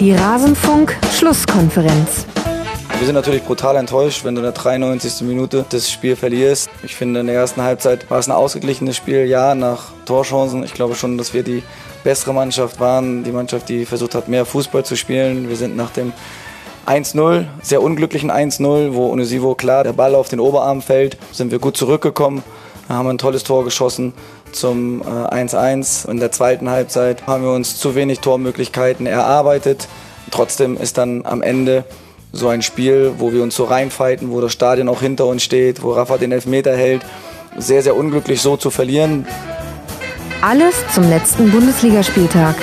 Die Rasenfunk-Schlusskonferenz. Wir sind natürlich brutal enttäuscht, wenn du in der 93. Minute das Spiel verlierst. Ich finde, in der ersten Halbzeit war es ein ausgeglichenes Spiel. Ja, nach Torchancen. Ich glaube schon, dass wir die bessere Mannschaft waren. Die Mannschaft, die versucht hat, mehr Fußball zu spielen. Wir sind nach dem 1-0, sehr unglücklichen 1-0, wo Onisivo klar der Ball auf den Oberarm fällt, sind wir gut zurückgekommen, haben ein tolles Tor geschossen zum 1-1. Äh, in der zweiten Halbzeit haben wir uns zu wenig Tormöglichkeiten erarbeitet. Trotzdem ist dann am Ende so ein Spiel, wo wir uns so reinfighten, wo das Stadion auch hinter uns steht, wo Rafa den Elfmeter hält. Sehr, sehr unglücklich so zu verlieren. Alles zum letzten Bundesligaspieltag.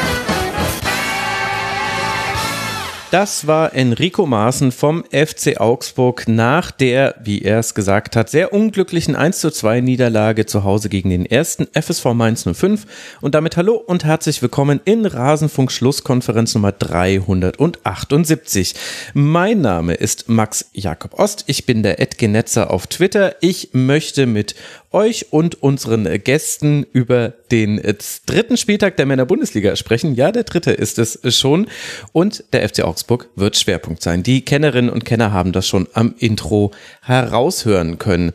Das war Enrico Maaßen vom FC Augsburg nach der, wie er es gesagt hat, sehr unglücklichen 1 zu 2 Niederlage zu Hause gegen den ersten FSV Mainz 05. Und damit hallo und herzlich willkommen in Rasenfunk Schlusskonferenz Nummer 378. Mein Name ist Max Jakob Ost. Ich bin der Edgenetzer auf Twitter. Ich möchte mit euch und unseren Gästen über den dritten Spieltag der Männer-Bundesliga sprechen. Ja, der dritte ist es schon. Und der FC Augsburg wird Schwerpunkt sein. Die Kennerinnen und Kenner haben das schon am Intro heraushören können.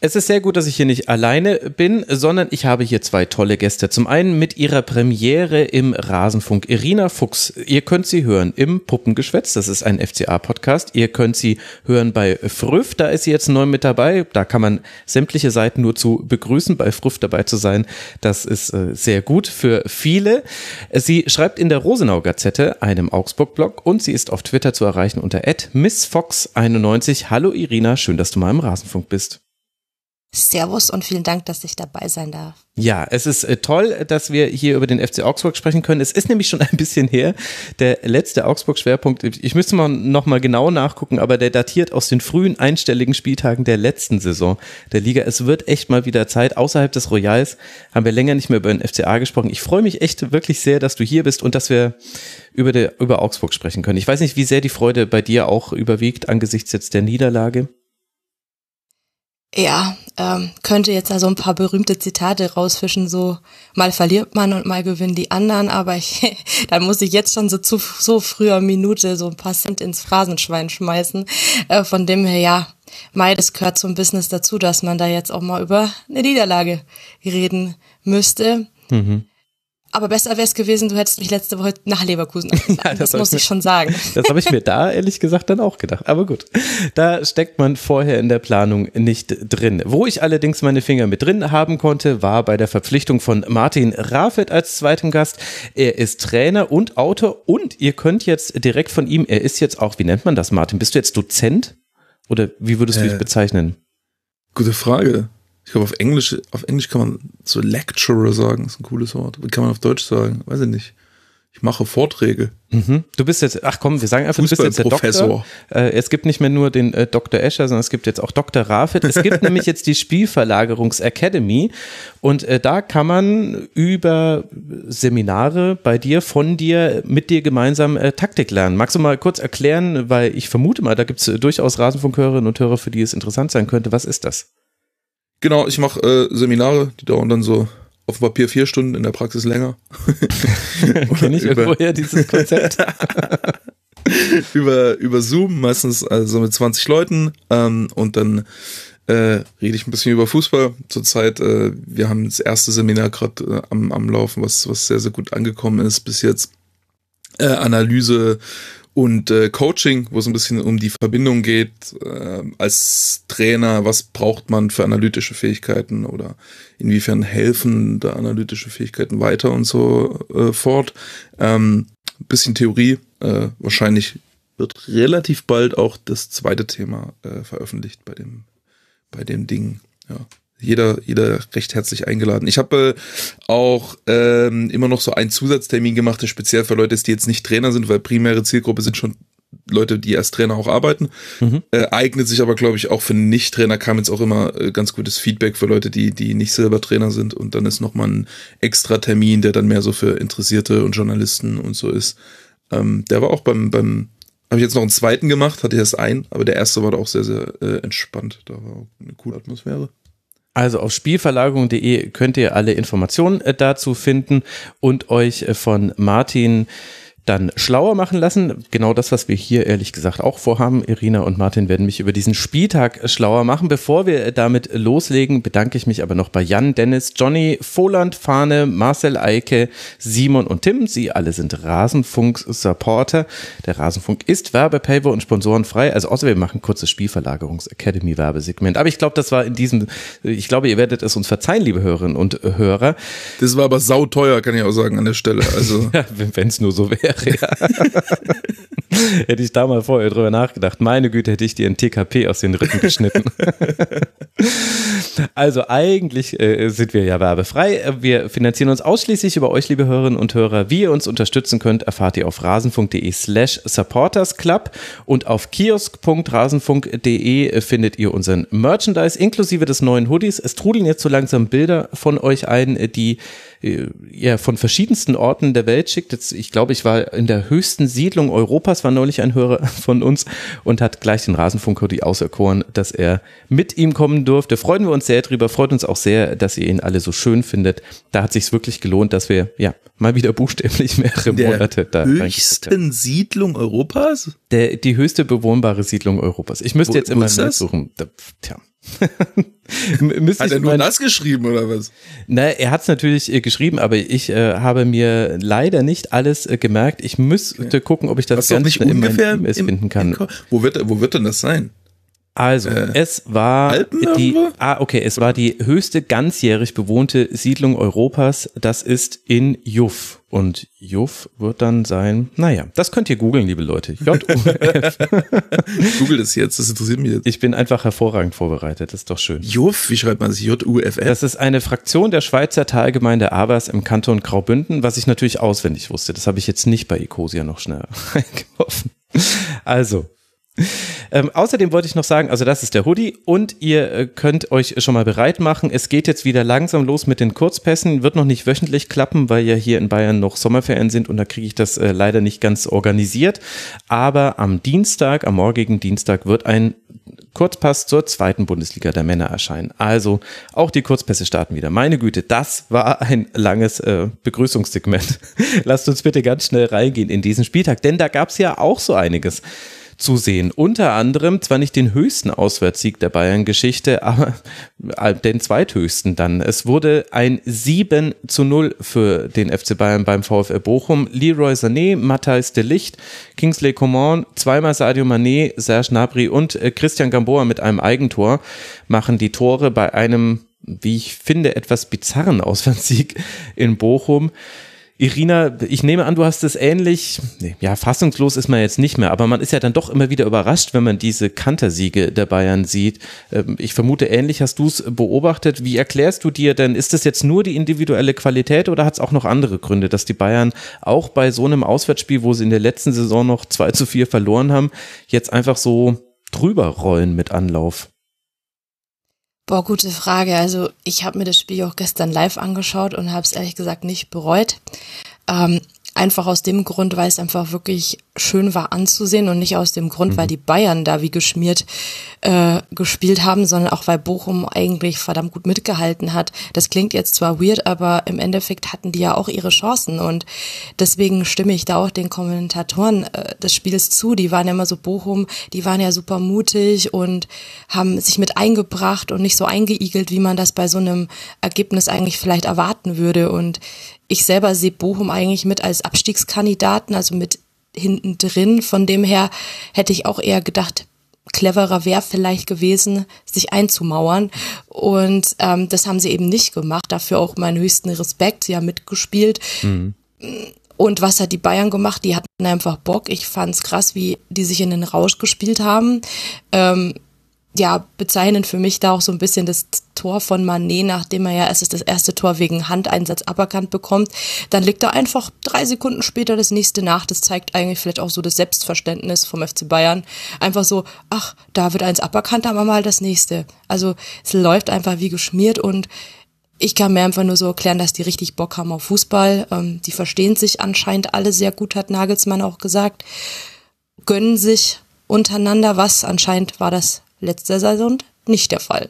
Es ist sehr gut, dass ich hier nicht alleine bin, sondern ich habe hier zwei tolle Gäste. Zum einen mit ihrer Premiere im Rasenfunk Irina Fuchs. Ihr könnt sie hören im Puppengeschwätz. Das ist ein FCA-Podcast. Ihr könnt sie hören bei Früff. Da ist sie jetzt neu mit dabei. Da kann man sämtliche Seiten nur zu begrüßen, bei Früff dabei zu sein. Das ist äh, sehr gut für viele. Sie schreibt in der Rosenau Gazette, einem Augsburg-Blog, und sie ist auf Twitter zu erreichen unter missfox91. Hallo Irina, schön, dass du mal im Rasenfunk bist. Servus und vielen Dank, dass ich dabei sein darf. Ja, es ist äh, toll, dass wir hier über den FC Augsburg sprechen können. Es ist nämlich schon ein bisschen her, der letzte Augsburg-Schwerpunkt. Ich müsste mal noch mal genau nachgucken, aber der datiert aus den frühen einstelligen Spieltagen der letzten Saison der Liga. Es wird echt mal wieder Zeit. Außerhalb des Royals haben wir länger nicht mehr über den FCA gesprochen. Ich freue mich echt wirklich sehr, dass du hier bist und dass wir über, der, über Augsburg sprechen können. Ich weiß nicht, wie sehr die Freude bei dir auch überwiegt angesichts jetzt der Niederlage. Ja, ähm, könnte jetzt da so ein paar berühmte Zitate rausfischen, so mal verliert man und mal gewinnen die anderen, aber ich, dann muss ich jetzt schon so zu so früher Minute so ein paar Cent ins Phrasenschwein schmeißen. Äh, von dem her, ja, Mai, das gehört zum Business dazu, dass man da jetzt auch mal über eine Niederlage reden müsste. Mhm. Aber besser wäre es gewesen, du hättest mich letzte Woche nach Leverkusen ja, das, das muss ich schon sagen. Das habe ich mir da ehrlich gesagt dann auch gedacht. Aber gut, da steckt man vorher in der Planung nicht drin. Wo ich allerdings meine Finger mit drin haben konnte, war bei der Verpflichtung von Martin Rafet als zweitem Gast. Er ist Trainer und Autor und ihr könnt jetzt direkt von ihm, er ist jetzt auch, wie nennt man das, Martin? Bist du jetzt Dozent? Oder wie würdest du äh, dich bezeichnen? Gute Frage. Ich glaube, auf Englisch, auf Englisch kann man so Lecturer sagen, ist ein cooles Wort. Kann man auf Deutsch sagen? Weiß ich nicht. Ich mache Vorträge. Mhm. Du bist jetzt, ach komm, wir sagen einfach, du bist jetzt der Doktor. Äh, es gibt nicht mehr nur den äh, Dr. Escher, sondern es gibt jetzt auch Dr. Rafit. Es gibt nämlich jetzt die Spielverlagerungs-Academy und äh, da kann man über Seminare bei dir, von dir, mit dir gemeinsam Taktik lernen. Magst du mal kurz erklären, weil ich vermute mal, da gibt es durchaus Rasenfunkhörerinnen und Hörer, für die es interessant sein könnte. Was ist das? Genau, ich mache äh, Seminare, die dauern dann so auf dem Papier vier Stunden, in der Praxis länger. Kenne ich irgendwoher dieses Konzept? über, über Zoom, meistens also mit 20 Leuten ähm, und dann äh, rede ich ein bisschen über Fußball. Zurzeit, äh, wir haben das erste Seminar gerade äh, am, am Laufen, was, was sehr, sehr gut angekommen ist bis jetzt. Äh, Analyse und äh, Coaching, wo es ein bisschen um die Verbindung geht, äh, als Trainer, was braucht man für analytische Fähigkeiten oder inwiefern helfen da analytische Fähigkeiten weiter und so äh, fort. Ähm, bisschen Theorie, äh, wahrscheinlich wird relativ bald auch das zweite Thema äh, veröffentlicht bei dem, bei dem Ding. Ja jeder, jeder recht herzlich eingeladen. Ich habe äh, auch ähm, immer noch so einen Zusatztermin gemacht, der speziell für Leute ist, die jetzt nicht Trainer sind, weil primäre Zielgruppe sind schon Leute, die als Trainer auch arbeiten. Mhm. Äh, eignet sich aber, glaube ich, auch für Nicht-Trainer kam jetzt auch immer äh, ganz gutes Feedback für Leute, die, die nicht selber Trainer sind. Und dann ist nochmal ein extra Termin, der dann mehr so für Interessierte und Journalisten und so ist. Ähm, der war auch beim, beim habe ich jetzt noch einen zweiten gemacht, hatte erst einen, aber der erste war da auch sehr, sehr äh, entspannt. Da war auch eine coole Atmosphäre. Also auf spielverlagerung.de könnt ihr alle Informationen äh, dazu finden und euch äh, von Martin dann schlauer machen lassen. Genau das, was wir hier ehrlich gesagt auch vorhaben. Irina und Martin werden mich über diesen Spieltag schlauer machen. Bevor wir damit loslegen, bedanke ich mich aber noch bei Jan, Dennis, Johnny, Voland, Fahne, Marcel Eike, Simon und Tim. Sie alle sind Rasenfunk-Supporter. Der Rasenfunk ist Werbepaper und sponsorenfrei. Also außer wir machen kurzes Spielverlagerungs-Academy-Werbesegment. Aber ich glaube, das war in diesem, ich glaube, ihr werdet es uns verzeihen, liebe Hörerinnen und Hörer. Das war aber sauteuer, kann ich auch sagen, an der Stelle. Also. Wenn es nur so wäre wäre. Ja. hätte ich da mal vorher drüber nachgedacht. Meine Güte, hätte ich dir ein TKP aus den Rippen geschnitten. also eigentlich äh, sind wir ja werbefrei. Wir finanzieren uns ausschließlich über euch, liebe Hörerinnen und Hörer. Wie ihr uns unterstützen könnt, erfahrt ihr auf rasenfunk.de slash supportersclub und auf kiosk.rasenfunk.de findet ihr unseren Merchandise inklusive des neuen Hoodies. Es trudeln jetzt so langsam Bilder von euch ein, die äh, ja, von verschiedensten Orten der Welt schickt. Jetzt, ich glaube, ich war in der höchsten Siedlung Europas, war neulich ein Hörer von uns und hat gleich den Rasenfunk-Hoodie auserkoren, dass er mit ihm kommen durfte. Freuen wir uns sehr drüber, freut uns auch sehr, dass ihr ihn alle so schön findet. Da hat sich's wirklich gelohnt, dass wir ja mal wieder buchstäblich mehrere der Monate da höchsten Siedlung Europas? Der, die höchste bewohnbare Siedlung Europas. Ich müsste wo, jetzt immer suchen. Tja. hat er nur das geschrieben oder was? Na, er hat es natürlich äh, geschrieben, aber ich äh, habe mir leider nicht alles äh, gemerkt. Ich müsste okay. gucken, ob ich das ganz schnell in meinem im, finden kann. wo wird, wo wird denn das sein? Also, äh, es war Alpen die? Ah, okay, es war die höchste ganzjährig bewohnte Siedlung Europas. Das ist in Juff und Juff wird dann sein, naja, das könnt ihr googeln, liebe Leute. J-U-F. Google das jetzt, das interessiert mich jetzt. Ich bin einfach hervorragend vorbereitet, das ist doch schön. Juff, wie schreibt man das? J-U-F-F? Das ist eine Fraktion der Schweizer Talgemeinde Avers im Kanton Graubünden, was ich natürlich auswendig wusste. Das habe ich jetzt nicht bei Ecosia noch schnell eingeworfen. Also, ähm, außerdem wollte ich noch sagen, also das ist der Hoodie und ihr äh, könnt euch schon mal bereit machen. Es geht jetzt wieder langsam los mit den Kurzpässen. Wird noch nicht wöchentlich klappen, weil ja hier in Bayern noch Sommerferien sind und da kriege ich das äh, leider nicht ganz organisiert. Aber am Dienstag, am morgigen Dienstag wird ein Kurzpass zur zweiten Bundesliga der Männer erscheinen. Also auch die Kurzpässe starten wieder. Meine Güte, das war ein langes äh, Begrüßungssegment. Lasst uns bitte ganz schnell reingehen in diesen Spieltag, denn da gab es ja auch so einiges zu sehen. Unter anderem zwar nicht den höchsten Auswärtssieg der Bayern-Geschichte, aber äh, den zweithöchsten dann. Es wurde ein 7 zu 0 für den FC Bayern beim VfL Bochum. Leroy Sané, Matthijs de Licht, Kingsley Coman, zweimal Sadio Mané, Serge Gnabry und äh, Christian Gamboa mit einem Eigentor machen die Tore bei einem, wie ich finde, etwas bizarren Auswärtssieg in Bochum. Irina, ich nehme an, du hast es ähnlich, ja, fassungslos ist man jetzt nicht mehr, aber man ist ja dann doch immer wieder überrascht, wenn man diese Kantersiege der Bayern sieht. Ähm, ich vermute, ähnlich hast du es beobachtet. Wie erklärst du dir denn, ist das jetzt nur die individuelle Qualität oder hat es auch noch andere Gründe, dass die Bayern auch bei so einem Auswärtsspiel, wo sie in der letzten Saison noch 2 zu 4 verloren haben, jetzt einfach so drüber rollen mit Anlauf? Boah, gute Frage. Also ich habe mir das Spiel auch gestern live angeschaut und habe es ehrlich gesagt nicht bereut. Ähm, Einfach aus dem Grund, weil es einfach wirklich schön war anzusehen und nicht aus dem Grund, mhm. weil die Bayern da wie geschmiert äh, gespielt haben, sondern auch weil Bochum eigentlich verdammt gut mitgehalten hat. Das klingt jetzt zwar weird, aber im Endeffekt hatten die ja auch ihre Chancen und deswegen stimme ich da auch den Kommentatoren äh, des Spiels zu. Die waren ja immer so Bochum, die waren ja super mutig und haben sich mit eingebracht und nicht so eingeigelt, wie man das bei so einem Ergebnis eigentlich vielleicht erwarten würde und ich selber sehe Bochum eigentlich mit als Abstiegskandidaten, also mit hinten drin. Von dem her hätte ich auch eher gedacht, cleverer wäre vielleicht gewesen, sich einzumauern. Und ähm, das haben sie eben nicht gemacht. Dafür auch meinen höchsten Respekt. Sie haben mitgespielt. Mhm. Und was hat die Bayern gemacht? Die hatten einfach Bock. Ich fand's krass, wie die sich in den Rausch gespielt haben. Ähm, ja, bezeichnend für mich da auch so ein bisschen das Tor von Manet, nachdem er ja erst das erste Tor wegen Handeinsatz aberkannt bekommt. Dann liegt da einfach drei Sekunden später das nächste nach. Das zeigt eigentlich vielleicht auch so das Selbstverständnis vom FC Bayern. Einfach so, ach, da wird eins aberkannt, aber mal das nächste. Also es läuft einfach wie geschmiert und ich kann mir einfach nur so erklären, dass die richtig Bock haben auf Fußball. Ähm, die verstehen sich anscheinend alle sehr gut, hat Nagelsmann auch gesagt. Gönnen sich untereinander was. Anscheinend war das letzter Saison nicht der Fall.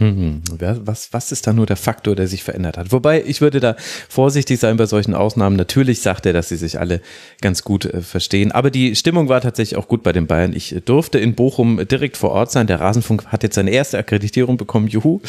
Mhm. Was, was ist da nur der Faktor, der sich verändert hat? Wobei, ich würde da vorsichtig sein bei solchen Ausnahmen. Natürlich sagt er, dass sie sich alle ganz gut äh, verstehen. Aber die Stimmung war tatsächlich auch gut bei den Bayern. Ich durfte in Bochum direkt vor Ort sein. Der Rasenfunk hat jetzt seine erste Akkreditierung bekommen. Juhu.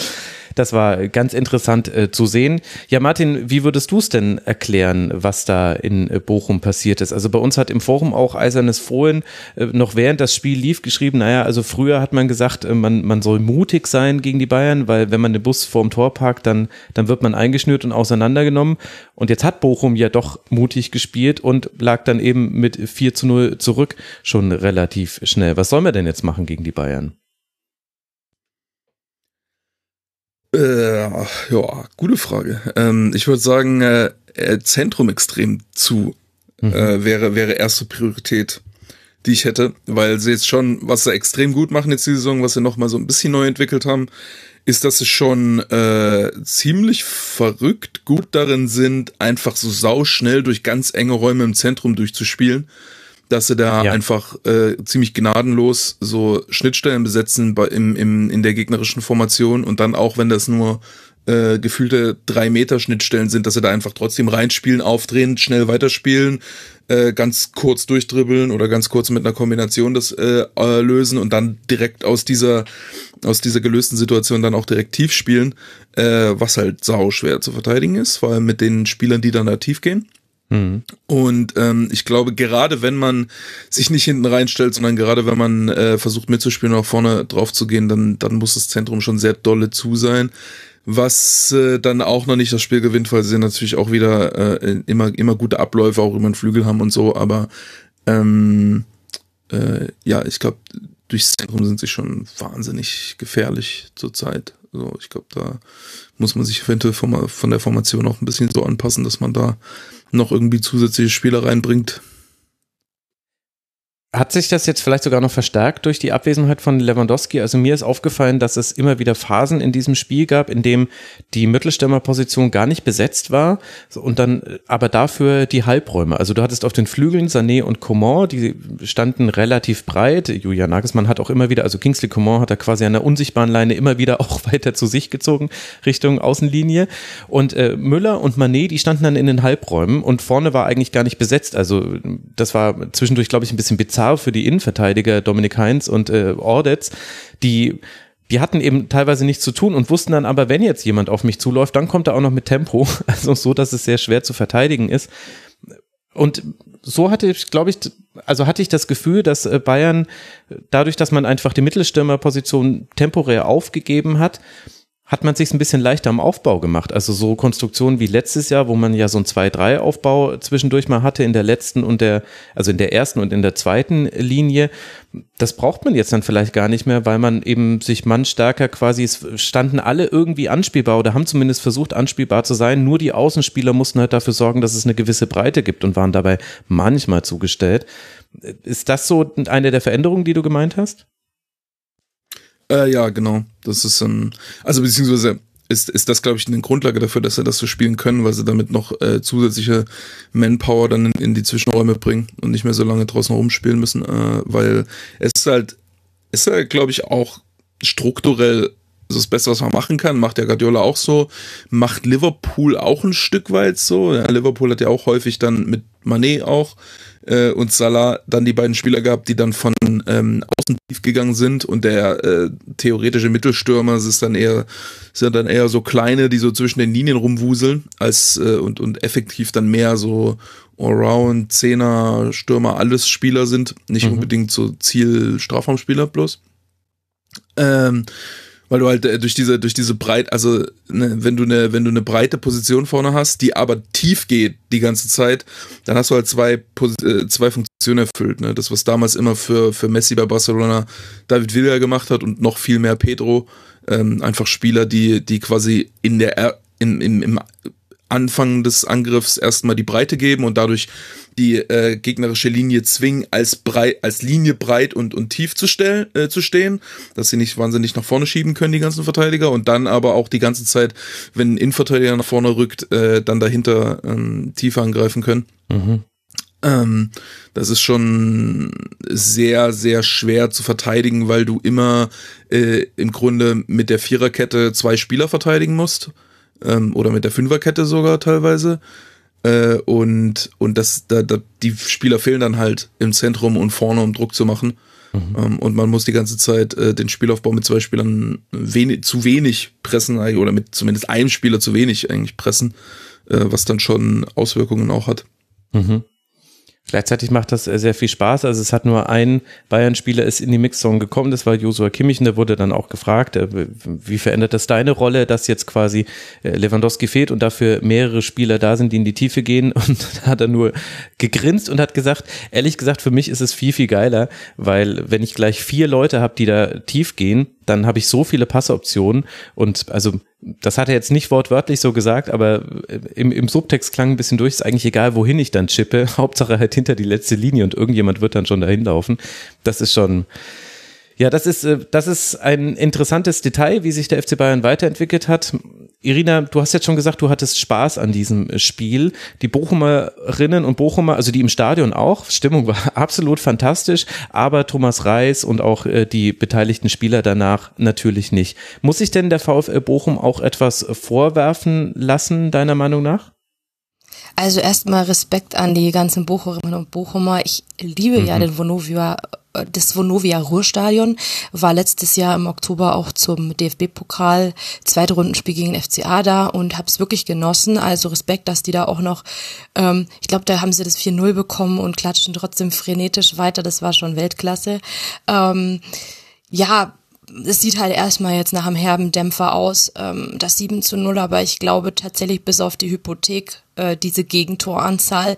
Das war ganz interessant äh, zu sehen. Ja, Martin, wie würdest du es denn erklären, was da in äh, Bochum passiert ist? Also bei uns hat im Forum auch Eisernes Fohlen äh, noch während das Spiel lief geschrieben, naja, also früher hat man gesagt, äh, man, man soll mutig sein gegen die Bayern, weil wenn man den Bus vorm Tor parkt, dann, dann wird man eingeschnürt und auseinandergenommen. Und jetzt hat Bochum ja doch mutig gespielt und lag dann eben mit 4 zu 0 zurück schon relativ schnell. Was sollen wir denn jetzt machen gegen die Bayern? Äh, ja, gute Frage. Ähm, ich würde sagen, äh, äh, Zentrum extrem zu mhm. äh, wäre, wäre erste Priorität, die ich hätte, weil sie jetzt schon, was sie extrem gut machen jetzt die Saison, was sie nochmal so ein bisschen neu entwickelt haben, ist, dass sie schon äh, ziemlich verrückt gut darin sind, einfach so sauschnell durch ganz enge Räume im Zentrum durchzuspielen dass sie da ja. einfach äh, ziemlich gnadenlos so Schnittstellen besetzen bei, im, im, in der gegnerischen Formation und dann auch, wenn das nur äh, gefühlte drei Meter Schnittstellen sind, dass sie da einfach trotzdem reinspielen, aufdrehen, schnell weiterspielen, äh, ganz kurz durchdribbeln oder ganz kurz mit einer Kombination das äh, lösen und dann direkt aus dieser aus dieser gelösten Situation dann auch direkt tief spielen, äh, was halt sau schwer zu verteidigen ist, vor allem mit den Spielern, die dann da tief gehen. Mhm. Und ähm, ich glaube, gerade wenn man sich nicht hinten reinstellt, sondern gerade wenn man äh, versucht mitzuspielen, nach vorne drauf zu gehen, dann, dann muss das Zentrum schon sehr dolle zu sein. Was äh, dann auch noch nicht das Spiel gewinnt, weil sie natürlich auch wieder äh, immer, immer gute Abläufe auch über den Flügel haben und so, aber ähm, äh, ja, ich glaube, durchs Zentrum sind sie schon wahnsinnig gefährlich zurzeit. Also ich glaube, da muss man sich eventuell von, von der Formation auch ein bisschen so anpassen, dass man da noch irgendwie zusätzliche Spieler reinbringt. Hat sich das jetzt vielleicht sogar noch verstärkt durch die Abwesenheit von Lewandowski? Also mir ist aufgefallen, dass es immer wieder Phasen in diesem Spiel gab, in dem die Mittelstürmerposition gar nicht besetzt war und dann aber dafür die Halbräume. Also du hattest auf den Flügeln Sané und Coman, die standen relativ breit. Julian Nagelsmann hat auch immer wieder, also Kingsley Coman hat da quasi an der unsichtbaren Leine immer wieder auch weiter zu sich gezogen Richtung Außenlinie und äh, Müller und Manet, die standen dann in den Halbräumen und vorne war eigentlich gar nicht besetzt. Also das war zwischendurch, glaube ich, ein bisschen bizarr bizarr für die Innenverteidiger Dominik Heinz und äh, Ordetz, die die hatten eben teilweise nichts zu tun und wussten dann aber, wenn jetzt jemand auf mich zuläuft, dann kommt er auch noch mit Tempo, also so, dass es sehr schwer zu verteidigen ist. Und so hatte ich, glaube ich, also hatte ich das Gefühl, dass äh, Bayern dadurch, dass man einfach die Mittelstürmerposition temporär aufgegeben hat, hat man sich ein bisschen leichter am Aufbau gemacht. Also so Konstruktionen wie letztes Jahr, wo man ja so ein 2-3-Aufbau zwischendurch mal hatte in der letzten und der, also in der ersten und in der zweiten Linie. Das braucht man jetzt dann vielleicht gar nicht mehr, weil man eben sich mannstärker quasi, es standen alle irgendwie anspielbar oder haben zumindest versucht anspielbar zu sein. Nur die Außenspieler mussten halt dafür sorgen, dass es eine gewisse Breite gibt und waren dabei manchmal zugestellt. Ist das so eine der Veränderungen, die du gemeint hast? Äh, ja, genau. Das ist ein, also beziehungsweise ist, ist das, glaube ich, eine Grundlage dafür, dass sie das so spielen können, weil sie damit noch äh, zusätzliche Manpower dann in, in, die Zwischenräume bringen und nicht mehr so lange draußen rumspielen müssen, äh, weil es ist halt, ist halt, glaube ich, auch strukturell das Beste, was man machen kann. Macht der Guardiola auch so. Macht Liverpool auch ein Stück weit so. Ja, Liverpool hat ja auch häufig dann mit Manet auch äh, und Salah dann die beiden Spieler gehabt, die dann von ähm, außen tief gegangen sind und der äh, theoretische Mittelstürmer ist dann eher sind dann eher so kleine, die so zwischen den Linien rumwuseln als äh, und und effektiv dann mehr so Allround Zehner Stürmer alles Spieler sind, nicht mhm. unbedingt so Ziel Strafraumspieler bloß. Ähm, weil du halt äh, durch diese durch diese breit also ne, wenn du eine wenn du eine breite Position vorne hast, die aber tief geht die ganze Zeit, dann hast du halt zwei äh, zwei Funktionen erfüllt, ne? Das was damals immer für für Messi bei Barcelona David Villa gemacht hat und noch viel mehr Pedro, ähm, einfach Spieler, die die quasi in der in, im, im Anfang des Angriffs erstmal die Breite geben und dadurch die äh, gegnerische Linie zwingen, als, breit, als Linie breit und, und tief zu, stellen, äh, zu stehen, dass sie nicht wahnsinnig nach vorne schieben können, die ganzen Verteidiger, und dann aber auch die ganze Zeit, wenn ein Innenverteidiger nach vorne rückt, äh, dann dahinter ähm, tiefer angreifen können. Mhm. Ähm, das ist schon sehr, sehr schwer zu verteidigen, weil du immer äh, im Grunde mit der Viererkette zwei Spieler verteidigen musst. Ähm, oder mit der Fünferkette sogar teilweise. Äh, und und das, da, da, die Spieler fehlen dann halt im Zentrum und vorne, um Druck zu machen. Mhm. Ähm, und man muss die ganze Zeit äh, den Spielaufbau mit zwei Spielern wenig, zu wenig pressen, oder mit zumindest einem Spieler zu wenig eigentlich pressen, äh, was dann schon Auswirkungen auch hat. Mhm. Gleichzeitig macht das sehr viel Spaß. Also es hat nur ein Bayern-Spieler ist in die Mixzone gekommen, das war Josua Kimmich und der wurde dann auch gefragt, äh, wie verändert das deine Rolle, dass jetzt quasi äh, Lewandowski fehlt und dafür mehrere Spieler da sind, die in die Tiefe gehen und da hat er nur gegrinst und hat gesagt, ehrlich gesagt, für mich ist es viel, viel geiler, weil wenn ich gleich vier Leute habe, die da tief gehen, dann habe ich so viele Passoptionen und also das hat er jetzt nicht wortwörtlich so gesagt, aber im, im Subtext klang ein bisschen durch, ist eigentlich egal, wohin ich dann chippe, Hauptsache halt hinter die letzte Linie und irgendjemand wird dann schon dahin laufen. Das ist schon, ja, das ist, äh, das ist ein interessantes Detail, wie sich der FC Bayern weiterentwickelt hat. Irina, du hast jetzt schon gesagt, du hattest Spaß an diesem äh, Spiel. Die Bochumerinnen und Bochumer, also die im Stadion auch, Stimmung war absolut fantastisch, aber Thomas Reis und auch äh, die beteiligten Spieler danach natürlich nicht. Muss sich denn der VfL Bochum auch etwas vorwerfen lassen, deiner Meinung nach? Also erstmal Respekt an die ganzen Bochumerinnen und Bochumer. Ich liebe mhm. ja den Vonovia das Vonovia Ruhrstadion war letztes Jahr im Oktober auch zum DFB-Pokal zweite Rundenspiel gegen den FCA da und habe es wirklich genossen. Also Respekt, dass die da auch noch, ähm, ich glaube, da haben sie das 4-0 bekommen und klatschen trotzdem frenetisch weiter. Das war schon Weltklasse. Ähm, ja, es sieht halt erstmal jetzt nach einem herben Dämpfer aus, ähm, das 7 zu 0, aber ich glaube tatsächlich bis auf die Hypothek, äh, diese Gegentoranzahl,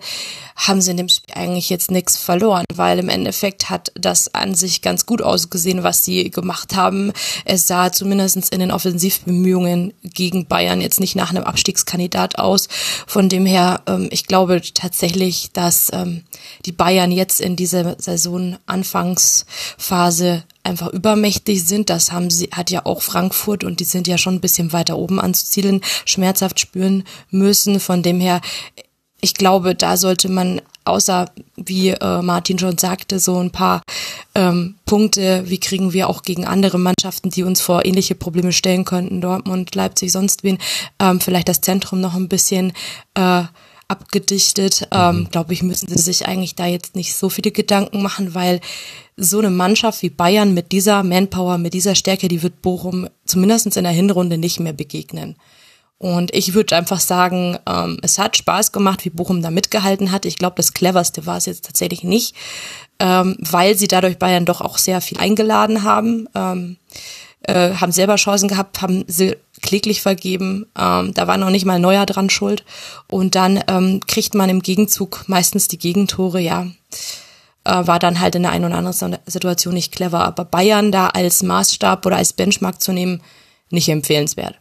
haben sie in dem Spiel eigentlich jetzt nichts verloren, weil im Endeffekt hat das an sich ganz gut ausgesehen, was sie gemacht haben. Es sah zumindest in den Offensivbemühungen gegen Bayern jetzt nicht nach einem Abstiegskandidat aus. Von dem her, ähm, ich glaube tatsächlich, dass ähm, die Bayern jetzt in dieser Saisonanfangsphase einfach übermächtig sind. Das haben sie, hat ja auch Frankfurt und die sind ja schon ein bisschen weiter oben anzuzielen, schmerzhaft spüren müssen. Von dem her, ich glaube, da sollte man außer, wie äh, Martin schon sagte, so ein paar ähm, Punkte, wie kriegen wir auch gegen andere Mannschaften, die uns vor ähnliche Probleme stellen könnten, Dortmund, Leipzig, sonst wen, ähm, vielleicht das Zentrum noch ein bisschen äh, abgedichtet. Ähm, mhm. Glaube ich, müssen sie sich eigentlich da jetzt nicht so viele Gedanken machen, weil so eine Mannschaft wie Bayern mit dieser Manpower, mit dieser Stärke, die wird Bochum zumindest in der Hinrunde nicht mehr begegnen. Und ich würde einfach sagen, ähm, es hat Spaß gemacht, wie Bochum da mitgehalten hat. Ich glaube, das cleverste war es jetzt tatsächlich nicht, ähm, weil sie dadurch Bayern doch auch sehr viel eingeladen haben, ähm, äh, haben selber Chancen gehabt, haben sie kläglich vergeben. Ähm, da war noch nicht mal Neuer dran schuld. Und dann ähm, kriegt man im Gegenzug meistens die Gegentore, ja äh, war dann halt in der einen oder anderen Situation nicht clever. Aber Bayern da als Maßstab oder als Benchmark zu nehmen, nicht empfehlenswert.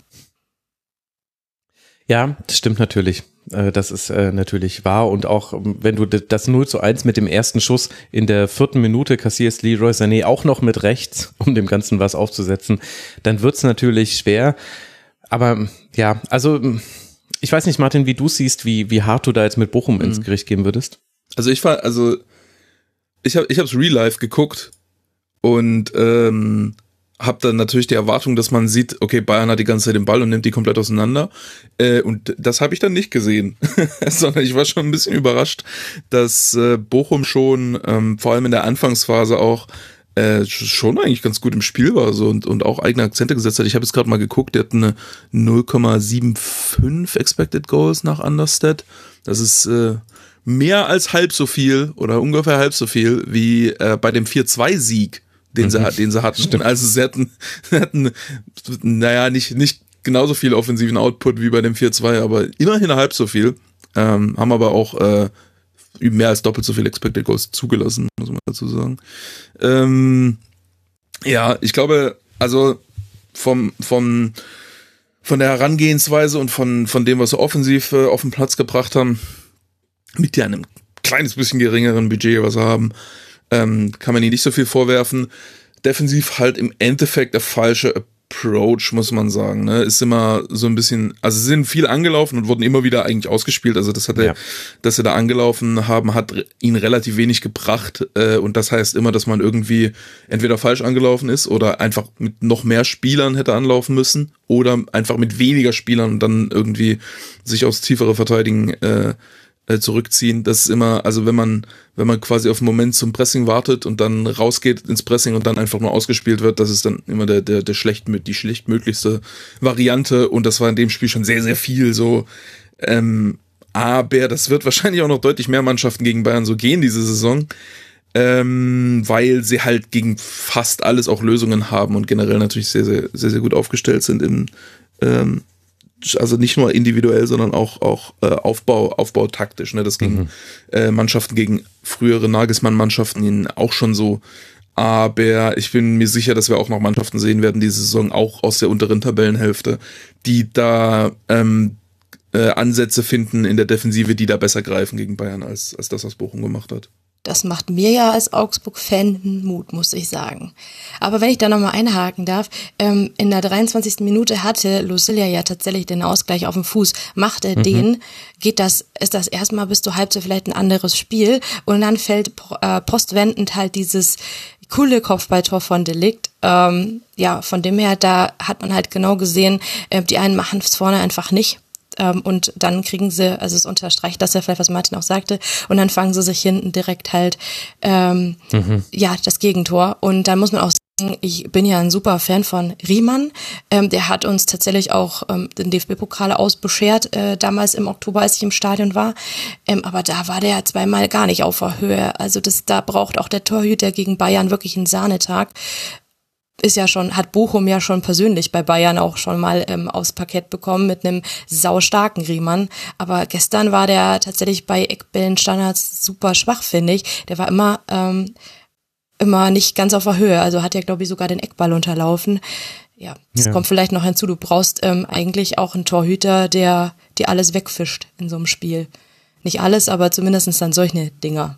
Ja, das stimmt natürlich. Äh, das ist äh, natürlich wahr. Und auch ähm, wenn du das 0 zu 1 mit dem ersten Schuss in der vierten Minute kassierst, Leroy Sané auch noch mit rechts, um dem Ganzen was aufzusetzen, dann wird's natürlich schwer. Aber ja, also ich weiß nicht, Martin, wie du siehst, wie, wie hart du da jetzt mit Bochum ins mhm. Gericht gehen würdest. Also ich war, also ich habe ich hab's Real Life geguckt und ähm, habe dann natürlich die Erwartung, dass man sieht, okay, Bayern hat die ganze Zeit den Ball und nimmt die komplett auseinander. Äh, und das habe ich dann nicht gesehen, sondern ich war schon ein bisschen überrascht, dass äh, Bochum schon ähm, vor allem in der Anfangsphase auch äh, schon eigentlich ganz gut im Spiel war so und, und auch eigene Akzente gesetzt hat. Ich habe jetzt gerade mal geguckt, der hat eine 0,75 Expected Goals nach Understat. Das ist äh, mehr als halb so viel oder ungefähr halb so viel wie äh, bei dem 4-2-Sieg, den, sie, mhm. den sie hatten. Stimmt. Also sie hatten, sie hatten, naja, nicht, nicht genauso viel offensiven Output wie bei dem 4-2, aber immerhin halb so viel. Ähm, haben aber auch äh, mehr als doppelt so viel Expected Goals zugelassen, muss man dazu sagen. Ähm, ja, ich glaube, also vom, vom, von der Herangehensweise und von, von dem, was sie offensiv äh, auf den Platz gebracht haben, mit ja einem kleines bisschen geringeren Budget, was sie haben, ähm, kann man ihnen nicht so viel vorwerfen. Defensiv halt im Endeffekt der falsche Approach, muss man sagen. Ne? Ist immer so ein bisschen, also sie sind viel angelaufen und wurden immer wieder eigentlich ausgespielt. Also das hat er, ja. dass sie da angelaufen haben, hat ihn relativ wenig gebracht. Äh, und das heißt immer, dass man irgendwie entweder falsch angelaufen ist oder einfach mit noch mehr Spielern hätte anlaufen müssen oder einfach mit weniger Spielern und dann irgendwie sich aufs tiefere Verteidigen äh, äh, zurückziehen. Das ist immer, also wenn man, wenn man quasi auf einen Moment zum Pressing wartet und dann rausgeht ins Pressing und dann einfach nur ausgespielt wird, das ist dann immer der, der, der schlecht, die schlechtmöglichste Variante und das war in dem Spiel schon sehr, sehr viel so. Ähm, aber das wird wahrscheinlich auch noch deutlich mehr Mannschaften gegen Bayern so gehen diese Saison. Ähm, weil sie halt gegen fast alles auch Lösungen haben und generell natürlich sehr, sehr, sehr, sehr gut aufgestellt sind im, ähm, also nicht nur individuell, sondern auch, auch äh, Aufbau, Aufbau taktisch. Ne? Das ging mhm. äh, Mannschaften gegen frühere Nagelsmann-Mannschaften auch schon so. Aber ich bin mir sicher, dass wir auch noch Mannschaften sehen werden diese Saison, auch aus der unteren Tabellenhälfte, die da ähm, äh, Ansätze finden in der Defensive, die da besser greifen gegen Bayern, als, als das, was Bochum gemacht hat. Das macht mir ja als Augsburg-Fan Mut, muss ich sagen. Aber wenn ich da nochmal einhaken darf, ähm, in der 23. Minute hatte Lucilia ja tatsächlich den Ausgleich auf dem Fuß. Macht er mhm. den, geht das, ist das erstmal bis zur Halbzeit vielleicht ein anderes Spiel und dann fällt äh, postwendend halt dieses coole Kopfballtor von Delikt. Ähm, ja, von dem her, da hat man halt genau gesehen, äh, die einen machen es vorne einfach nicht ähm, und dann kriegen sie, also es unterstreicht das ja vielleicht, was Martin auch sagte, und dann fangen sie sich hinten direkt halt ähm, mhm. ja das Gegentor. Und dann muss man auch sagen, ich bin ja ein super Fan von Riemann. Ähm, der hat uns tatsächlich auch ähm, den DFB-Pokal ausbeschert, äh, damals im Oktober, als ich im Stadion war. Ähm, aber da war der zweimal gar nicht auf der Höhe. Also das, da braucht auch der Torhüter gegen Bayern wirklich einen Sahnetag ist ja schon, hat Bochum ja schon persönlich bei Bayern auch schon mal ähm, aufs Parkett bekommen mit einem saustarken Riemann. Aber gestern war der tatsächlich bei Eckbällenstandards super schwach, finde ich. Der war immer, ähm, immer nicht ganz auf der Höhe. Also hat er, glaube ich, sogar den Eckball unterlaufen. Ja, das ja. kommt vielleicht noch hinzu. Du brauchst ähm, eigentlich auch einen Torhüter, der dir alles wegfischt in so einem Spiel. Nicht alles, aber zumindest dann solche Dinger.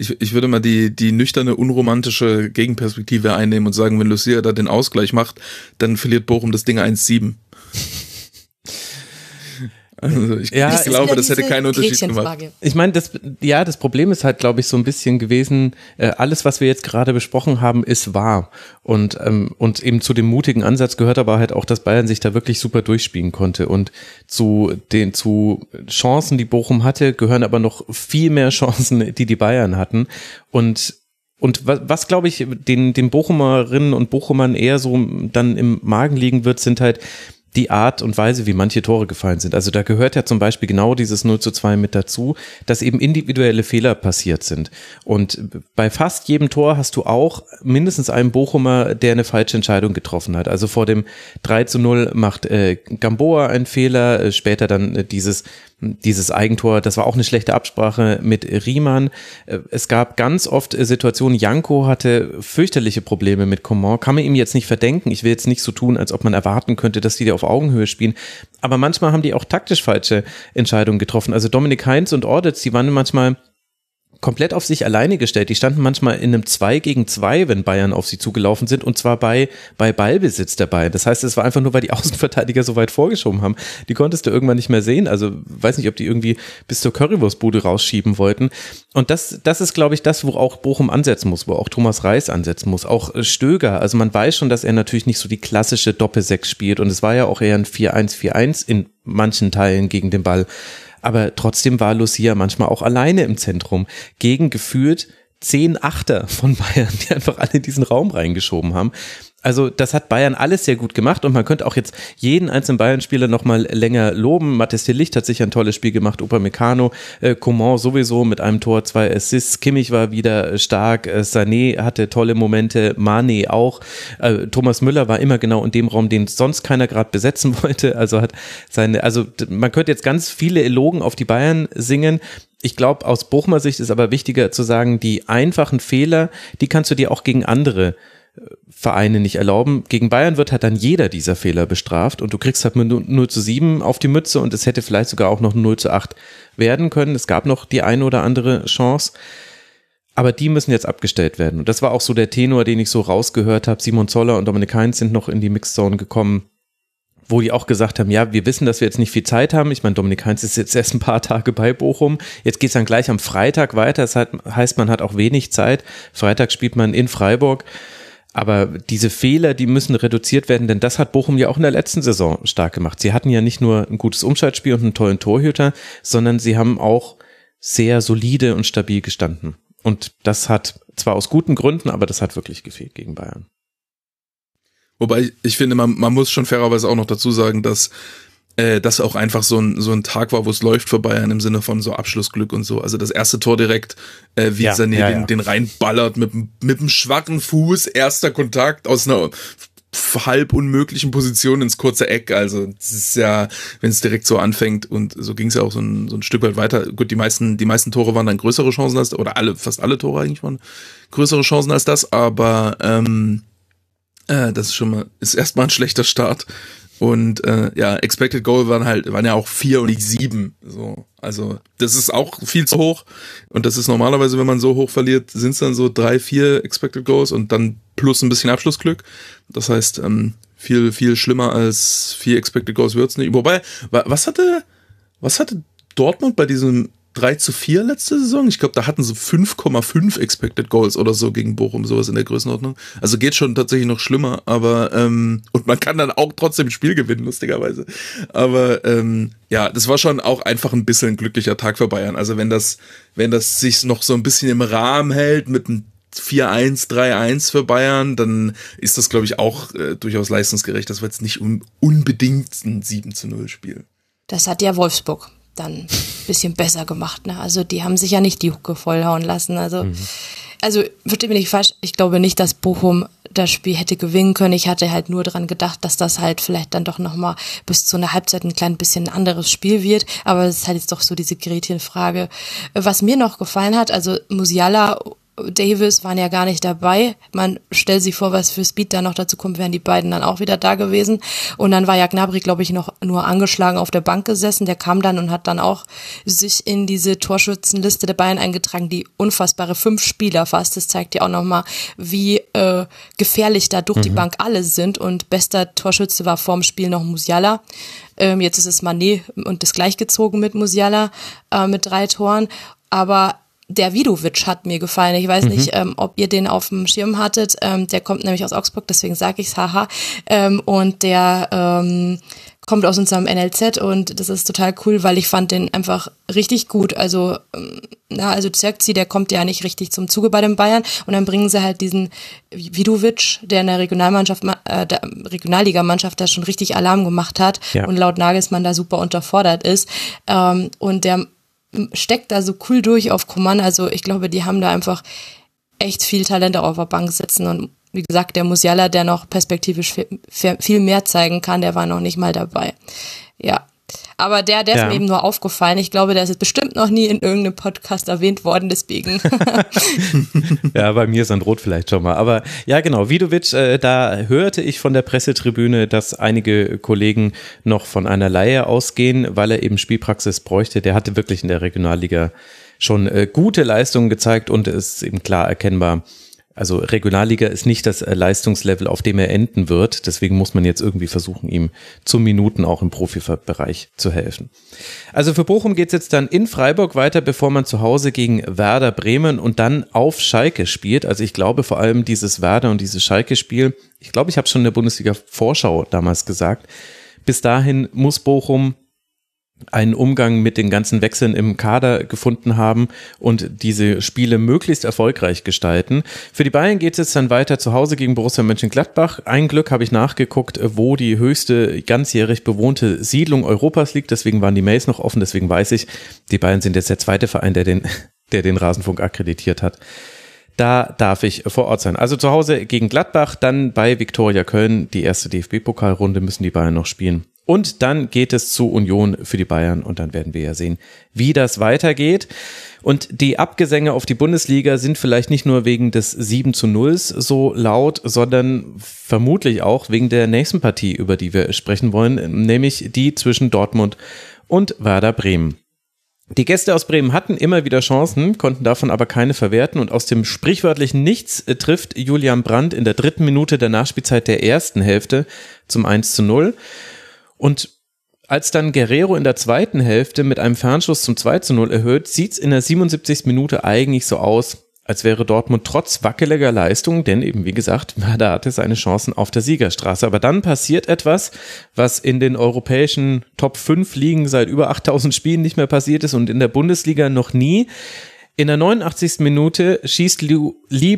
Ich, ich würde mal die, die nüchterne, unromantische Gegenperspektive einnehmen und sagen, wenn Lucia da den Ausgleich macht, dann verliert Bochum das Ding 1-7. Also ich, ja, ich glaube, das hätte keinen Unterschied gemacht. Ich meine, das, ja, das Problem ist halt, glaube ich, so ein bisschen gewesen, äh, alles, was wir jetzt gerade besprochen haben, ist wahr. Und, ähm, und eben zu dem mutigen Ansatz gehört aber halt auch, dass Bayern sich da wirklich super durchspielen konnte. Und zu den zu Chancen, die Bochum hatte, gehören aber noch viel mehr Chancen, die die Bayern hatten. Und und was, was glaube ich, den, den Bochumerinnen und Bochumern eher so dann im Magen liegen wird, sind halt die Art und Weise, wie manche Tore gefallen sind. Also da gehört ja zum Beispiel genau dieses 0 zu 2 mit dazu, dass eben individuelle Fehler passiert sind. Und bei fast jedem Tor hast du auch mindestens einen Bochumer, der eine falsche Entscheidung getroffen hat. Also vor dem 3 zu 0 macht äh, Gamboa einen Fehler, äh, später dann äh, dieses dieses Eigentor, das war auch eine schlechte Absprache mit Riemann. Äh, es gab ganz oft Situationen, Janko hatte fürchterliche Probleme mit Coman, kann man ihm jetzt nicht verdenken. Ich will jetzt nicht so tun, als ob man erwarten könnte, dass die da auf Augenhöhe spielen. Aber manchmal haben die auch taktisch falsche Entscheidungen getroffen. Also Dominik Heinz und Ordetz, die waren manchmal komplett auf sich alleine gestellt. Die standen manchmal in einem 2 gegen 2, wenn Bayern auf sie zugelaufen sind und zwar bei, bei Ballbesitz dabei. Das heißt, es war einfach nur, weil die Außenverteidiger so weit vorgeschoben haben. Die konntest du irgendwann nicht mehr sehen. Also weiß nicht, ob die irgendwie bis zur Currywurstbude rausschieben wollten. Und das, das ist, glaube ich, das, wo auch Bochum ansetzen muss, wo auch Thomas Reis ansetzen muss. Auch äh, Stöger. Also man weiß schon, dass er natürlich nicht so die klassische Doppelsechs spielt und es war ja auch eher ein 4-1-4-1 in manchen Teilen gegen den Ball aber trotzdem war Lucia manchmal auch alleine im Zentrum gegen gefühlt zehn Achter von Bayern, die einfach alle in diesen Raum reingeschoben haben. Also das hat Bayern alles sehr gut gemacht und man könnte auch jetzt jeden einzelnen Bayern-Spieler nochmal länger loben. Matthias de Licht hat sich ein tolles Spiel gemacht, Upamecano, äh, Coman sowieso mit einem Tor, zwei Assists, Kimmich war wieder stark, äh, Sané hatte tolle Momente, Mane auch, äh, Thomas Müller war immer genau in dem Raum, den sonst keiner gerade besetzen wollte, also hat seine, also man könnte jetzt ganz viele Elogen auf die Bayern singen, ich glaube, aus Bochumer Sicht ist aber wichtiger zu sagen, die einfachen Fehler, die kannst du dir auch gegen andere Vereine nicht erlauben. Gegen Bayern wird halt dann jeder dieser Fehler bestraft und du kriegst halt mit 0 zu 7 auf die Mütze und es hätte vielleicht sogar auch noch 0 zu 8 werden können. Es gab noch die eine oder andere Chance. Aber die müssen jetzt abgestellt werden. Und das war auch so der Tenor, den ich so rausgehört habe. Simon Zoller und Dominik Heinz sind noch in die Mixzone gekommen, wo die auch gesagt haben, ja, wir wissen, dass wir jetzt nicht viel Zeit haben. Ich meine, Dominik Heinz ist jetzt erst ein paar Tage bei Bochum. Jetzt geht es dann gleich am Freitag weiter. Das heißt, man hat auch wenig Zeit. Freitag spielt man in Freiburg. Aber diese Fehler, die müssen reduziert werden, denn das hat Bochum ja auch in der letzten Saison stark gemacht. Sie hatten ja nicht nur ein gutes Umschaltspiel und einen tollen Torhüter, sondern sie haben auch sehr solide und stabil gestanden. Und das hat zwar aus guten Gründen, aber das hat wirklich gefehlt gegen Bayern. Wobei ich finde, man, man muss schon fairerweise auch noch dazu sagen, dass äh, das auch einfach so ein, so ein Tag war, wo es läuft für Bayern im Sinne von so Abschlussglück und so. Also das erste Tor direkt, äh, wie ja, Sané ja, den, ja. den reinballert mit, mit einem schwachen Fuß, erster Kontakt aus einer halb unmöglichen Position ins kurze Eck. Also das ist ja, wenn es direkt so anfängt und so ging es ja auch so ein, so ein Stück weit weiter. Gut, die meisten, die meisten Tore waren dann größere Chancen als, oder alle, fast alle Tore eigentlich waren größere Chancen als das, aber ähm, äh, das ist schon mal, ist erstmal ein schlechter Start. Und äh, ja, Expected Goal waren halt, waren ja auch vier und nicht sieben. So. Also das ist auch viel zu hoch. Und das ist normalerweise, wenn man so hoch verliert, sind es dann so drei, vier Expected Goals und dann plus ein bisschen Abschlussglück. Das heißt, ähm, viel, viel schlimmer als vier Expected Goals wird's nicht. Wobei, was hatte, was hatte Dortmund bei diesem 3 zu 4 letzte Saison. Ich glaube, da hatten sie 5,5 Expected Goals oder so gegen Bochum, sowas in der Größenordnung. Also geht schon tatsächlich noch schlimmer, aber ähm, und man kann dann auch trotzdem Spiel gewinnen, lustigerweise. Aber ähm, ja, das war schon auch einfach ein bisschen ein glücklicher Tag für Bayern. Also wenn das, wenn das sich noch so ein bisschen im Rahmen hält mit einem 4-1, 3-1 für Bayern, dann ist das, glaube ich, auch äh, durchaus leistungsgerecht. Das war jetzt nicht un unbedingt ein 7 zu 0 Spiel. Das hat ja Wolfsburg dann ein bisschen besser gemacht. Ne? Also die haben sich ja nicht die Hucke vollhauen lassen. Also, mhm. also verstehe mich nicht falsch, ich glaube nicht, dass Bochum das Spiel hätte gewinnen können. Ich hatte halt nur daran gedacht, dass das halt vielleicht dann doch nochmal bis zu einer Halbzeit ein klein bisschen ein anderes Spiel wird. Aber es ist halt jetzt doch so diese Gretchenfrage. Was mir noch gefallen hat, also Musiala Davis waren ja gar nicht dabei. Man stellt sich vor, was für Speed da noch dazu kommt, wären die beiden dann auch wieder da gewesen. Und dann war ja Gnabry, glaube ich, noch nur angeschlagen auf der Bank gesessen. Der kam dann und hat dann auch sich in diese Torschützenliste der Bayern eingetragen, die unfassbare fünf Spieler fast. Das zeigt ja auch nochmal, wie äh, gefährlich da durch mhm. die Bank alle sind. Und bester Torschütze war vorm Spiel noch Musiala. Ähm, jetzt ist es Manet und das gleichgezogen mit Musiala äh, mit drei Toren. Aber der Vidovic hat mir gefallen. Ich weiß mhm. nicht, ähm, ob ihr den auf dem Schirm hattet. Ähm, der kommt nämlich aus Augsburg, deswegen sage ich's, haha. Ähm, und der ähm, kommt aus unserem NLZ und das ist total cool, weil ich fand den einfach richtig gut. Also, ähm, na, also Zirkzi, der kommt ja nicht richtig zum Zuge bei den Bayern und dann bringen sie halt diesen Vidovic, der in der Regionalmannschaft, äh, der Regionalligamannschaft da schon richtig Alarm gemacht hat ja. und laut Nagelsmann da super unterfordert ist. Ähm, und der steckt da so cool durch auf Command. Also ich glaube, die haben da einfach echt viel Talent auf der Bank sitzen und wie gesagt, der Musiala, der noch perspektivisch viel mehr zeigen kann, der war noch nicht mal dabei. Ja, aber der, der ja. ist mir eben nur aufgefallen. Ich glaube, der ist jetzt bestimmt noch nie in irgendeinem Podcast erwähnt worden, deswegen. ja, bei mir ist ein Rot vielleicht schon mal. Aber ja, genau, Vidovic, äh, da hörte ich von der Pressetribüne, dass einige Kollegen noch von einer Laie ausgehen, weil er eben Spielpraxis bräuchte. Der hatte wirklich in der Regionalliga schon äh, gute Leistungen gezeigt und ist eben klar erkennbar, also Regionalliga ist nicht das äh, Leistungslevel, auf dem er enden wird. Deswegen muss man jetzt irgendwie versuchen, ihm zu Minuten auch im Profibereich zu helfen. Also für Bochum geht's jetzt dann in Freiburg weiter, bevor man zu Hause gegen Werder Bremen und dann auf Schalke spielt. Also ich glaube vor allem dieses Werder und dieses Schalke-Spiel, ich glaube, ich habe schon in der Bundesliga-Vorschau damals gesagt, bis dahin muss Bochum einen Umgang mit den ganzen Wechseln im Kader gefunden haben und diese Spiele möglichst erfolgreich gestalten. Für die Bayern geht es dann weiter zu Hause gegen Borussia Mönchengladbach. Ein Glück habe ich nachgeguckt, wo die höchste ganzjährig bewohnte Siedlung Europas liegt. Deswegen waren die Mails noch offen. Deswegen weiß ich, die Bayern sind jetzt der zweite Verein, der den, der den Rasenfunk akkreditiert hat. Da darf ich vor Ort sein. Also zu Hause gegen Gladbach, dann bei Viktoria Köln. Die erste DFB-Pokalrunde müssen die Bayern noch spielen. Und dann geht es zu Union für die Bayern und dann werden wir ja sehen, wie das weitergeht. Und die Abgesänge auf die Bundesliga sind vielleicht nicht nur wegen des 7 zu 0 so laut, sondern vermutlich auch wegen der nächsten Partie, über die wir sprechen wollen, nämlich die zwischen Dortmund und Werder Bremen. Die Gäste aus Bremen hatten immer wieder Chancen, konnten davon aber keine verwerten und aus dem sprichwörtlichen Nichts äh, trifft Julian Brandt in der dritten Minute der Nachspielzeit der ersten Hälfte zum 1 zu 0. Und als dann Guerrero in der zweiten Hälfte mit einem Fernschuss zum 2 zu 0 erhöht, sieht's in der 77. Minute eigentlich so aus, als wäre Dortmund trotz wackeliger Leistung, denn eben wie gesagt, da hatte seine Chancen auf der Siegerstraße. Aber dann passiert etwas, was in den europäischen Top 5 Ligen seit über 8000 Spielen nicht mehr passiert ist und in der Bundesliga noch nie. In der 89. Minute schießt Lee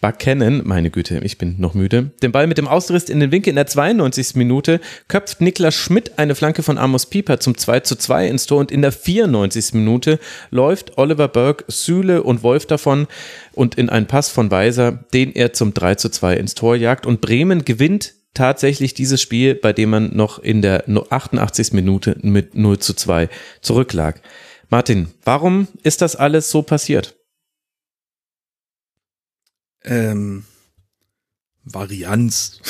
Buchanan, meine Güte, ich bin noch müde, den Ball mit dem Ausriss in den Winkel in der 92. Minute, köpft Niklas Schmidt eine Flanke von Amos Pieper zum 2 zu 2 ins Tor und in der 94. Minute läuft Oliver Burke, Süle und Wolf davon und in einen Pass von Weiser, den er zum 3 zu 2 ins Tor jagt und Bremen gewinnt tatsächlich dieses Spiel, bei dem man noch in der 88. Minute mit 0 zu 2 zurücklag. Martin, warum ist das alles so passiert? Ähm, Varianz.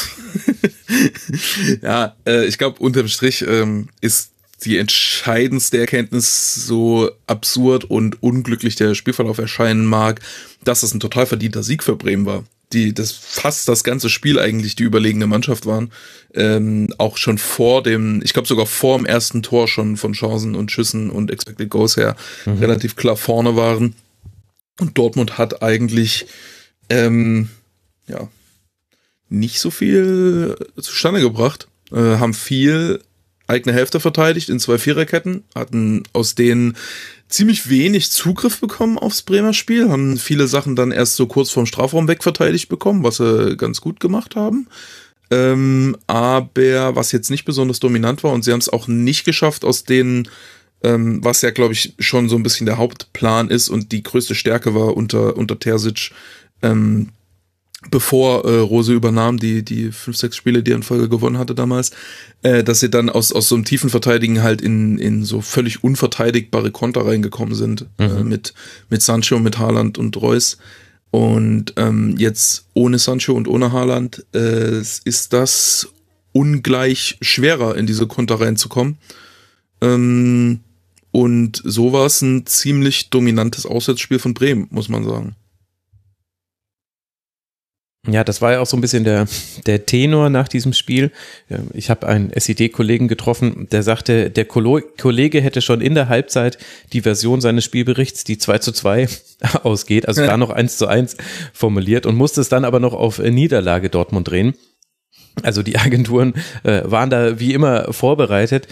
ja, äh, ich glaube, unterm Strich ähm, ist die entscheidendste Erkenntnis, so absurd und unglücklich der Spielverlauf erscheinen mag, dass es ein total verdienter Sieg für Bremen war die das fast das ganze Spiel eigentlich die überlegene Mannschaft waren. Ähm, auch schon vor dem, ich glaube sogar vor dem ersten Tor schon von Chancen und Schüssen und Expected Goals her mhm. relativ klar vorne waren. Und Dortmund hat eigentlich ähm, ja nicht so viel zustande gebracht, äh, haben viel eigene Hälfte verteidigt in zwei Viererketten, hatten aus denen ziemlich wenig Zugriff bekommen aufs Bremer Spiel, haben viele Sachen dann erst so kurz vorm Strafraum wegverteidigt bekommen, was sie ganz gut gemacht haben. Ähm, aber was jetzt nicht besonders dominant war und sie haben es auch nicht geschafft, aus denen, ähm, was ja, glaube ich, schon so ein bisschen der Hauptplan ist und die größte Stärke war unter, unter Terzic, ähm, bevor äh, Rose übernahm, die, die fünf, sechs Spiele, die er in Folge gewonnen hatte damals, äh, dass sie dann aus, aus so einem tiefen Verteidigen halt in, in so völlig unverteidigbare Konter reingekommen sind, äh, mhm. äh, mit, mit Sancho, mit Haaland und Reus. Und ähm, jetzt ohne Sancho und ohne Haaland äh, ist das ungleich schwerer, in diese Konter reinzukommen. Ähm, und so war es ein ziemlich dominantes Auswärtsspiel von Bremen, muss man sagen. Ja, das war ja auch so ein bisschen der, der Tenor nach diesem Spiel. Ich habe einen SED-Kollegen getroffen, der sagte, der Kollege hätte schon in der Halbzeit die Version seines Spielberichts, die 2 zu 2 ausgeht, also da noch 1 zu 1 formuliert und musste es dann aber noch auf Niederlage Dortmund drehen. Also die Agenturen äh, waren da wie immer vorbereitet.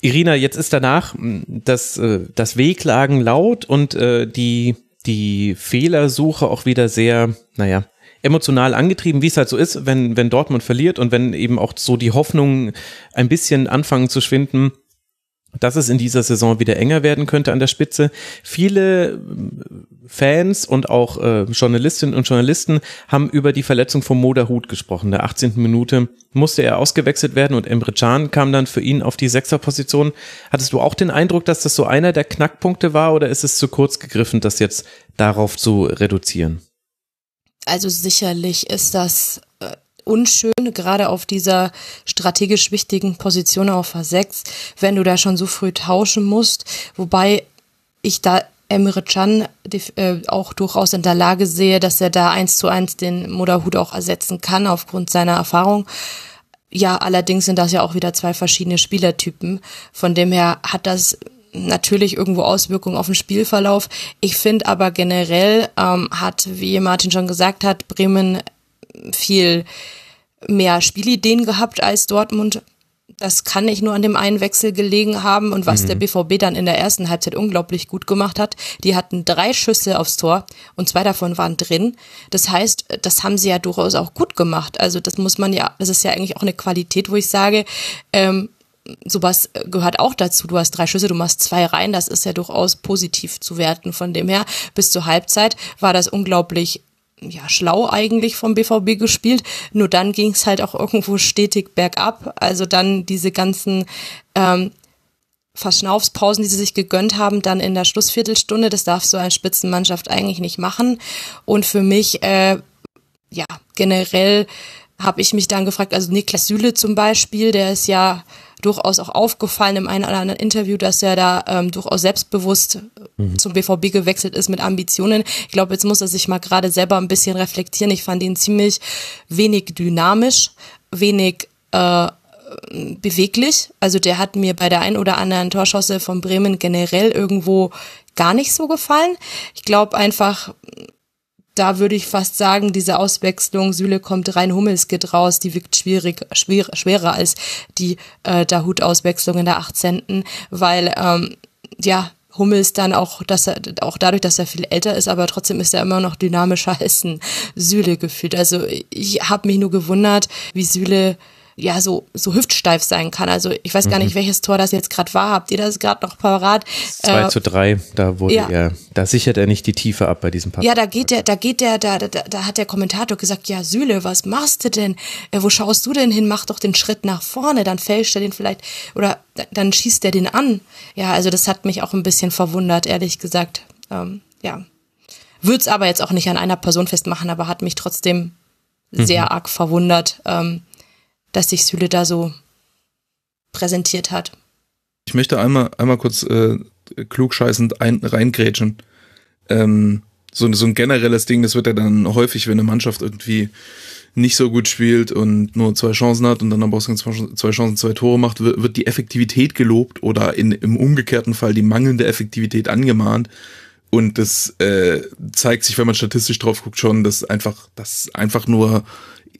Irina, jetzt ist danach das, äh, das Wehklagen laut und äh, die, die Fehlersuche auch wieder sehr, naja, emotional angetrieben, wie es halt so ist, wenn, wenn Dortmund verliert und wenn eben auch so die Hoffnungen ein bisschen anfangen zu schwinden, dass es in dieser Saison wieder enger werden könnte an der Spitze. Viele äh, Fans und auch äh, Journalistinnen und Journalisten haben über die Verletzung von Moda Hut gesprochen. In der 18. Minute musste er ausgewechselt werden und Emre Can kam dann für ihn auf die Sechserposition. Hattest du auch den Eindruck, dass das so einer der Knackpunkte war oder ist es zu kurz gegriffen, das jetzt darauf zu reduzieren? Also sicherlich ist das äh, unschön, gerade auf dieser strategisch wichtigen Position auf A6, wenn du da schon so früh tauschen musst. Wobei ich da Emre Can äh, auch durchaus in der Lage sehe, dass er da eins zu eins den Moderhut auch ersetzen kann aufgrund seiner Erfahrung. Ja, allerdings sind das ja auch wieder zwei verschiedene Spielertypen. Von dem her hat das natürlich irgendwo Auswirkungen auf den Spielverlauf. Ich finde aber generell ähm, hat, wie Martin schon gesagt hat, Bremen viel mehr Spielideen gehabt als Dortmund. Das kann nicht nur an dem einen Wechsel gelegen haben und was mhm. der BVB dann in der ersten Halbzeit unglaublich gut gemacht hat. Die hatten drei Schüsse aufs Tor und zwei davon waren drin. Das heißt, das haben sie ja durchaus auch gut gemacht. Also das muss man ja, das ist ja eigentlich auch eine Qualität, wo ich sage, ähm, sowas gehört auch dazu. Du hast drei Schüsse, du machst zwei rein, das ist ja durchaus positiv zu werten. Von dem her, bis zur Halbzeit war das unglaublich ja, schlau eigentlich vom BVB gespielt. Nur dann ging es halt auch irgendwo stetig bergab. Also dann diese ganzen ähm, Verschnaufspausen, die sie sich gegönnt haben, dann in der Schlussviertelstunde. Das darf so eine Spitzenmannschaft eigentlich nicht machen. Und für mich, äh, ja, generell habe ich mich dann gefragt, also Niklas Süle zum Beispiel, der ist ja durchaus auch aufgefallen im einen oder anderen Interview, dass er da ähm, durchaus selbstbewusst mhm. zum BVB gewechselt ist mit Ambitionen. Ich glaube, jetzt muss er sich mal gerade selber ein bisschen reflektieren. Ich fand ihn ziemlich wenig dynamisch, wenig äh, beweglich. Also der hat mir bei der ein oder anderen Torschosse von Bremen generell irgendwo gar nicht so gefallen. Ich glaube einfach, da würde ich fast sagen, diese Auswechslung, Süle kommt rein, Hummels geht raus, die wirkt schwierig, schwer, schwerer als die äh, Dahut-Auswechslung in der 18., weil ähm, ja, Hummels dann auch, dass er, auch dadurch, dass er viel älter ist, aber trotzdem ist er immer noch dynamischer als ein Süle gefühlt. Also ich habe mich nur gewundert, wie Süle ja so so hüftsteif sein kann. Also ich weiß gar nicht, mhm. welches Tor das jetzt gerade war. Habt ihr das gerade noch parat? 2 äh, zu 3, da wurde ja. er, da sichert er nicht die Tiefe ab bei diesem Pass. Ja, da geht der, da geht der, da, da, da hat der Kommentator gesagt, ja Süle, was machst du denn? Äh, wo schaust du denn hin? Mach doch den Schritt nach vorne, dann fälscht er den vielleicht oder dann schießt er den an. Ja, also das hat mich auch ein bisschen verwundert, ehrlich gesagt. Ähm, ja. Würde es aber jetzt auch nicht an einer Person festmachen, aber hat mich trotzdem sehr mhm. arg verwundert. Ähm, dass sich Süle da so präsentiert hat. Ich möchte einmal, einmal kurz äh, klugscheißend ein, reingrätschen. Ähm, so, so ein generelles Ding, das wird ja dann häufig, wenn eine Mannschaft irgendwie nicht so gut spielt und nur zwei Chancen hat und dann aber auch zwei Chancen, zwei Tore macht, wird die Effektivität gelobt oder in, im umgekehrten Fall die mangelnde Effektivität angemahnt. Und das äh, zeigt sich, wenn man statistisch drauf guckt, schon, dass einfach, dass einfach nur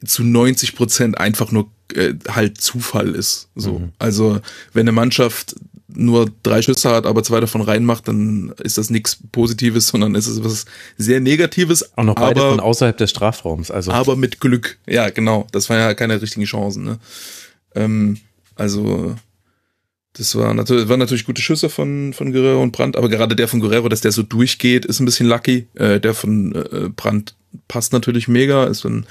zu 90 Prozent einfach nur äh, halt Zufall ist. So. Mhm. Also wenn eine Mannschaft nur drei Schüsse hat, aber zwei davon reinmacht, dann ist das nichts Positives, sondern es ist was sehr Negatives. Auch noch beide aber, von außerhalb des Strafraums. Also. Aber mit Glück. Ja, genau. Das waren ja keine richtigen Chancen. Ne? Ähm, also das war natürlich, waren natürlich gute Schüsse von, von Guerrero und Brandt, aber gerade der von Guerrero, dass der so durchgeht, ist ein bisschen lucky. Äh, der von äh, Brandt passt natürlich mega, ist ein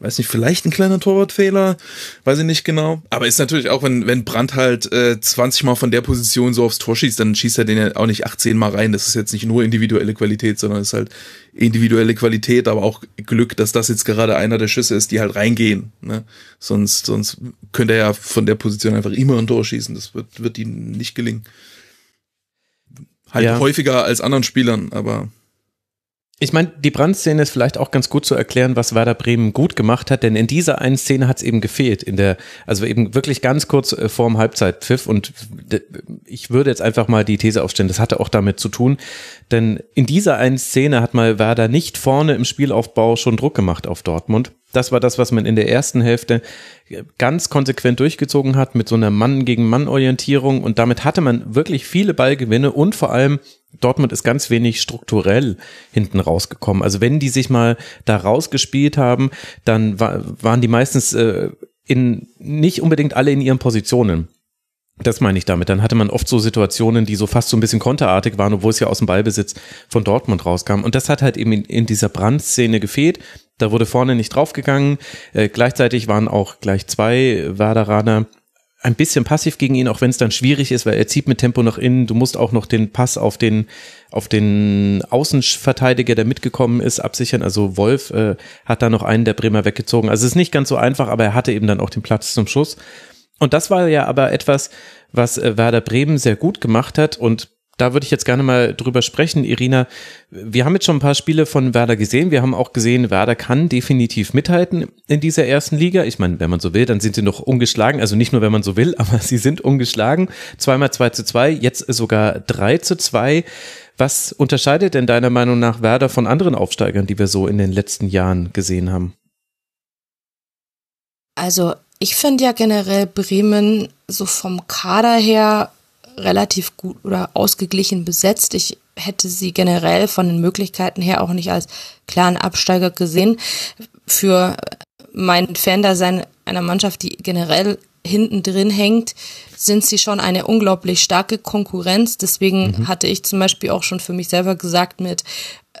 weiß nicht, vielleicht ein kleiner Torwartfehler, weiß ich nicht genau. Aber ist natürlich auch, wenn, wenn Brandt halt äh, 20 Mal von der Position so aufs Tor schießt, dann schießt er den ja auch nicht 18 Mal rein. Das ist jetzt nicht nur individuelle Qualität, sondern ist halt individuelle Qualität, aber auch Glück, dass das jetzt gerade einer der Schüsse ist, die halt reingehen. Ne? Sonst, sonst könnte er ja von der Position einfach immer ein Tor schießen. Das wird, wird ihm nicht gelingen. Halt ja. häufiger als anderen Spielern, aber ich meine, die Brandszene ist vielleicht auch ganz gut zu erklären, was Werder Bremen gut gemacht hat, denn in dieser einen Szene hat es eben gefehlt, in der, also eben wirklich ganz kurz äh, vorm Halbzeitpfiff und ich würde jetzt einfach mal die These aufstellen, das hatte auch damit zu tun, denn in dieser einen Szene hat mal Werder nicht vorne im Spielaufbau schon Druck gemacht auf Dortmund. Das war das, was man in der ersten Hälfte ganz konsequent durchgezogen hat mit so einer Mann gegen Mann Orientierung und damit hatte man wirklich viele Ballgewinne und vor allem Dortmund ist ganz wenig strukturell hinten rausgekommen. Also wenn die sich mal da rausgespielt haben, dann war, waren die meistens äh, in nicht unbedingt alle in ihren Positionen. Das meine ich damit. Dann hatte man oft so Situationen, die so fast so ein bisschen konterartig waren, obwohl es ja aus dem Ballbesitz von Dortmund rauskam. Und das hat halt eben in, in dieser Brandszene gefehlt. Da wurde vorne nicht draufgegangen. Äh, gleichzeitig waren auch gleich zwei Werderaner ein bisschen passiv gegen ihn, auch wenn es dann schwierig ist, weil er zieht mit Tempo nach innen. Du musst auch noch den Pass auf den auf den Außenverteidiger, der mitgekommen ist, absichern. Also Wolf äh, hat da noch einen der Bremer weggezogen. Also es ist nicht ganz so einfach, aber er hatte eben dann auch den Platz zum Schuss. Und das war ja aber etwas, was äh, Werder Bremen sehr gut gemacht hat und da würde ich jetzt gerne mal drüber sprechen, Irina. Wir haben jetzt schon ein paar Spiele von Werder gesehen. Wir haben auch gesehen, Werder kann definitiv mithalten in dieser ersten Liga. Ich meine, wenn man so will, dann sind sie noch ungeschlagen. Also nicht nur, wenn man so will, aber sie sind ungeschlagen. Zweimal 2 zu 2, jetzt sogar 3 zu 2. Was unterscheidet denn deiner Meinung nach Werder von anderen Aufsteigern, die wir so in den letzten Jahren gesehen haben? Also ich finde ja generell Bremen so vom Kader her relativ gut oder ausgeglichen besetzt. Ich hätte sie generell von den Möglichkeiten her auch nicht als klaren Absteiger gesehen. Für mein Fan-Dasein einer Mannschaft, die generell hinten drin hängt, sind sie schon eine unglaublich starke Konkurrenz. Deswegen mhm. hatte ich zum Beispiel auch schon für mich selber gesagt, mit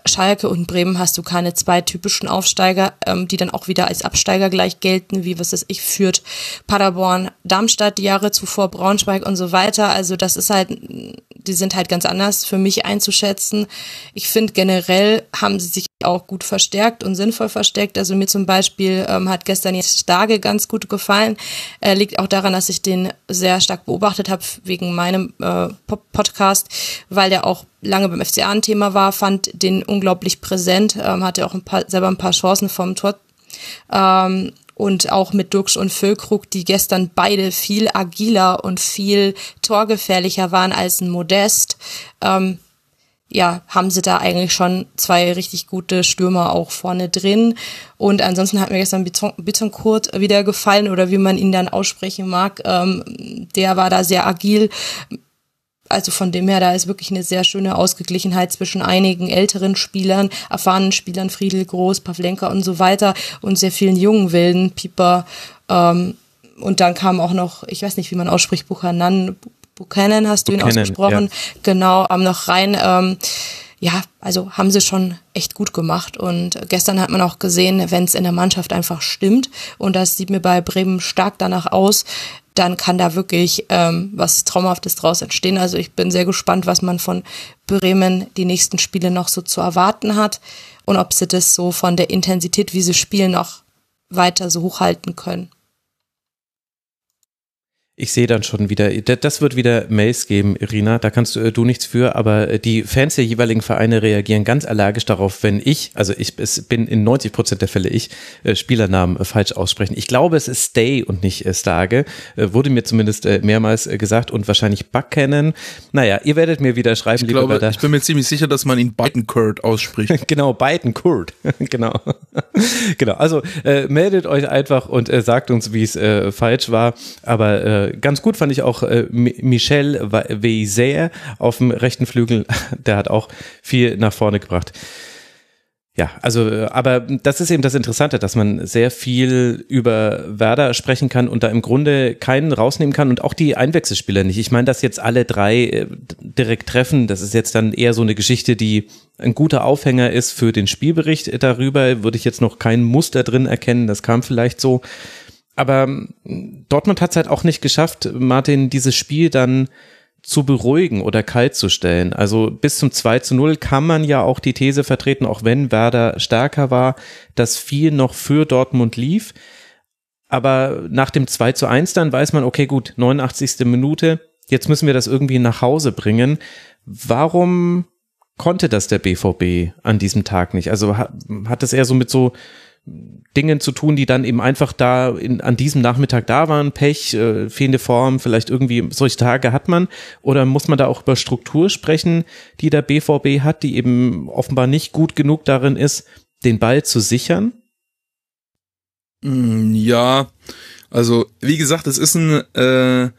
Schalke und Bremen hast du keine zwei typischen Aufsteiger, ähm, die dann auch wieder als Absteiger gleich gelten, wie was es ich führt Paderborn, Darmstadt die Jahre zuvor, Braunschweig und so weiter. Also das ist halt die sind halt ganz anders für mich einzuschätzen. Ich finde generell haben sie sich auch gut verstärkt und sinnvoll verstärkt. Also mir zum Beispiel ähm, hat gestern jetzt Starke ganz gut gefallen. Äh, liegt auch daran, dass ich den sehr stark beobachtet habe wegen meinem äh, Podcast, weil der auch lange beim FCA ein Thema war, fand den unglaublich präsent, ähm, hatte auch ein paar, selber ein paar Chancen vom Tor. Ähm, und auch mit Dux und Füllkrug, die gestern beide viel agiler und viel torgefährlicher waren als ein Modest. Ähm, ja, haben sie da eigentlich schon zwei richtig gute Stürmer auch vorne drin. Und ansonsten hat mir gestern Bittencourt wieder gefallen oder wie man ihn dann aussprechen mag. Ähm, der war da sehr agil. Also von dem her, da ist wirklich eine sehr schöne Ausgeglichenheit zwischen einigen älteren Spielern, erfahrenen Spielern, Friedel Groß, Pavlenka und so weiter und sehr vielen jungen Wilden, Pieper. Ähm, und dann kam auch noch, ich weiß nicht, wie man ausspricht, Buchanan, Buchanan hast du Buchanan, ihn ausgesprochen, ja. genau, ähm, noch rein. Ähm, ja, also haben sie schon echt gut gemacht. Und gestern hat man auch gesehen, wenn es in der Mannschaft einfach stimmt, und das sieht mir bei Bremen stark danach aus, dann kann da wirklich ähm, was Traumhaftes draus entstehen. Also ich bin sehr gespannt, was man von Bremen die nächsten Spiele noch so zu erwarten hat und ob sie das so von der Intensität, wie sie spielen, noch weiter so hochhalten können. Ich sehe dann schon wieder, das wird wieder Mails geben, Irina, da kannst du, äh, du nichts für, aber äh, die Fans der jeweiligen Vereine reagieren ganz allergisch darauf, wenn ich, also ich bin in 90 Prozent der Fälle ich, äh, Spielernamen falsch aussprechen. Ich glaube, es ist Stay und nicht Stage, wurde mir zumindest mehrmals gesagt und wahrscheinlich Buckcannon. Naja, ihr werdet mir wieder schreiben, ich glaube, Ich bin mir ziemlich sicher, dass man ihn Biden-Kurt ausspricht. genau, Biden-Kurt, genau. genau, also äh, meldet euch einfach und äh, sagt uns, wie es äh, falsch war, aber ganz gut fand ich auch äh, Michel Weiser auf dem rechten Flügel. Der hat auch viel nach vorne gebracht. Ja, also, äh, aber das ist eben das Interessante, dass man sehr viel über Werder sprechen kann und da im Grunde keinen rausnehmen kann und auch die Einwechselspieler nicht. Ich meine, dass jetzt alle drei äh, direkt treffen, das ist jetzt dann eher so eine Geschichte, die ein guter Aufhänger ist für den Spielbericht darüber. Würde ich jetzt noch kein Muster drin erkennen, das kam vielleicht so aber hm, Dortmund hat es halt auch nicht geschafft, Martin, dieses Spiel dann zu beruhigen oder kalt zu stellen. Also bis zum 2 zu 0 kann man ja auch die These vertreten, auch wenn Werder stärker war, dass viel noch für Dortmund lief. Aber nach dem 2 zu 1 dann weiß man, okay, gut, 89. Minute, jetzt müssen wir das irgendwie nach Hause bringen. Warum konnte das der BVB an diesem Tag nicht? Also hat, das eher so mit so Dingen zu tun, die dann eben einfach da in, an diesem Nachmittag da waren, Pech, äh, fehlende Form, vielleicht irgendwie solche Tage hat man? Oder muss man da auch über Struktur sprechen, die der BVB hat, die eben offenbar nicht gut genug darin ist, den Ball zu sichern? Mm, ja, also wie gesagt, es ist ein, äh,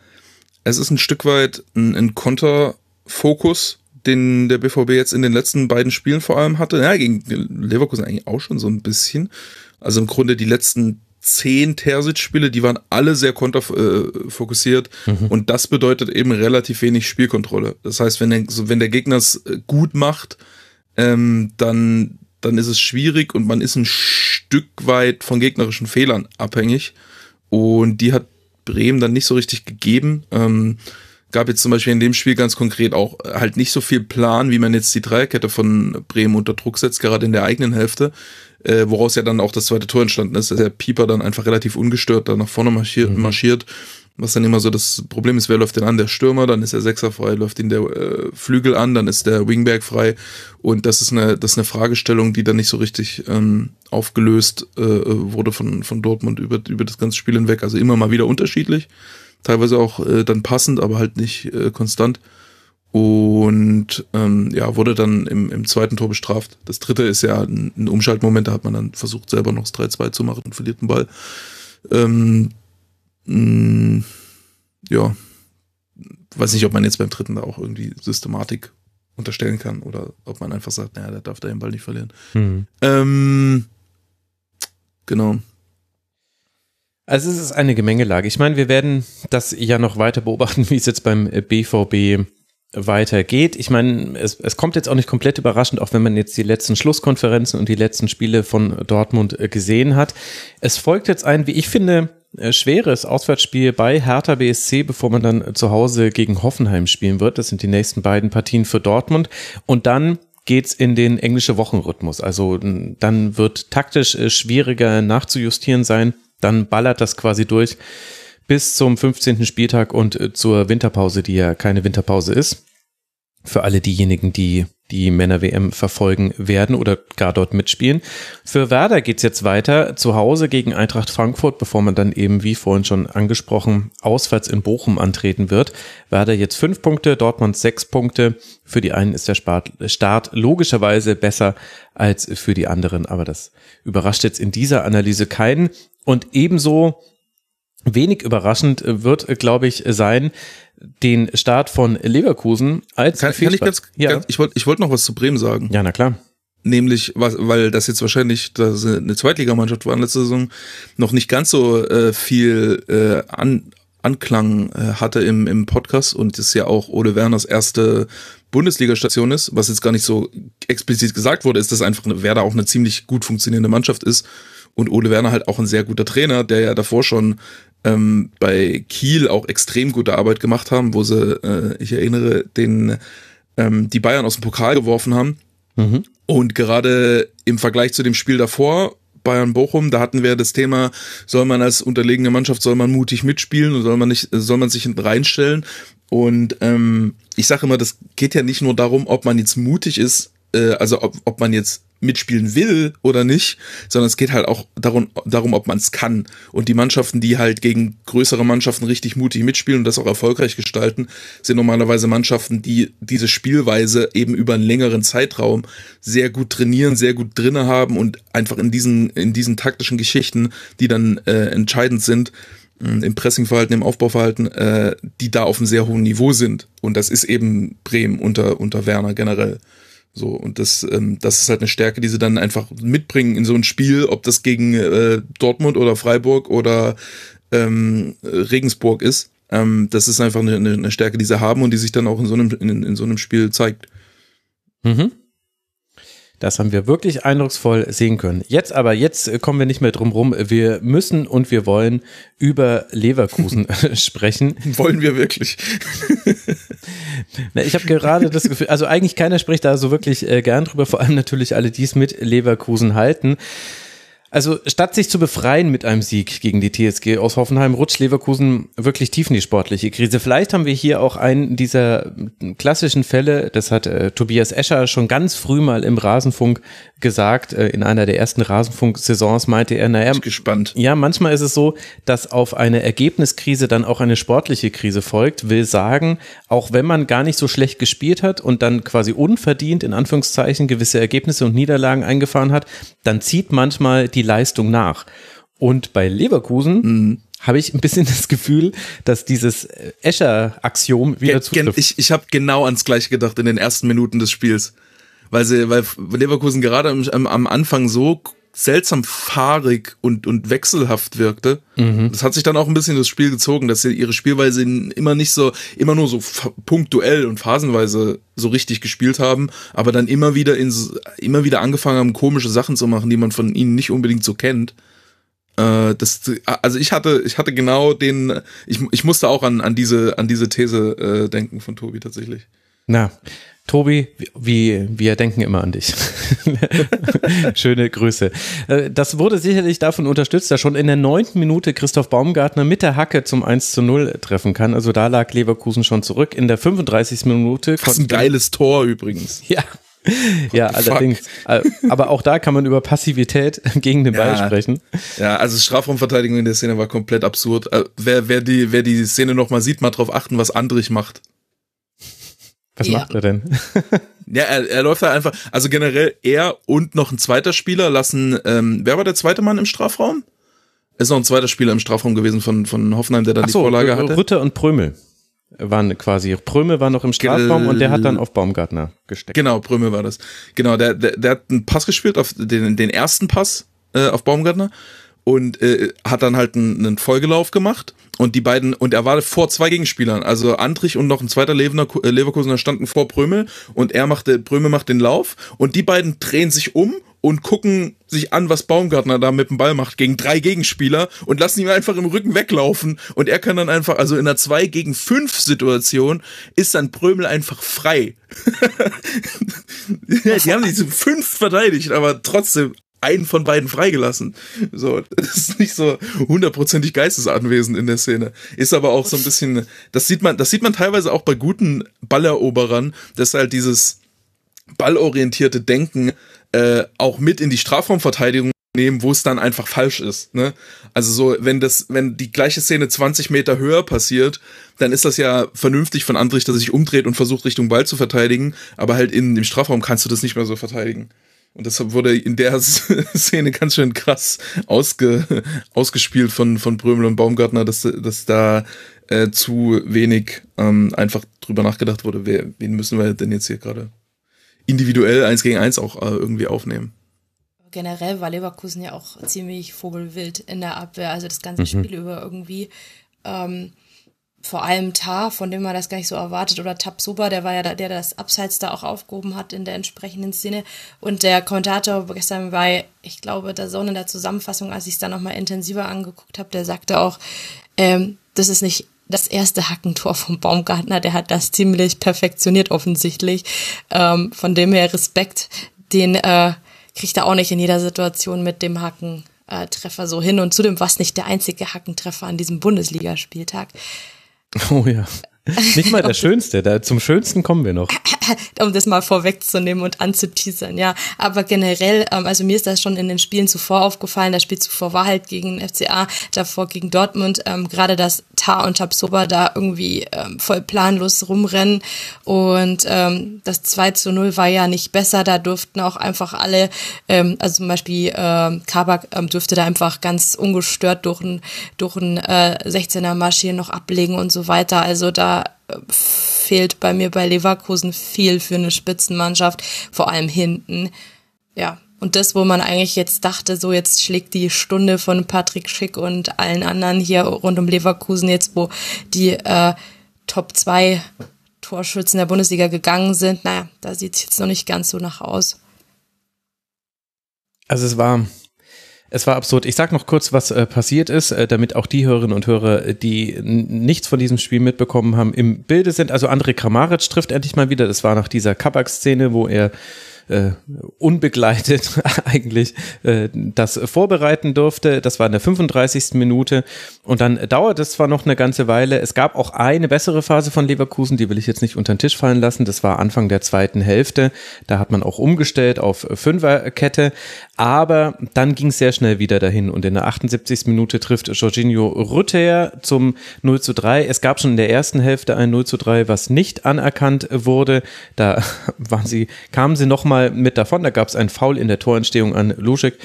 es ist ein Stück weit ein, ein Konterfokus, den der BVB jetzt in den letzten beiden Spielen vor allem hatte. Ja, gegen Leverkusen eigentlich auch schon so ein bisschen. Also im Grunde die letzten zehn Terzic-Spiele, die waren alle sehr konterfokussiert äh, mhm. und das bedeutet eben relativ wenig Spielkontrolle. Das heißt, wenn der, wenn der Gegner es äh, gut macht, ähm, dann, dann ist es schwierig und man ist ein Stück weit von gegnerischen Fehlern abhängig und die hat Bremen dann nicht so richtig gegeben. Ähm, gab jetzt zum Beispiel in dem Spiel ganz konkret auch halt nicht so viel Plan, wie man jetzt die Dreierkette von Bremen unter Druck setzt, gerade in der eigenen Hälfte, äh, woraus ja dann auch das zweite Tor entstanden ist, dass der Pieper dann einfach relativ ungestört da nach vorne marschiert, mhm. marschiert was dann immer so das Problem ist, wer läuft denn an? Der Stürmer, dann ist der Sechser frei, läuft ihn der äh, Flügel an, dann ist der Wingback frei. Und das ist eine, das ist eine Fragestellung, die dann nicht so richtig ähm, aufgelöst äh, wurde von, von Dortmund über, über das ganze Spiel hinweg. Also immer mal wieder unterschiedlich teilweise auch äh, dann passend, aber halt nicht äh, konstant. Und ähm, ja, wurde dann im, im zweiten Tor bestraft. Das dritte ist ja ein, ein Umschaltmoment, da hat man dann versucht, selber noch das 3-2 zu machen und verliert den Ball. Ähm, mh, mm, ja, weiß nicht, ob man jetzt beim dritten da auch irgendwie Systematik unterstellen kann oder ob man einfach sagt, naja, der darf da den Ball nicht verlieren. Mhm. Ähm, genau. Also es ist eine Gemengelage. Ich meine, wir werden das ja noch weiter beobachten, wie es jetzt beim BVB weitergeht. Ich meine, es, es kommt jetzt auch nicht komplett überraschend, auch wenn man jetzt die letzten Schlusskonferenzen und die letzten Spiele von Dortmund äh, gesehen hat. Es folgt jetzt ein, wie ich finde, äh, schweres Auswärtsspiel bei Hertha BSC, bevor man dann zu Hause gegen Hoffenheim spielen wird. Das sind die nächsten beiden Partien für Dortmund. Und dann geht's in den englische Wochenrhythmus. Also dann wird taktisch äh, schwieriger nachzujustieren sein. Dann ballert das quasi durch bis zum 15. Spieltag und äh, zur Winterpause, die ja keine Winterpause ist. Für alle diejenigen, die die Männer-WM verfolgen werden oder gar dort mitspielen. Für Werder geht's jetzt weiter zu Hause gegen Eintracht Frankfurt, bevor man dann eben, wie vorhin schon angesprochen, auswärts in Bochum antreten wird. Werder jetzt fünf Punkte, Dortmund sechs Punkte. Für die einen ist der Start logischerweise besser als für die anderen, aber das überrascht jetzt in dieser Analyse keinen. Und ebenso wenig überraschend wird, glaube ich, sein, den Start von Leverkusen als kann, kann ich ganz, ja. ganz ich wollte ich wollte noch was zu Bremen sagen. Ja, na klar. Nämlich, was, weil das jetzt wahrscheinlich das eine Zweitligamannschaft war in letzter Saison, noch nicht ganz so äh, viel äh, an, Anklang äh, hatte im, im Podcast und es ja auch Ole Werners erste Bundesliga-Station ist, was jetzt gar nicht so explizit gesagt wurde, ist, dass einfach Werder auch eine ziemlich gut funktionierende Mannschaft ist und Ole Werner halt auch ein sehr guter Trainer, der ja davor schon ähm, bei Kiel auch extrem gute Arbeit gemacht haben, wo sie, äh, ich erinnere, den ähm, die Bayern aus dem Pokal geworfen haben. Mhm. Und gerade im Vergleich zu dem Spiel davor, Bayern Bochum, da hatten wir das Thema, soll man als unterlegene Mannschaft, soll man mutig mitspielen oder soll man nicht, soll man sich hinten reinstellen? Und ähm, ich sage immer, das geht ja nicht nur darum, ob man jetzt mutig ist, äh, also ob, ob man jetzt mitspielen will oder nicht, sondern es geht halt auch darum, darum ob man es kann. Und die Mannschaften, die halt gegen größere Mannschaften richtig mutig mitspielen und das auch erfolgreich gestalten, sind normalerweise Mannschaften, die diese Spielweise eben über einen längeren Zeitraum sehr gut trainieren, sehr gut drinne haben und einfach in diesen, in diesen taktischen Geschichten, die dann äh, entscheidend sind, im Pressingverhalten, im Aufbauverhalten, äh, die da auf einem sehr hohen Niveau sind. Und das ist eben Bremen unter, unter Werner generell. So, und das, ähm, das ist halt eine Stärke, die sie dann einfach mitbringen in so ein Spiel, ob das gegen äh, Dortmund oder Freiburg oder ähm, Regensburg ist. Ähm, das ist einfach eine, eine Stärke, die sie haben und die sich dann auch in so einem, in, in so einem Spiel zeigt. Mhm. Das haben wir wirklich eindrucksvoll sehen können. Jetzt aber, jetzt kommen wir nicht mehr drum rum. Wir müssen und wir wollen über Leverkusen sprechen. Wollen wir wirklich? ich habe gerade das Gefühl, also eigentlich keiner spricht da so wirklich äh, gern drüber, vor allem natürlich alle, die es mit Leverkusen halten. Also statt sich zu befreien mit einem Sieg gegen die TSG aus Hoffenheim, rutscht Leverkusen wirklich tief in die sportliche Krise. Vielleicht haben wir hier auch einen dieser klassischen Fälle, das hat äh, Tobias Escher schon ganz früh mal im Rasenfunk gesagt, äh, in einer der ersten Rasenfunk-Saisons meinte er, naja, gespannt. ja, manchmal ist es so, dass auf eine Ergebniskrise dann auch eine sportliche Krise folgt, will sagen, auch wenn man gar nicht so schlecht gespielt hat und dann quasi unverdient in Anführungszeichen gewisse Ergebnisse und Niederlagen eingefahren hat, dann zieht manchmal die Leistung nach. Und bei Leverkusen mhm habe ich ein bisschen das Gefühl, dass dieses Escher-Axiom wieder zutrifft. Ich, ich habe genau ans gleiche gedacht in den ersten Minuten des Spiels weil sie, weil Leverkusen gerade am, am Anfang so seltsam fahrig und, und wechselhaft wirkte. Mhm. Das hat sich dann auch ein bisschen das Spiel gezogen, dass sie ihre Spielweise immer nicht so, immer nur so punktuell und phasenweise so richtig gespielt haben, aber dann immer wieder in, immer wieder angefangen haben, komische Sachen zu machen, die man von ihnen nicht unbedingt so kennt. Äh, das, also ich hatte, ich hatte genau den, ich, ich musste auch an, an diese, an diese These äh, denken von Tobi tatsächlich. Na, Tobi, wir, wir denken immer an dich. Schöne Grüße. Äh, das wurde sicherlich davon unterstützt, dass schon in der neunten Minute Christoph Baumgartner mit der Hacke zum 1 zu 0 treffen kann. Also da lag Leverkusen schon zurück. In der 35. Minute. Das ist ein geiles Tor übrigens. Ja. Ja, allerdings. Äh, aber auch da kann man über Passivität gegen den Ball sprechen. Ja, also Strafraumverteidigung in der Szene war komplett absurd. Äh, wer, wer, die, wer die Szene nochmal sieht, mal drauf achten, was Andrich macht. Was ja. macht er denn? ja, er, er läuft da einfach. Also generell er und noch ein zweiter Spieler lassen. Ähm, wer war der zweite Mann im Strafraum? Ist noch ein zweiter Spieler im Strafraum gewesen von, von Hoffenheim, der dann so, die Vorlage hatte. Rütter und Prömel waren quasi. Prömel war noch im Strafraum und der hat dann auf Baumgartner gesteckt. Genau, Prömel war das. Genau, der, der, der hat einen Pass gespielt, auf den, den ersten Pass äh, auf Baumgartner. Und äh, hat dann halt einen, einen Folgelauf gemacht. Und die beiden, und er war vor zwei Gegenspielern, also Andrich und noch ein zweiter äh, Leverkusener standen vor Prömel. Und er machte, Prömel macht den Lauf. Und die beiden drehen sich um und gucken sich an, was Baumgartner da mit dem Ball macht gegen drei Gegenspieler und lassen ihn einfach im Rücken weglaufen. Und er kann dann einfach, also in einer 2 gegen 5 Situation ist dann Prömel einfach frei. die haben diese fünf verteidigt, aber trotzdem einen von beiden freigelassen. So, das ist nicht so hundertprozentig geistesanwesend in der Szene. Ist aber auch so ein bisschen, das sieht man, das sieht man teilweise auch bei guten Balleroberern, dass halt dieses ballorientierte Denken äh, auch mit in die Strafraumverteidigung nehmen, wo es dann einfach falsch ist. Ne? Also so, wenn das, wenn die gleiche Szene 20 Meter höher passiert, dann ist das ja vernünftig von Andrich, dass er sich umdreht und versucht Richtung Ball zu verteidigen, aber halt in dem Strafraum kannst du das nicht mehr so verteidigen. Und deshalb wurde in der Szene ganz schön krass ausge, ausgespielt von, von Brömel und Baumgartner, dass, dass da äh, zu wenig ähm, einfach drüber nachgedacht wurde, wer, wen müssen wir denn jetzt hier gerade individuell eins gegen eins auch äh, irgendwie aufnehmen. Generell war Leverkusen ja auch ziemlich vogelwild in der Abwehr, also das ganze mhm. Spiel über irgendwie. Ähm, vor allem Tar, von dem man das gar nicht so erwartet, oder Tabsoba, der war ja da, der das Abseits da auch aufgehoben hat in der entsprechenden Szene. Und der Kommentator gestern bei, ich glaube, der Sonne in der Zusammenfassung, als ich es dann nochmal intensiver angeguckt habe, der sagte auch, ähm, das ist nicht das erste Hackentor vom Baumgartner, der hat das ziemlich perfektioniert offensichtlich. Ähm, von dem her Respekt, den äh, kriegt er auch nicht in jeder Situation mit dem Hackentreffer so hin. Und zudem war es nicht der einzige Hackentreffer an diesem Bundesligaspieltag. Oh ja. Nicht mal der schönste, da, zum schönsten kommen wir noch. um das mal vorwegzunehmen und anzuteasern, ja. Aber generell, ähm, also mir ist das schon in den Spielen zuvor aufgefallen, das Spiel zuvor war halt gegen FCA, davor gegen Dortmund, ähm, gerade das Tar und Tabsoba da irgendwie ähm, voll planlos rumrennen und ähm, das 2 zu 0 war ja nicht besser, da durften auch einfach alle, ähm, also zum Beispiel ähm, Kabak ähm, dürfte da einfach ganz ungestört durch ein, durch ein äh, 16er Marschieren noch ablegen und so weiter, also da fehlt bei mir bei Leverkusen viel für eine Spitzenmannschaft, vor allem hinten. Ja, und das, wo man eigentlich jetzt dachte, so jetzt schlägt die Stunde von Patrick Schick und allen anderen hier rund um Leverkusen jetzt, wo die äh, Top 2 Torschützen der Bundesliga gegangen sind, naja, da sieht es jetzt noch nicht ganz so nach aus. Also es war, es war absurd. Ich sag noch kurz, was äh, passiert ist, äh, damit auch die Hörerinnen und Hörer, die nichts von diesem Spiel mitbekommen haben, im Bilde sind. Also André Kramaric trifft endlich mal wieder. Das war nach dieser Kabak-Szene, wo er äh, unbegleitet eigentlich äh, das vorbereiten durfte. Das war in der 35. Minute und dann dauert es zwar noch eine ganze Weile. Es gab auch eine bessere Phase von Leverkusen, die will ich jetzt nicht unter den Tisch fallen lassen. Das war Anfang der zweiten Hälfte. Da hat man auch umgestellt auf Fünferkette, aber dann ging es sehr schnell wieder dahin und in der 78. Minute trifft Jorginho Rütter zum 0 zu 3. Es gab schon in der ersten Hälfte ein 0 zu 3, was nicht anerkannt wurde. Da waren sie, kamen sie noch mal mit davon. Da gab es einen Foul in der Torentstehung an Luschek.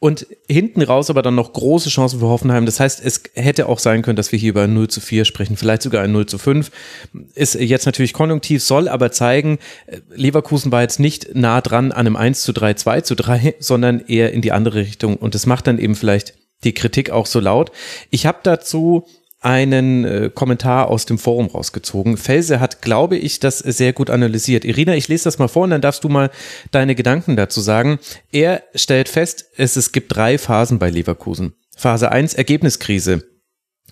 Und hinten raus aber dann noch große Chancen für Hoffenheim. Das heißt, es hätte auch sein können, dass wir hier über ein 0 zu 4 sprechen, vielleicht sogar ein 0 zu 5. Ist jetzt natürlich konjunktiv, soll aber zeigen, Leverkusen war jetzt nicht nah dran an einem 1 zu 3, 2 zu 3, sondern eher in die andere Richtung. Und das macht dann eben vielleicht die Kritik auch so laut. Ich habe dazu einen äh, Kommentar aus dem Forum rausgezogen. Felse hat, glaube ich, das sehr gut analysiert. Irina, ich lese das mal vor und dann darfst du mal deine Gedanken dazu sagen. Er stellt fest, es, es gibt drei Phasen bei Leverkusen. Phase 1, Ergebniskrise.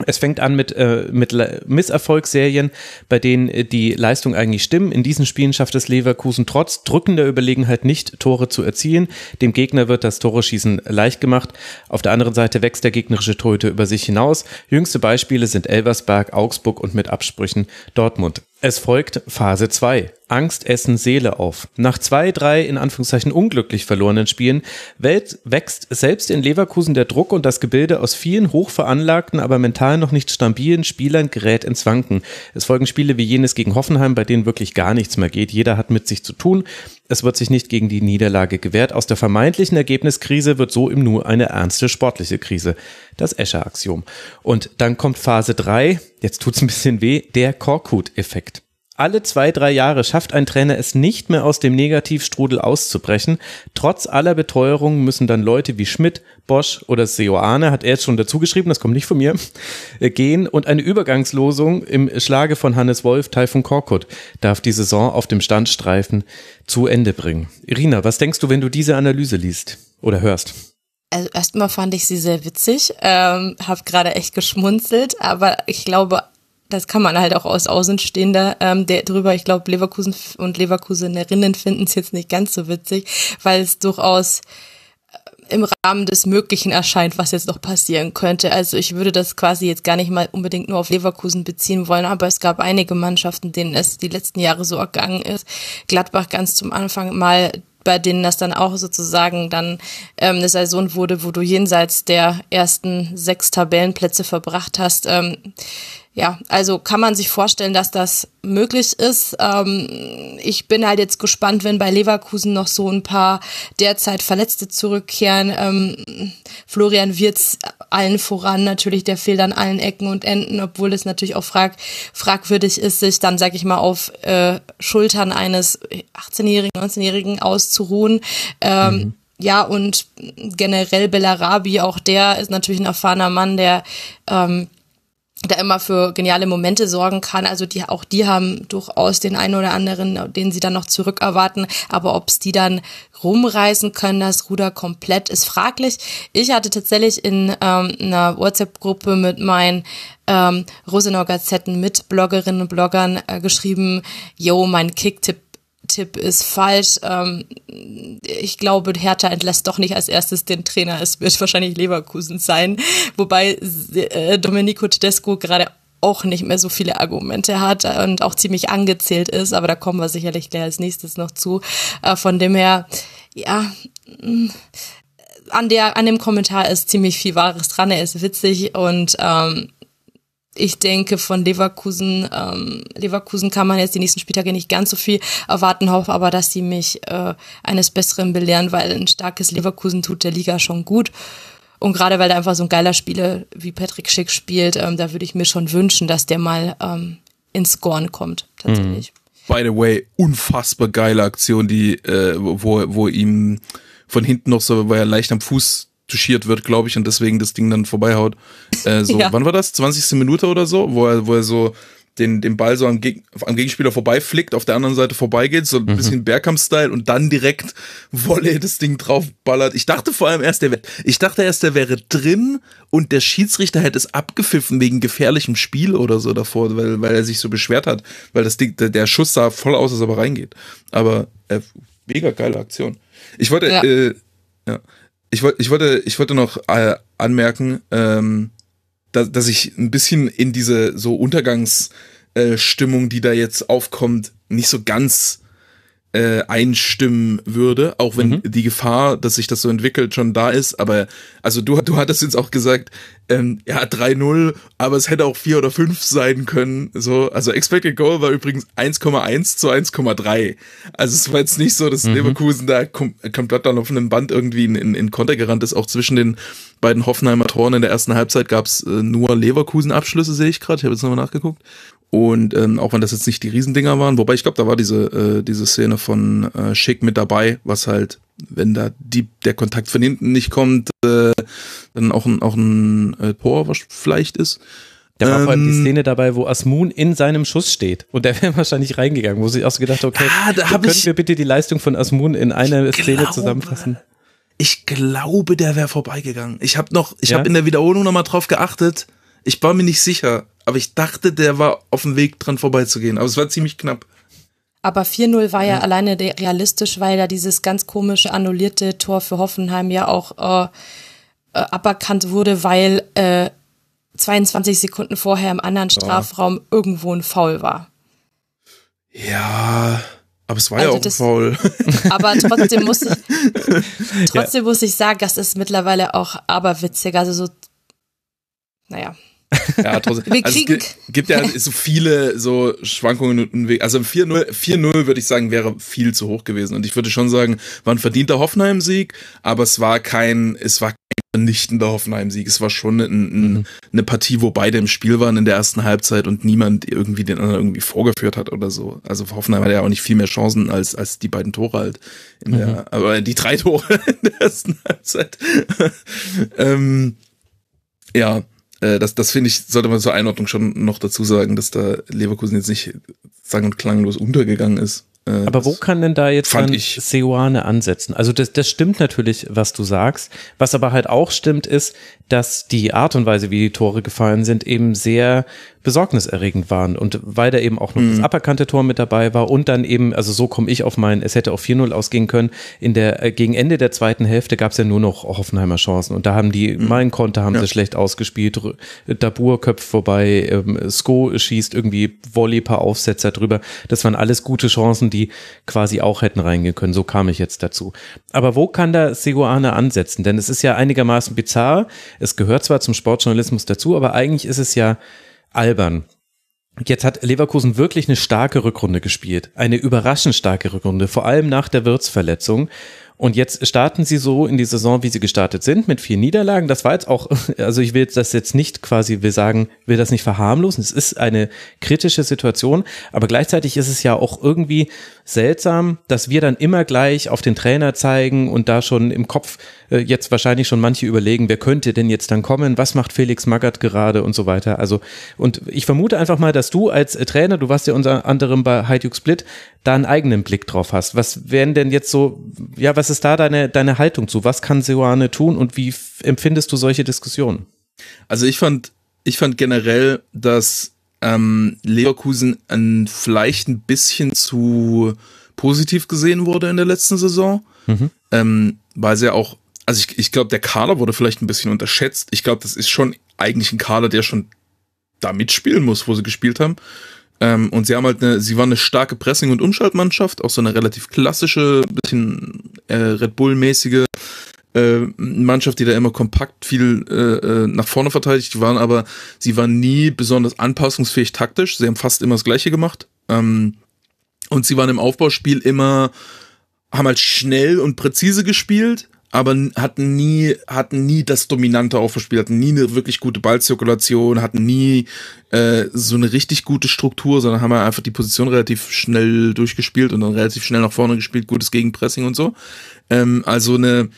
Es fängt an mit, äh, mit Misserfolgsserien, bei denen äh, die Leistung eigentlich stimmen. In diesen Spielen schafft es Leverkusen trotz drückender Überlegenheit nicht, Tore zu erzielen. Dem Gegner wird das Tore-Schießen leicht gemacht. Auf der anderen Seite wächst der gegnerische Torhüter über sich hinaus. Jüngste Beispiele sind Elversberg, Augsburg und mit Absprüchen Dortmund. Es folgt Phase 2. Angst essen Seele auf. Nach zwei, drei in Anführungszeichen unglücklich verlorenen Spielen wächst selbst in Leverkusen der Druck und das Gebilde aus vielen hochveranlagten, aber mental noch nicht stabilen Spielern gerät ins Wanken. Es folgen Spiele wie jenes gegen Hoffenheim, bei denen wirklich gar nichts mehr geht. Jeder hat mit sich zu tun. Es wird sich nicht gegen die Niederlage gewehrt. Aus der vermeintlichen Ergebniskrise wird so im Nu eine ernste sportliche Krise. Das Escher-Axiom. Und dann kommt Phase 3, jetzt tut's ein bisschen weh, der Korkut-Effekt. Alle zwei, drei Jahre schafft ein Trainer es nicht mehr aus dem Negativstrudel auszubrechen. Trotz aller Beteuerungen müssen dann Leute wie Schmidt, Bosch oder Seoane, hat er jetzt schon dazu geschrieben, das kommt nicht von mir, äh, gehen und eine Übergangslosung im Schlage von Hannes Wolf, Taifun Korkut, darf die Saison auf dem Standstreifen zu Ende bringen. Irina, was denkst du, wenn du diese Analyse liest oder hörst? Also erstmal fand ich sie sehr witzig, ähm, habe gerade echt geschmunzelt, aber ich glaube, das kann man halt auch aus Außenstehender ähm, der drüber. Ich glaube, Leverkusen und Leverkusenerinnen finden es jetzt nicht ganz so witzig, weil es durchaus äh, im Rahmen des Möglichen erscheint, was jetzt noch passieren könnte. Also ich würde das quasi jetzt gar nicht mal unbedingt nur auf Leverkusen beziehen wollen, aber es gab einige Mannschaften, denen es die letzten Jahre so ergangen ist. Gladbach ganz zum Anfang mal bei denen das dann auch sozusagen dann ähm, eine Saison wurde, wo du jenseits der ersten sechs Tabellenplätze verbracht hast. Ähm, ja, also kann man sich vorstellen, dass das möglich ist. Ähm, ich bin halt jetzt gespannt, wenn bei Leverkusen noch so ein paar derzeit Verletzte zurückkehren. Ähm, Florian Wirz allen voran natürlich, der fehlt an allen Ecken und Enden, obwohl es natürlich auch frag, fragwürdig ist, sich dann, sag ich mal, auf äh, Schultern eines 18-Jährigen, 19-Jährigen auszuruhen. Ähm, mhm. Ja, und generell Bellarabi, auch der ist natürlich ein erfahrener Mann, der ähm, der immer für geniale Momente sorgen kann. Also die auch die haben durchaus den einen oder anderen, den sie dann noch zurück erwarten. Aber ob es die dann rumreißen können, das Ruder komplett, ist fraglich. Ich hatte tatsächlich in ähm, einer WhatsApp-Gruppe mit meinen ähm, Rosenau Gazetten mit Bloggerinnen und Bloggern äh, geschrieben, yo, mein Kicktipp Tipp ist falsch. Ähm, ich glaube, Hertha entlässt doch nicht als erstes den Trainer. Es wird wahrscheinlich Leverkusen sein. Wobei äh, Domenico Tedesco gerade auch nicht mehr so viele Argumente hat und auch ziemlich angezählt ist, aber da kommen wir sicherlich gleich als nächstes noch zu. Äh, von dem her, ja, mm, an der, an dem Kommentar ist ziemlich viel Wahres dran. Er ist witzig und ähm, ich denke, von Leverkusen, ähm, Leverkusen kann man jetzt die nächsten Spieltage nicht ganz so viel erwarten, hoffe aber, dass sie mich äh, eines Besseren belehren, weil ein starkes Leverkusen tut der Liga schon gut. Und gerade weil da einfach so ein geiler Spieler wie Patrick Schick spielt, ähm, da würde ich mir schon wünschen, dass der mal ähm, ins Scoren kommt, tatsächlich. Mhm. By the way, unfassbar geile Aktion, die, äh, wo, wo ihm von hinten noch so, weil er leicht am Fuß touchiert wird, glaube ich, und deswegen das Ding dann vorbeihaut. Äh, so, ja. wann war das? 20. Minute oder so, wo er, wo er so den, den Ball so am, Geg am Gegenspieler vorbeiflickt, auf der anderen Seite vorbeigeht, so ein mhm. bisschen Bergkamp-Style und dann direkt Wolle das Ding draufballert. Ich dachte vor allem erst, der wär, ich dachte erst, der wäre drin und der Schiedsrichter hätte es abgepfiffen wegen gefährlichem Spiel oder so davor, weil, weil er sich so beschwert hat, weil das Ding, der, der Schuss sah voll aus, als er reingeht. Aber äh, mega geile Aktion. Ich wollte, ja. äh, ja ich wollte, ich wollte, ich wollte noch äh, anmerken, ähm, dass, dass ich ein bisschen in diese so Untergangsstimmung, äh, die da jetzt aufkommt, nicht so ganz äh, einstimmen würde, auch wenn mhm. die Gefahr, dass sich das so entwickelt, schon da ist. Aber also du, du hattest jetzt auch gesagt, ähm, ja, 3-0, aber es hätte auch 4 oder 5 sein können. So, also Expected Goal war übrigens 1,1 zu 1,3. Also es war jetzt nicht so, dass mhm. Leverkusen da kom komplett dann auf einem Band irgendwie in, in, in Konter gerannt ist. Auch zwischen den beiden Hoffenheimer Toren in der ersten Halbzeit gab es äh, nur Leverkusen-Abschlüsse, sehe ich gerade. Ich habe jetzt nochmal nachgeguckt. Und ähm, auch wenn das jetzt nicht die Riesendinger waren, wobei ich glaube, da war diese, äh, diese Szene von äh, Schick mit dabei, was halt, wenn da die, der Kontakt von hinten nicht kommt, äh, dann auch ein, auch ein äh, Tor vielleicht ist. Da war ähm, vor allem die ähm, Szene dabei, wo Asmun in seinem Schuss steht. Und der wäre wahrscheinlich reingegangen, wo sich auch so gedacht okay, ah, da können ich, wir bitte die Leistung von Asmun in einer Szene glaube, zusammenfassen? Ich glaube, der wäre vorbeigegangen. Ich habe noch, ich ja? habe in der Wiederholung nochmal drauf geachtet. Ich war mir nicht sicher aber ich dachte, der war auf dem Weg dran vorbeizugehen. Aber es war ziemlich knapp. Aber 4-0 war ja, ja, alleine realistisch, weil ja dieses ganz komische annullierte Tor für Hoffenheim ja auch äh, äh, aberkannt wurde, weil äh, 22 Sekunden vorher im anderen Strafraum ja. irgendwo ein Foul war. Ja, aber es war also ja auch das, ein Foul. Aber trotzdem muss ich, trotzdem ja. muss ich sagen, das ist mittlerweile auch aberwitzig. Also so, naja. Ja, trotzdem. also es gibt, ja so viele so Schwankungen. Also 4-0, 4-0 würde ich sagen, wäre viel zu hoch gewesen. Und ich würde schon sagen, war ein verdienter Hoffenheim-Sieg, aber es war kein, es war kein vernichtender Hoffenheim-Sieg. Es war schon ein, ein, mhm. eine Partie, wo beide im Spiel waren in der ersten Halbzeit und niemand irgendwie den anderen irgendwie vorgeführt hat oder so. Also Hoffenheim hatte ja auch nicht viel mehr Chancen als, als die beiden Tore halt. In der, mhm. Aber die drei Tore in der ersten Halbzeit. ähm, ja, äh, das, das finde ich, sollte man zur Einordnung schon noch dazu sagen, dass da Leverkusen jetzt nicht sang- und klanglos untergegangen ist. Äh, Aber wo kann denn da jetzt dann Seoane ansetzen? Also das, das stimmt natürlich, was du sagst. Was aber halt auch stimmt, ist, dass die Art und Weise, wie die Tore gefallen sind, eben sehr besorgniserregend waren. Und weil da eben auch noch mhm. das aberkannte Tor mit dabei war und dann eben, also so komme ich auf meinen, es hätte auf 4-0 ausgehen können, in der, äh, gegen Ende der zweiten Hälfte gab es ja nur noch Hoffenheimer Chancen. Und da haben die, mhm. mein Konter haben ja. sie schlecht ausgespielt, Dabur köpft vorbei, ähm, Sko schießt irgendwie Volley paar Aufsetzer drüber. Das waren alles gute Chancen, die quasi auch hätten reingehen können. So kam ich jetzt dazu. Aber wo kann da Seguane ansetzen? Denn es ist ja einigermaßen bizarr. Es gehört zwar zum Sportjournalismus dazu, aber eigentlich ist es ja albern. Jetzt hat Leverkusen wirklich eine starke Rückrunde gespielt. Eine überraschend starke Rückrunde, vor allem nach der Wirtsverletzung. Und jetzt starten sie so in die Saison, wie sie gestartet sind, mit vier Niederlagen. Das war jetzt auch, also ich will das jetzt nicht quasi, will sagen, will das nicht verharmlosen. Es ist eine kritische Situation, aber gleichzeitig ist es ja auch irgendwie seltsam, dass wir dann immer gleich auf den Trainer zeigen und da schon im Kopf jetzt wahrscheinlich schon manche überlegen, wer könnte denn jetzt dann kommen, was macht Felix Magath gerade und so weiter. Also, und ich vermute einfach mal, dass du als Trainer, du warst ja unter anderem bei Hajduk Split, da einen eigenen Blick drauf hast. Was wären denn jetzt so, ja, was ist da deine, deine Haltung zu? Was kann Seoane tun und wie empfindest du solche Diskussionen? Also ich fand, ich fand generell, dass ähm, Leverkusen ein, vielleicht ein bisschen zu positiv gesehen wurde in der letzten Saison, mhm. ähm, weil sie ja auch also ich, ich glaube, der Kader wurde vielleicht ein bisschen unterschätzt. Ich glaube, das ist schon eigentlich ein Kader, der schon da mitspielen muss, wo sie gespielt haben. Ähm, und sie haben halt eine, sie waren eine starke Pressing- und Umschaltmannschaft, auch so eine relativ klassische, bisschen äh, Red Bull-mäßige äh, Mannschaft, die da immer kompakt viel äh, äh, nach vorne verteidigt waren, aber sie waren nie besonders anpassungsfähig taktisch. Sie haben fast immer das Gleiche gemacht. Ähm, und sie waren im Aufbauspiel immer, haben halt schnell und präzise gespielt aber hatten nie, hatten nie das dominante Aufspiel, hatten nie eine wirklich gute Ballzirkulation, hatten nie äh, so eine richtig gute Struktur, sondern haben einfach die Position relativ schnell durchgespielt und dann relativ schnell nach vorne gespielt, gutes Gegenpressing und so. Ähm, also eine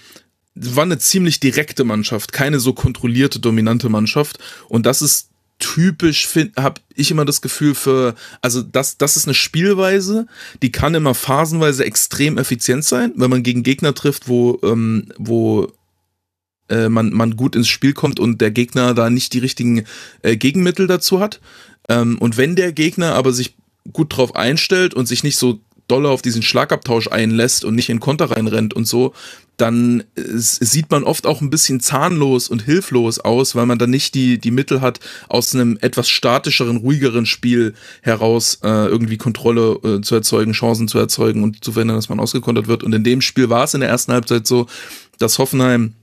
war eine ziemlich direkte Mannschaft, keine so kontrollierte, dominante Mannschaft. Und das ist typisch habe ich immer das Gefühl für, also das, das ist eine Spielweise, die kann immer phasenweise extrem effizient sein, wenn man gegen Gegner trifft, wo, ähm, wo äh, man, man gut ins Spiel kommt und der Gegner da nicht die richtigen äh, Gegenmittel dazu hat. Ähm, und wenn der Gegner aber sich gut drauf einstellt und sich nicht so doll auf diesen Schlagabtausch einlässt und nicht in Konter reinrennt und so, dann äh, sieht man oft auch ein bisschen zahnlos und hilflos aus, weil man dann nicht die, die Mittel hat, aus einem etwas statischeren, ruhigeren Spiel heraus äh, irgendwie Kontrolle äh, zu erzeugen, Chancen zu erzeugen und zu verhindern, dass man ausgekontert wird. Und in dem Spiel war es in der ersten Halbzeit so, dass Hoffenheim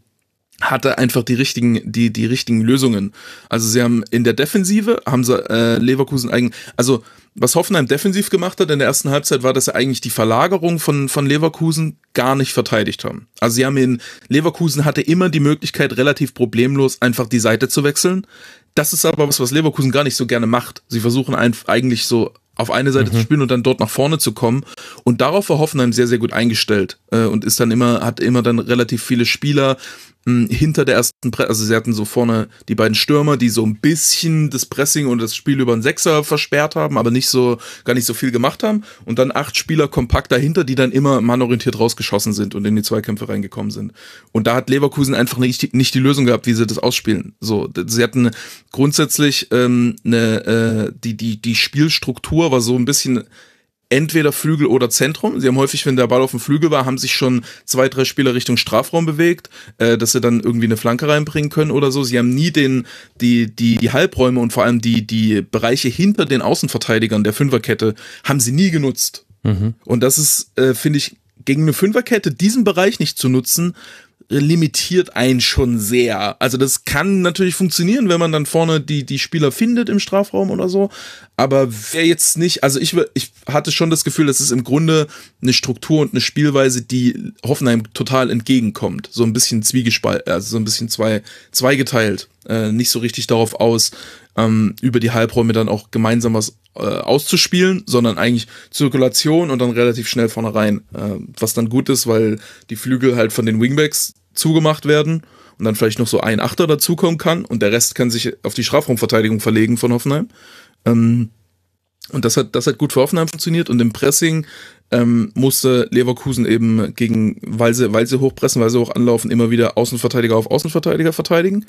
hatte einfach die richtigen, die, die richtigen Lösungen. Also sie haben in der Defensive, haben sie äh, Leverkusen eigen, also was Hoffenheim defensiv gemacht hat in der ersten Halbzeit, war, dass sie eigentlich die Verlagerung von, von Leverkusen gar nicht verteidigt haben. Also sie haben in Leverkusen hatte immer die Möglichkeit, relativ problemlos einfach die Seite zu wechseln. Das ist aber was, was Leverkusen gar nicht so gerne macht. Sie versuchen eigentlich so auf eine Seite mhm. zu spielen und dann dort nach vorne zu kommen. Und darauf war Hoffenheim sehr, sehr gut eingestellt äh, und ist dann immer, hat immer dann relativ viele Spieler, hinter der ersten Presse, also sie hatten so vorne die beiden Stürmer, die so ein bisschen das Pressing und das Spiel über einen Sechser versperrt haben, aber nicht so, gar nicht so viel gemacht haben. Und dann acht Spieler kompakt dahinter, die dann immer mannorientiert rausgeschossen sind und in die Zweikämpfe reingekommen sind. Und da hat Leverkusen einfach nicht, nicht die Lösung gehabt, wie sie das ausspielen. So, sie hatten grundsätzlich ähm, eine, äh, die, die, die Spielstruktur war so ein bisschen entweder Flügel oder Zentrum. Sie haben häufig, wenn der Ball auf dem Flügel war, haben sich schon zwei, drei Spieler Richtung Strafraum bewegt, äh, dass sie dann irgendwie eine Flanke reinbringen können oder so. Sie haben nie den, die, die, die Halbräume und vor allem die, die Bereiche hinter den Außenverteidigern der Fünferkette haben sie nie genutzt. Mhm. Und das ist, äh, finde ich, gegen eine Fünferkette diesen Bereich nicht zu nutzen, limitiert einen schon sehr. Also das kann natürlich funktionieren, wenn man dann vorne die, die Spieler findet im Strafraum oder so. Aber wer jetzt nicht, also ich, ich hatte schon das Gefühl, das ist im Grunde eine Struktur und eine Spielweise, die Hoffenheim total entgegenkommt. So ein bisschen zwiegespalten, also so ein bisschen zwei, zweigeteilt. Äh, nicht so richtig darauf aus, ähm, über die Halbräume dann auch gemeinsam was äh, auszuspielen, sondern eigentlich Zirkulation und dann relativ schnell vorne rein. Äh, was dann gut ist, weil die Flügel halt von den Wingbacks zugemacht werden und dann vielleicht noch so ein Achter dazukommen kann und der Rest kann sich auf die Strafraumverteidigung verlegen von Hoffenheim. Ähm, und das hat, das hat gut für Hoffenheim funktioniert und im Pressing ähm, musste Leverkusen eben gegen, weil sie, weil sie hochpressen, weil sie hoch anlaufen, immer wieder Außenverteidiger auf Außenverteidiger verteidigen.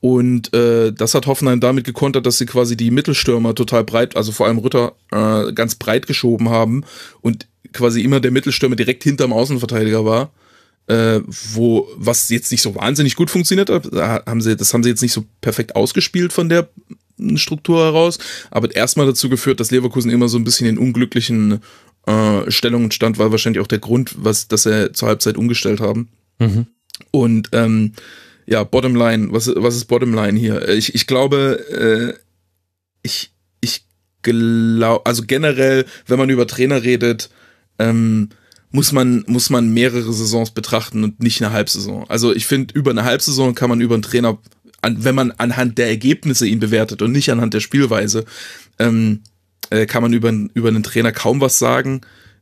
Und äh, das hat Hoffenheim damit gekontert, dass sie quasi die Mittelstürmer total breit, also vor allem Rütter, äh, ganz breit geschoben haben und quasi immer der Mittelstürmer direkt hinterm Außenverteidiger war. Äh, wo, was jetzt nicht so wahnsinnig gut funktioniert hat, haben sie, das haben sie jetzt nicht so perfekt ausgespielt von der Struktur heraus, aber erstmal dazu geführt, dass Leverkusen immer so ein bisschen in unglücklichen äh, Stellungen stand, war wahrscheinlich auch der Grund, was, dass sie zur Halbzeit umgestellt haben. Mhm. Und ähm, ja, Bottomline, was, was ist Bottomline hier? Ich, ich glaube, äh, ich, ich glaube, also generell, wenn man über Trainer redet, ähm, muss man, muss man mehrere Saisons betrachten und nicht eine Halbsaison. Also ich finde, über eine Halbsaison kann man über einen Trainer, an, wenn man anhand der Ergebnisse ihn bewertet und nicht anhand der Spielweise, ähm, äh, kann man über, über einen Trainer kaum was sagen.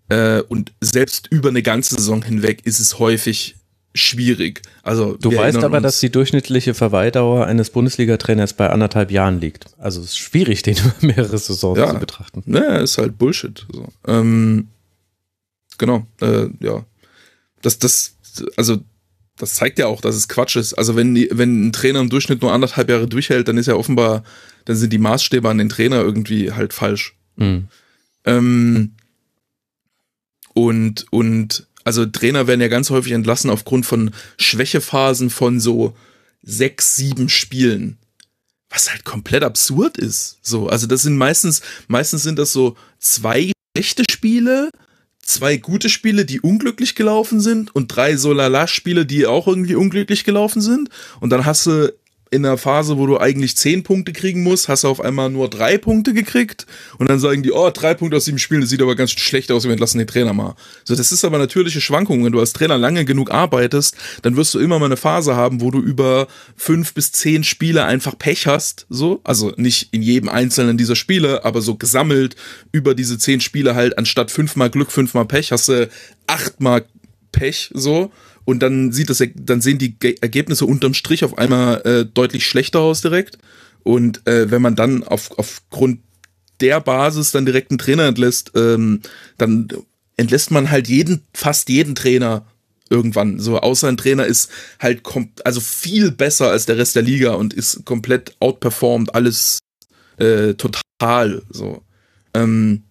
Äh, und selbst über eine ganze Saison hinweg ist es häufig schwierig. Also du weißt aber, dass die durchschnittliche Verweildauer eines Bundesliga-Trainers bei anderthalb Jahren liegt. Also es ist schwierig, den über mehrere Saisons ja, zu betrachten. Ne, ist halt Bullshit. So. Ähm, genau, äh, ja. Das, das, also das zeigt ja auch, dass es Quatsch ist. Also wenn die, wenn ein Trainer im Durchschnitt nur anderthalb Jahre durchhält, dann ist ja offenbar, dann sind die Maßstäbe an den Trainer irgendwie halt falsch. Mhm. Ähm, und, und also Trainer werden ja ganz häufig entlassen aufgrund von Schwächephasen von so sechs, sieben Spielen. Was halt komplett absurd ist. So, also das sind meistens, meistens sind das so zwei schlechte Spiele, zwei gute Spiele, die unglücklich gelaufen sind und drei so Lala-Spiele, die auch irgendwie unglücklich gelaufen sind. Und dann hast du in einer Phase, wo du eigentlich zehn Punkte kriegen musst, hast du auf einmal nur drei Punkte gekriegt und dann sagen die, oh, drei Punkte aus sieben Spielen, das sieht aber ganz schlecht aus, wir entlassen den Trainer mal. So, das ist aber natürliche Schwankung. Wenn du als Trainer lange genug arbeitest, dann wirst du immer mal eine Phase haben, wo du über fünf bis zehn Spiele einfach Pech hast, so. Also nicht in jedem einzelnen dieser Spiele, aber so gesammelt über diese zehn Spiele halt, anstatt fünfmal Glück, fünfmal Pech, hast du achtmal Pech, so und dann sieht das, dann sehen die Ergebnisse unterm Strich auf einmal äh, deutlich schlechter aus direkt. Und äh, wenn man dann auf, aufgrund der Basis dann direkt einen Trainer entlässt, ähm, dann entlässt man halt jeden, fast jeden Trainer irgendwann. So, außer ein Trainer ist halt also viel besser als der Rest der Liga und ist komplett outperformed, alles äh, total. So. Ähm,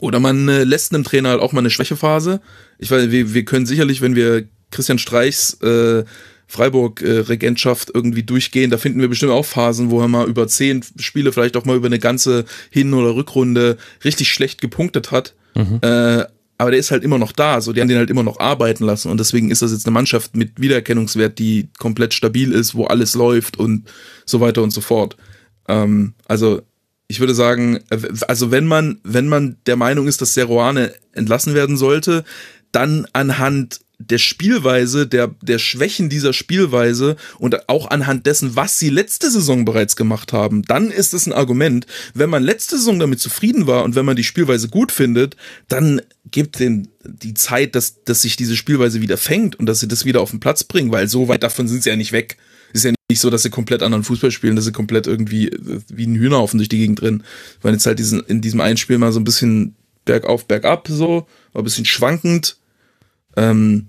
oder man äh, lässt einem Trainer halt auch mal eine Schwächephase. Ich weiß, wir, wir können sicherlich, wenn wir Christian Streichs äh, Freiburg-Regentschaft irgendwie durchgehen. Da finden wir bestimmt auch Phasen, wo er mal über zehn Spiele, vielleicht auch mal über eine ganze Hin- oder Rückrunde richtig schlecht gepunktet hat. Mhm. Äh, aber der ist halt immer noch da, so die haben den halt immer noch arbeiten lassen und deswegen ist das jetzt eine Mannschaft mit Wiedererkennungswert, die komplett stabil ist, wo alles läuft und so weiter und so fort. Ähm, also ich würde sagen, also wenn man wenn man der Meinung ist, dass Seruane entlassen werden sollte, dann anhand der Spielweise, der, der Schwächen dieser Spielweise und auch anhand dessen, was sie letzte Saison bereits gemacht haben, dann ist es ein Argument. Wenn man letzte Saison damit zufrieden war und wenn man die Spielweise gut findet, dann gibt den die Zeit, dass, dass sich diese Spielweise wieder fängt und dass sie das wieder auf den Platz bringen, weil so weit davon sind sie ja nicht weg. Ist ja nicht so, dass sie komplett anderen Fußball spielen, dass sie komplett irgendwie wie ein Hühnerhaufen durch die Gegend drin. Weil jetzt halt diesen, in diesem einen Spiel mal so ein bisschen bergauf, bergab so, ein bisschen schwankend ähm,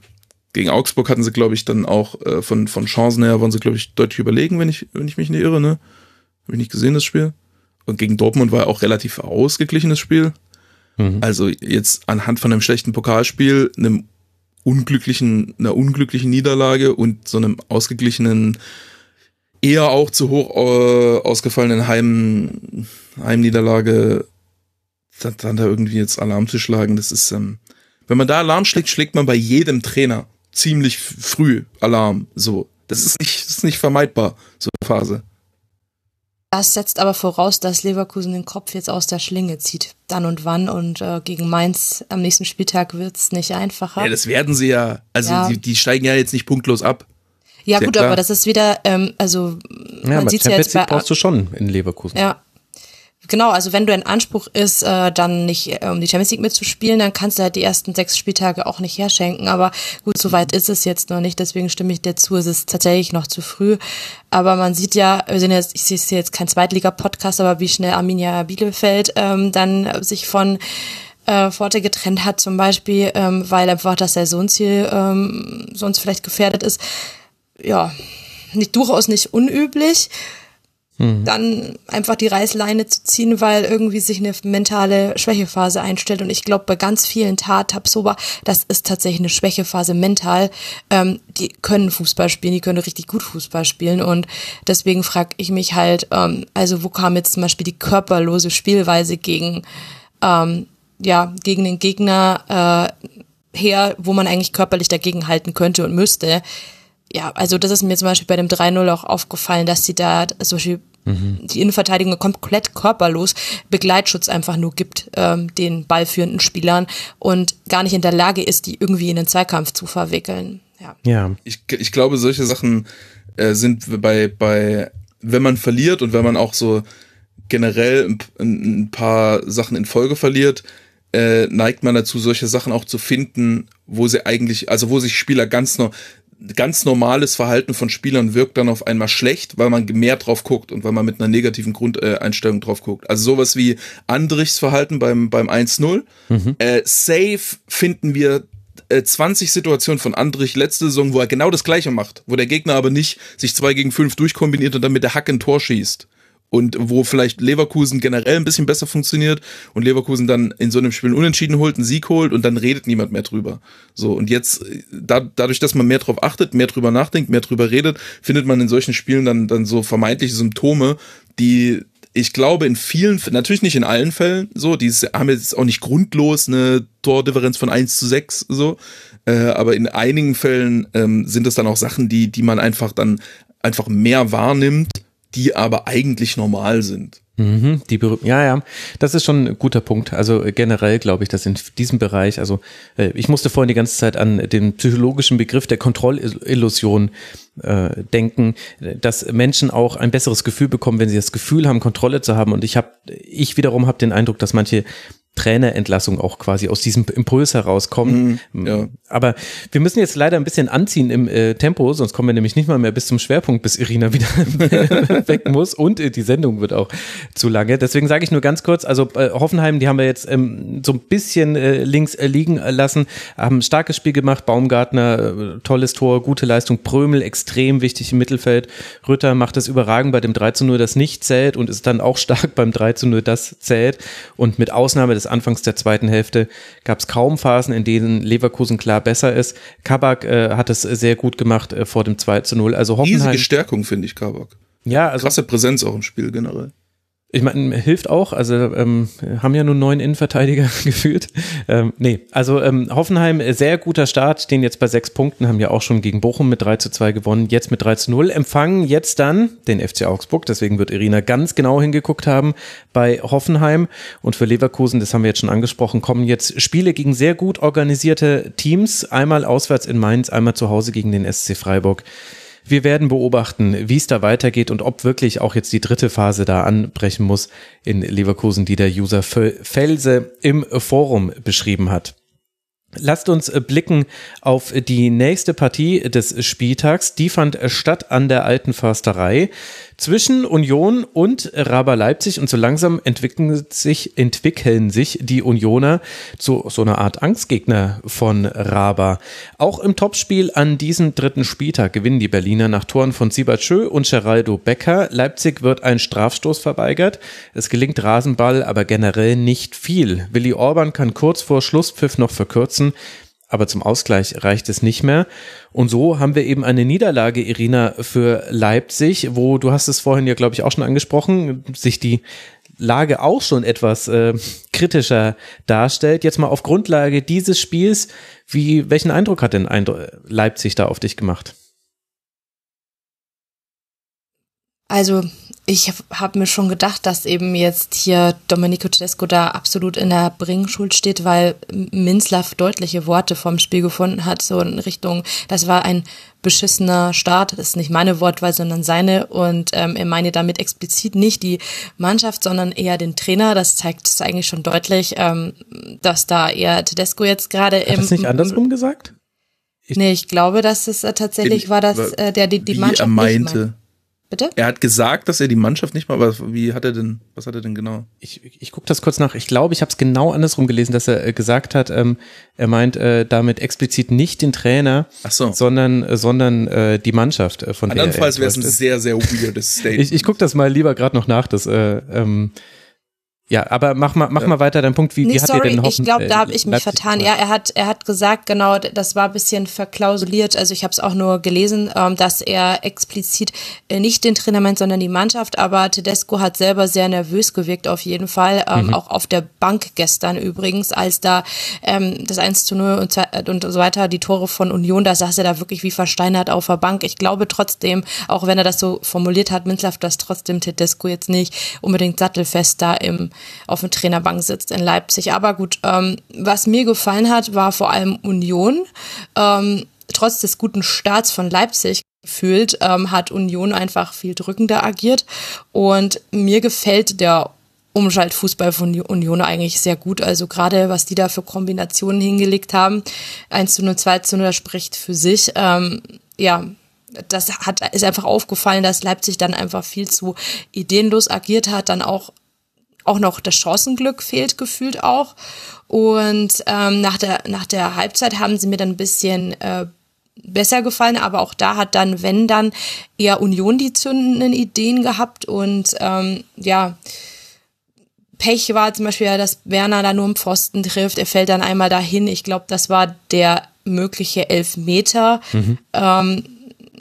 gegen Augsburg hatten sie, glaube ich, dann auch äh, von, von Chancen her, waren sie, glaube ich, deutlich überlegen, wenn ich, wenn ich mich nicht irre, ne? Habe ich nicht gesehen, das Spiel. Und gegen Dortmund war auch relativ ausgeglichenes Spiel. Mhm. Also jetzt anhand von einem schlechten Pokalspiel, einem unglücklichen, einer unglücklichen Niederlage und so einem ausgeglichenen, eher auch zu hoch äh, ausgefallenen Heim, Heimniederlage, dann, dann da irgendwie jetzt Alarm zu schlagen, das ist, ähm, wenn man da Alarm schlägt, schlägt man bei jedem Trainer ziemlich früh Alarm. So, das ist nicht, das ist nicht vermeidbar, so eine Phase. Das setzt aber voraus, dass Leverkusen den Kopf jetzt aus der Schlinge zieht. Dann und wann. Und äh, gegen Mainz am nächsten Spieltag wird's nicht einfacher. Ja, das werden sie ja. Also Ja. Die, die steigen ja jetzt nicht punktlos ab. Ja, Sehr gut, klar. aber das ist wieder, ähm, also Ja, man sieht ja jetzt bei brauchst du schon in Leverkusen. Ja. Genau, also wenn du ein Anspruch ist, äh, dann nicht äh, um die Champions League mitzuspielen, dann kannst du halt die ersten sechs Spieltage auch nicht herschenken. Aber gut, so weit ist es jetzt noch nicht, deswegen stimme ich dir zu, es ist tatsächlich noch zu früh. Aber man sieht ja, wir sind jetzt, ich sehe jetzt kein Zweitliga-Podcast, aber wie schnell Arminia Bielefeld ähm, dann sich von äh, Forte getrennt hat, zum Beispiel, ähm, weil einfach das Saisonziel ähm, sonst vielleicht gefährdet ist. Ja, nicht, durchaus nicht unüblich dann einfach die Reißleine zu ziehen, weil irgendwie sich eine mentale Schwächephase einstellt. Und ich glaube, bei ganz vielen Tat, Tabsoba, das ist tatsächlich eine Schwächephase mental. Ähm, die können Fußball spielen, die können richtig gut Fußball spielen. Und deswegen frage ich mich halt, ähm, also wo kam jetzt zum Beispiel die körperlose Spielweise gegen, ähm, ja, gegen den Gegner äh, her, wo man eigentlich körperlich dagegen halten könnte und müsste ja, also das ist mir zum Beispiel bei dem 3-0 auch aufgefallen, dass sie da zum Beispiel die Innenverteidigung komplett körperlos Begleitschutz einfach nur gibt, ähm, den ballführenden Spielern und gar nicht in der Lage ist, die irgendwie in den Zweikampf zu verwickeln. Ja. Ja. ich, ich glaube, solche Sachen äh, sind bei, bei, wenn man verliert und wenn man auch so generell ein, ein paar Sachen in Folge verliert, äh, neigt man dazu, solche Sachen auch zu finden, wo sie eigentlich, also wo sich Spieler ganz no, ganz normales Verhalten von Spielern wirkt dann auf einmal schlecht, weil man mehr drauf guckt und weil man mit einer negativen Grundeinstellung drauf guckt. Also sowas wie Andrichs Verhalten beim, beim 1-0. Äh, safe finden wir äh, 20 Situationen von Andrich letzte Saison, wo er genau das gleiche macht, wo der Gegner aber nicht sich zwei gegen fünf durchkombiniert und dann mit der Hacke ein Tor schießt. Und wo vielleicht Leverkusen generell ein bisschen besser funktioniert und Leverkusen dann in so einem Spiel Unentschieden holt, einen Sieg holt und dann redet niemand mehr drüber. So, und jetzt, da, dadurch, dass man mehr drauf achtet, mehr drüber nachdenkt, mehr drüber redet, findet man in solchen Spielen dann, dann so vermeintliche Symptome, die ich glaube, in vielen, natürlich nicht in allen Fällen so, die haben jetzt auch nicht grundlos eine Tordifferenz von 1 zu 6 so, äh, aber in einigen Fällen ähm, sind es dann auch Sachen, die, die man einfach dann einfach mehr wahrnimmt, die aber eigentlich normal sind. Mhm, die berühmten, ja, ja, das ist schon ein guter Punkt. Also äh, generell glaube ich, dass in diesem Bereich, also äh, ich musste vorhin die ganze Zeit an den psychologischen Begriff der Kontrollillusion äh, denken, dass Menschen auch ein besseres Gefühl bekommen, wenn sie das Gefühl haben, Kontrolle zu haben. Und ich habe, ich wiederum habe den Eindruck, dass manche Trainerentlassung auch quasi aus diesem Impuls herauskommen. ja. Aber wir müssen jetzt leider ein bisschen anziehen im äh, Tempo, sonst kommen wir nämlich nicht mal mehr bis zum Schwerpunkt, bis Irina wieder weg muss und äh, die Sendung wird auch zu lange. Deswegen sage ich nur ganz kurz, also äh, Hoffenheim, die haben wir jetzt ähm, so ein bisschen äh, links äh, liegen lassen, haben ein starkes Spiel gemacht, Baumgartner, äh, tolles Tor, gute Leistung, Prömel extrem wichtig im Mittelfeld, Rütter macht es überragend bei dem 3 zu 0, das nicht zählt und ist dann auch stark beim 3 zu 0, das zählt und mit Ausnahme des Anfangs der zweiten Hälfte gab es kaum Phasen, in denen Leverkusen klar besser ist. Kabak äh, hat es sehr gut gemacht äh, vor dem 2 zu 0. Also Hoffenheim. Riesige Stärkung, finde ich, Kabak. Ja, also Krasse Präsenz auch im Spiel generell. Ich meine, hilft auch. Also ähm, haben ja nur neun Innenverteidiger gefühlt. Ähm, nee, also ähm, Hoffenheim, äh, sehr guter Start, stehen jetzt bei sechs Punkten, haben ja auch schon gegen Bochum mit 3 zu 2 gewonnen, jetzt mit 3 zu 0, empfangen jetzt dann den FC Augsburg, deswegen wird Irina ganz genau hingeguckt haben bei Hoffenheim und für Leverkusen, das haben wir jetzt schon angesprochen, kommen jetzt Spiele gegen sehr gut organisierte Teams, einmal auswärts in Mainz, einmal zu Hause gegen den SC Freiburg. Wir werden beobachten, wie es da weitergeht und ob wirklich auch jetzt die dritte Phase da anbrechen muss in Leverkusen, die der User Felse im Forum beschrieben hat. Lasst uns blicken auf die nächste Partie des Spieltags. Die fand statt an der alten Försterei zwischen Union und Raber Leipzig und so langsam entwickeln sich, entwickeln sich die Unioner zu so einer Art Angstgegner von Raber. Auch im Topspiel an diesem dritten Spieltag gewinnen die Berliner nach Toren von Siebert Schö und Geraldo Becker. Leipzig wird ein Strafstoß verweigert. Es gelingt Rasenball, aber generell nicht viel. Willi Orban kann kurz vor Schlusspfiff noch verkürzen aber zum Ausgleich reicht es nicht mehr. Und so haben wir eben eine Niederlage, Irina, für Leipzig, wo du hast es vorhin ja, glaube ich, auch schon angesprochen, sich die Lage auch schon etwas äh, kritischer darstellt. Jetzt mal auf Grundlage dieses Spiels, wie welchen Eindruck hat denn Eindruck Leipzig da auf dich gemacht? Also ich habe mir schon gedacht, dass eben jetzt hier Domenico Tedesco da absolut in der Bringschuld steht, weil Minzlaff deutliche Worte vom Spiel gefunden hat, so in Richtung, das war ein beschissener Start, das ist nicht meine Wortwahl, sondern seine und ähm, er meine damit explizit nicht die Mannschaft, sondern eher den Trainer. Das zeigt es eigentlich schon deutlich, ähm, dass da eher Tedesco jetzt gerade im... Hat das nicht andersrum gesagt? Ich nee, ich glaube, dass es äh, tatsächlich war, dass äh, der die, die Mannschaft er meinte. Nicht Bitte? Er hat gesagt, dass er die Mannschaft nicht mal, aber wie hat er denn, was hat er denn genau? Ich, ich gucke das kurz nach. Ich glaube, ich habe es genau andersrum gelesen, dass er äh, gesagt hat, ähm, er meint äh, damit explizit nicht den Trainer, Ach so. sondern, äh, sondern äh, die Mannschaft, äh, von Andernfalls wäre es ein sehr, sehr weirdes Statement. ich ich gucke das mal lieber gerade noch nach, das äh, ähm, ja, aber mach mal, mach ja. mal weiter deinen Punkt. Wie, nee, wie hat sorry, dir denn hoffen, Ich glaube, da habe ich mich Leipzig vertan. Ja, er hat, er hat gesagt, genau, das war ein bisschen verklausuliert. Also ich habe es auch nur gelesen, ähm, dass er explizit äh, nicht den Trainer meint, sondern die Mannschaft. Aber Tedesco hat selber sehr nervös gewirkt, auf jeden Fall. Ähm, mhm. Auch auf der Bank gestern übrigens, als da ähm, das 1 zu 0 und, äh, und so weiter, die Tore von Union, da saß er da wirklich wie versteinert auf der Bank. Ich glaube trotzdem, auch wenn er das so formuliert hat, Minzlaff, dass trotzdem Tedesco jetzt nicht unbedingt sattelfest da im auf der Trainerbank sitzt in Leipzig. Aber gut, ähm, was mir gefallen hat, war vor allem Union. Ähm, trotz des guten Starts von Leipzig gefühlt, ähm, hat Union einfach viel drückender agiert. Und mir gefällt der Umschaltfußball von Union eigentlich sehr gut. Also gerade was die da für Kombinationen hingelegt haben. 1 zu 0, 2 zu 0, das spricht für sich. Ähm, ja, das hat, ist einfach aufgefallen, dass Leipzig dann einfach viel zu ideenlos agiert hat, dann auch auch noch das Chancenglück fehlt gefühlt auch. Und ähm, nach, der, nach der Halbzeit haben sie mir dann ein bisschen äh, besser gefallen, aber auch da hat dann, wenn dann, eher Union die zündenden Ideen gehabt und ähm, ja, Pech war zum Beispiel dass Werner da nur im Pfosten trifft. Er fällt dann einmal dahin. Ich glaube, das war der mögliche Elfmeter. Mhm. Ähm,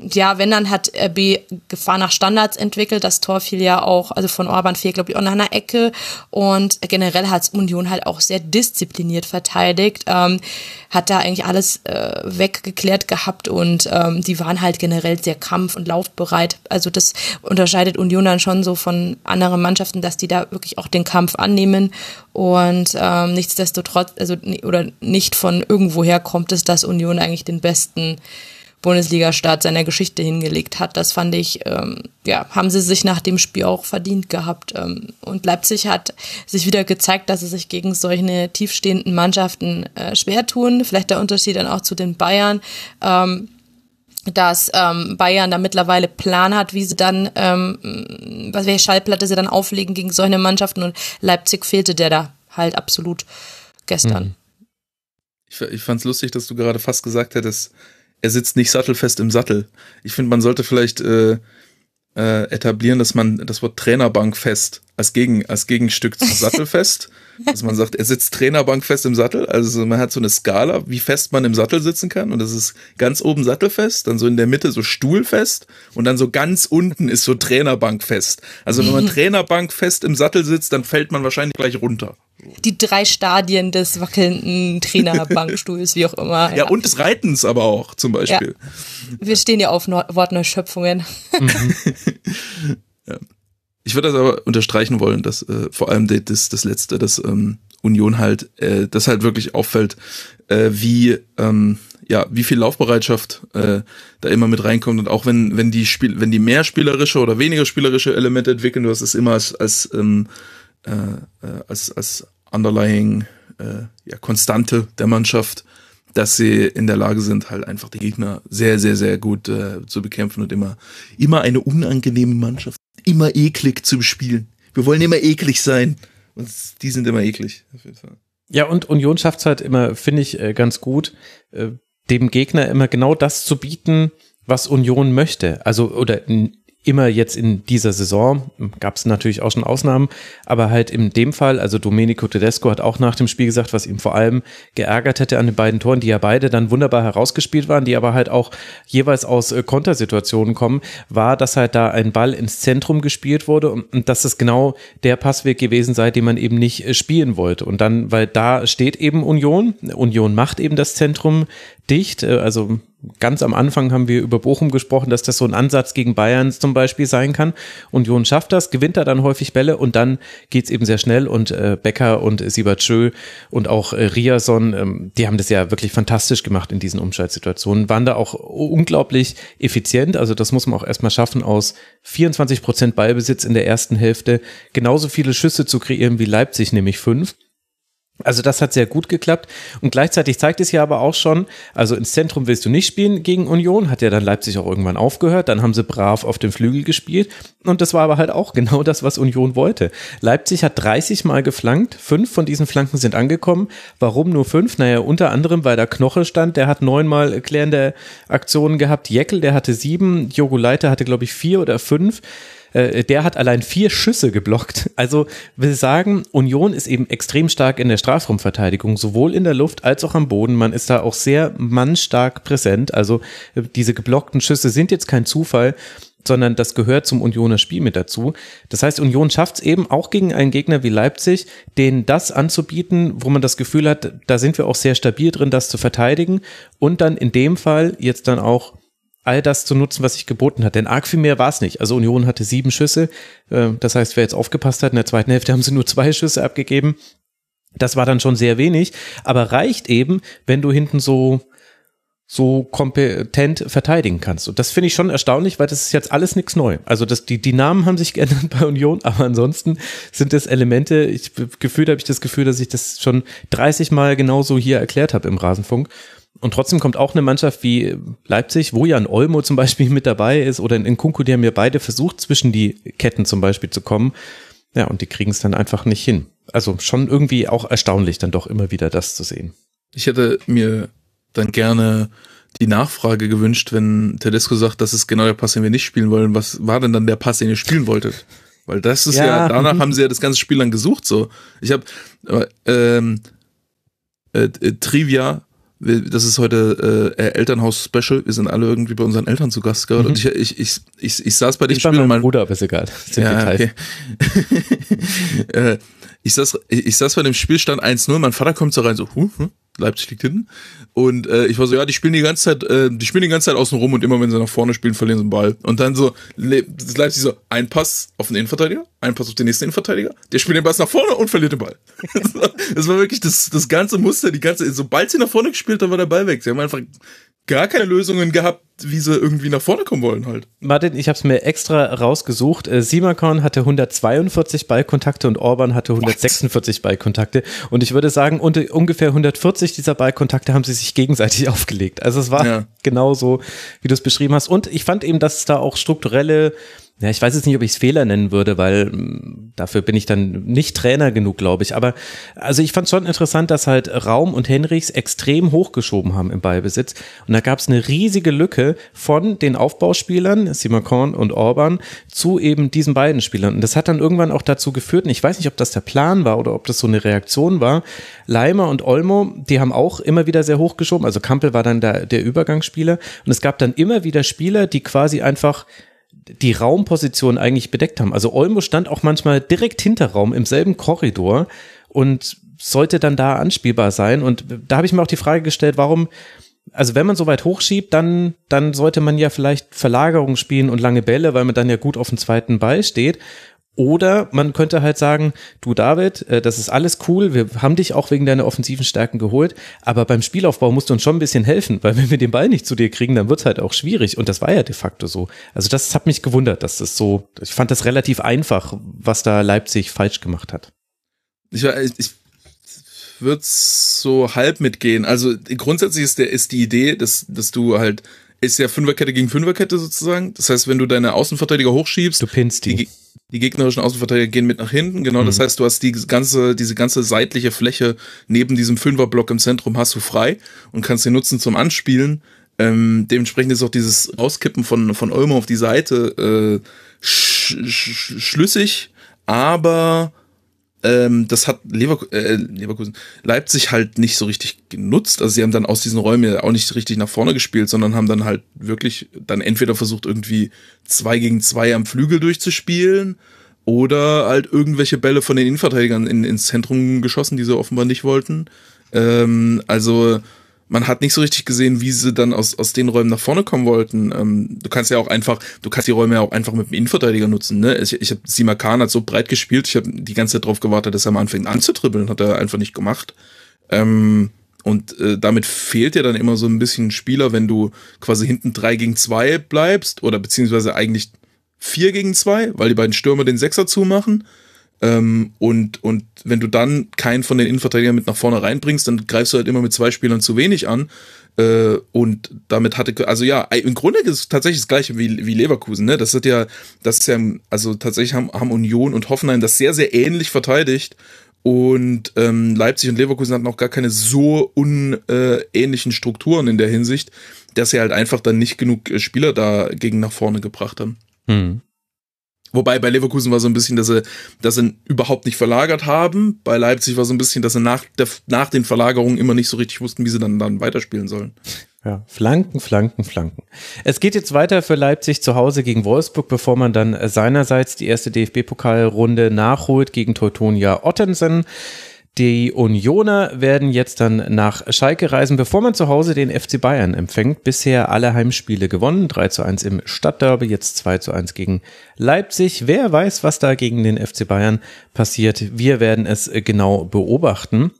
ja, wenn dann hat RB Gefahr nach Standards entwickelt. Das Tor fiel ja auch, also von Orban fiel, glaube ich, auch nach einer Ecke. Und generell hat Union halt auch sehr diszipliniert verteidigt. Ähm, hat da eigentlich alles äh, weggeklärt gehabt und ähm, die waren halt generell sehr kampf- und laufbereit. Also das unterscheidet Union dann schon so von anderen Mannschaften, dass die da wirklich auch den Kampf annehmen. Und ähm, nichtsdestotrotz, also oder nicht von irgendwoher kommt es, dass Union eigentlich den besten Bundesliga-Start seiner Geschichte hingelegt hat. Das fand ich, ähm, ja, haben sie sich nach dem Spiel auch verdient gehabt. Ähm, und Leipzig hat sich wieder gezeigt, dass sie sich gegen solche tiefstehenden Mannschaften äh, schwer tun. Vielleicht der Unterschied dann auch zu den Bayern. Ähm, dass ähm, Bayern da mittlerweile Plan hat, wie sie dann, ähm, welche Schallplatte sie dann auflegen gegen solche Mannschaften und Leipzig fehlte der da halt absolut gestern. Mhm. Ich, ich fand es lustig, dass du gerade fast gesagt hättest, er sitzt nicht sattelfest im Sattel. Ich finde, man sollte vielleicht äh, äh, etablieren, dass man das Wort Trainerbank fest als, Gegen, als Gegenstück zu Sattelfest, dass man sagt, er sitzt Trainerbank fest im Sattel. Also man hat so eine Skala, wie fest man im Sattel sitzen kann. Und das ist ganz oben sattelfest, dann so in der Mitte so stuhlfest und dann so ganz unten ist so Trainerbank fest. Also wenn man Trainerbank fest im Sattel sitzt, dann fällt man wahrscheinlich gleich runter. Die drei Stadien des wackelnden Trainerbankstuhls, wie auch immer. Ja. ja, und des Reitens aber auch zum Beispiel. Ja. Wir stehen ja auf Wortneuschöpfungen. Mhm. ja. Ich würde das aber unterstreichen wollen, dass äh, vor allem das, das letzte, das ähm, Union halt, äh, das halt wirklich auffällt, äh, wie ähm, ja, wie viel Laufbereitschaft äh, da immer mit reinkommt. Und auch wenn wenn die Spiel wenn die mehr spielerische oder weniger spielerische Elemente entwickeln, du hast es immer als als ähm, äh, äh als als underlying äh, ja Konstante der Mannschaft, dass sie in der Lage sind, halt einfach die Gegner sehr sehr sehr gut äh, zu bekämpfen und immer immer eine unangenehme Mannschaft immer eklig zum Spielen. Wir wollen immer eklig sein. Und die sind immer eklig, auf jeden Fall. Ja, und Union schafft es halt immer, finde ich, äh, ganz gut, äh, dem Gegner immer genau das zu bieten, was Union möchte. Also, oder immer jetzt in dieser Saison, gab es natürlich auch schon Ausnahmen, aber halt in dem Fall, also Domenico Tedesco hat auch nach dem Spiel gesagt, was ihm vor allem geärgert hätte an den beiden Toren, die ja beide dann wunderbar herausgespielt waren, die aber halt auch jeweils aus äh, Kontersituationen kommen, war, dass halt da ein Ball ins Zentrum gespielt wurde und, und dass es genau der Passweg gewesen sei, den man eben nicht äh, spielen wollte. Und dann, weil da steht eben Union, Union macht eben das Zentrum dicht. Äh, also ganz am Anfang haben wir über Bochum gesprochen, dass das so ein Ansatz gegen Bayern zum Beispiel sein kann. Union schafft das, gewinnt da dann häufig Bälle und dann geht's eben sehr schnell und äh, Becker und Siebertschö und auch äh, Riason, ähm, die haben das ja wirklich fantastisch gemacht in diesen Umschaltsituationen, waren da auch unglaublich effizient. Also das muss man auch erstmal schaffen, aus 24 Prozent Ballbesitz in der ersten Hälfte genauso viele Schüsse zu kreieren wie Leipzig, nämlich fünf. Also das hat sehr gut geklappt und gleichzeitig zeigt es ja aber auch schon, also ins Zentrum willst du nicht spielen gegen Union, hat ja dann Leipzig auch irgendwann aufgehört, dann haben sie brav auf dem Flügel gespielt und das war aber halt auch genau das, was Union wollte. Leipzig hat 30 Mal geflankt, fünf von diesen Flanken sind angekommen. Warum nur fünf? Naja, unter anderem, weil da Knoche stand, der hat neunmal klärende Aktionen gehabt, Jeckel, der hatte sieben, Jogo Leiter hatte glaube ich vier oder fünf. Äh, der hat allein vier Schüsse geblockt. Also will sagen, Union ist eben extrem stark in der Strafraumverteidigung, sowohl in der Luft als auch am Boden. Man ist da auch sehr mannstark präsent. Also äh, diese geblockten Schüsse sind jetzt kein Zufall sondern das gehört zum Unioner Spiel mit dazu. Das heißt, Union schafft es eben auch gegen einen Gegner wie Leipzig, denen das anzubieten, wo man das Gefühl hat, da sind wir auch sehr stabil drin, das zu verteidigen und dann in dem Fall jetzt dann auch all das zu nutzen, was sich geboten hat. Denn arg viel mehr war es nicht. Also Union hatte sieben Schüsse. Äh, das heißt, wer jetzt aufgepasst hat, in der zweiten Hälfte haben sie nur zwei Schüsse abgegeben. Das war dann schon sehr wenig, aber reicht eben, wenn du hinten so so kompetent verteidigen kannst. Und das finde ich schon erstaunlich, weil das ist jetzt alles nichts neu. Also das, die, die Namen haben sich geändert bei Union, aber ansonsten sind das Elemente, ich gefühlt habe ich das Gefühl, dass ich das schon 30 Mal genauso hier erklärt habe im Rasenfunk. Und trotzdem kommt auch eine Mannschaft wie Leipzig, wo ja ein Olmo zum Beispiel mit dabei ist oder in Kunku, die haben ja beide versucht, zwischen die Ketten zum Beispiel zu kommen. Ja, und die kriegen es dann einfach nicht hin. Also schon irgendwie auch erstaunlich, dann doch immer wieder das zu sehen. Ich hätte mir dann gerne die Nachfrage gewünscht, wenn Tedesco sagt, das ist genau der Pass, den wir nicht spielen wollen. Was war denn dann der Pass, den ihr spielen wolltet? Weil das ist ja, ja danach haben sie ja das ganze Spiel lang gesucht. So, ich habe ähm, äh, äh, Trivia das ist heute äh, Elternhaus-Special. Wir sind alle irgendwie bei unseren Eltern zu Gast gerade. Mhm. Und ich, ich, ich, ich, ich saß bei dem ich Spiel. Ich mein Bruder, aber ist egal. Ja, okay. äh, ich, saß, ich, ich saß bei dem Spielstand 1-0. Mein Vater kommt so rein, so, huh, huh, Leipzig liegt hinten. Und äh, ich war so, ja, die spielen die ganze Zeit, äh, die spielen die ganze Zeit außen rum und immer wenn sie nach vorne spielen, verlieren sie den Ball. Und dann so, Leipzig so, ein Pass auf den Innenverteidiger, ein Pass auf den nächsten Innenverteidiger, der spielt den Pass nach vorne und verliert den Ball. das war wirklich das, das ganze Muster, die ganze, sobald sie nach vorne gespielt haben, war der Ball weg. Sie haben einfach gar keine Lösungen gehabt, wie sie irgendwie nach vorne kommen wollen halt. Martin, ich habe es mir extra rausgesucht. Äh, Simakon hatte 142 Ballkontakte und Orban hatte 146 What? Ballkontakte. Und ich würde sagen, unter, ungefähr 140 dieser Ballkontakte haben sie sich gegenseitig aufgelegt. Also es war ja. genau so, wie du es beschrieben hast. Und ich fand eben, dass es da auch strukturelle ja, ich weiß jetzt nicht, ob ich es Fehler nennen würde, weil mm, dafür bin ich dann nicht Trainer genug, glaube ich. Aber also ich fand schon interessant, dass halt Raum und Henrichs extrem hochgeschoben haben im Ballbesitz. Und da gab es eine riesige Lücke von den Aufbauspielern, Simakon und Orban, zu eben diesen beiden Spielern. Und das hat dann irgendwann auch dazu geführt, und ich weiß nicht, ob das der Plan war oder ob das so eine Reaktion war. Leimer und Olmo, die haben auch immer wieder sehr hochgeschoben. Also Kampel war dann der, der Übergangsspieler. Und es gab dann immer wieder Spieler, die quasi einfach die Raumposition eigentlich bedeckt haben. Also Olmo stand auch manchmal direkt hinter Raum im selben Korridor und sollte dann da anspielbar sein. Und da habe ich mir auch die Frage gestellt, warum, also wenn man so weit hochschiebt, dann, dann sollte man ja vielleicht Verlagerung spielen und lange Bälle, weil man dann ja gut auf dem zweiten Ball steht. Oder man könnte halt sagen, du David, äh, das ist alles cool, wir haben dich auch wegen deiner offensiven Stärken geholt, aber beim Spielaufbau musst du uns schon ein bisschen helfen, weil wenn wir den Ball nicht zu dir kriegen, dann wird es halt auch schwierig. Und das war ja de facto so. Also das hat mich gewundert, dass das so, ich fand das relativ einfach, was da Leipzig falsch gemacht hat. Ich, ich würde so halb mitgehen. Also grundsätzlich ist der ist die Idee, dass dass du halt ist ja Fünferkette gegen Fünferkette sozusagen. Das heißt, wenn du deine Außenverteidiger hochschiebst, du pinnst die. die die gegnerischen Außenverteidiger gehen mit nach hinten, genau. Mhm. Das heißt, du hast die ganze, diese ganze seitliche Fläche neben diesem Fünferblock im Zentrum hast du frei und kannst den nutzen zum Anspielen. Ähm, dementsprechend ist auch dieses Rauskippen von, von Olmo auf die Seite äh, sch sch schlüssig, aber ähm, das hat Lever äh, Leverkusen, Leipzig halt nicht so richtig genutzt. Also sie haben dann aus diesen Räumen ja auch nicht richtig nach vorne gespielt, sondern haben dann halt wirklich dann entweder versucht, irgendwie zwei gegen zwei am Flügel durchzuspielen oder halt irgendwelche Bälle von den Innenverteidigern in, ins Zentrum geschossen, die sie offenbar nicht wollten. Ähm, also man hat nicht so richtig gesehen, wie sie dann aus, aus den Räumen nach vorne kommen wollten. Ähm, du kannst ja auch einfach, du kannst die Räume ja auch einfach mit dem Innenverteidiger nutzen. Ne? Ich, ich habe Simakan hat so breit gespielt, ich habe die ganze Zeit drauf gewartet, dass er mal anfängt anzutribbeln, hat er einfach nicht gemacht. Ähm, und äh, damit fehlt dir dann immer so ein bisschen Spieler, wenn du quasi hinten drei gegen zwei bleibst oder beziehungsweise eigentlich vier gegen zwei, weil die beiden Stürmer den Sechser zumachen. Ähm, und, und wenn du dann keinen von den Innenverteidigern mit nach vorne reinbringst, dann greifst du halt immer mit zwei Spielern zu wenig an. Äh, und damit hatte, also ja, im Grunde ist es tatsächlich das gleiche wie, wie Leverkusen, ne? Das ist ja, das ist ja, also tatsächlich haben, haben Union und Hoffenheim das sehr, sehr ähnlich verteidigt. Und ähm, Leipzig und Leverkusen hatten auch gar keine so unähnlichen Strukturen in der Hinsicht, dass sie halt einfach dann nicht genug äh, Spieler dagegen nach vorne gebracht haben. Hm. Wobei bei Leverkusen war so ein bisschen, dass sie, dass sie überhaupt nicht verlagert haben. Bei Leipzig war so ein bisschen, dass sie nach, der, nach den Verlagerungen immer nicht so richtig wussten, wie sie dann, dann weiterspielen sollen. Ja, Flanken, Flanken, Flanken. Es geht jetzt weiter für Leipzig zu Hause gegen Wolfsburg, bevor man dann seinerseits die erste DFB-Pokalrunde nachholt gegen Teutonia Ottensen. Die Unioner werden jetzt dann nach Schalke reisen, bevor man zu Hause den FC Bayern empfängt. Bisher alle Heimspiele gewonnen. 3 zu 1 im Stadtderby, jetzt 2 zu 1 gegen Leipzig. Wer weiß, was da gegen den FC Bayern passiert. Wir werden es genau beobachten.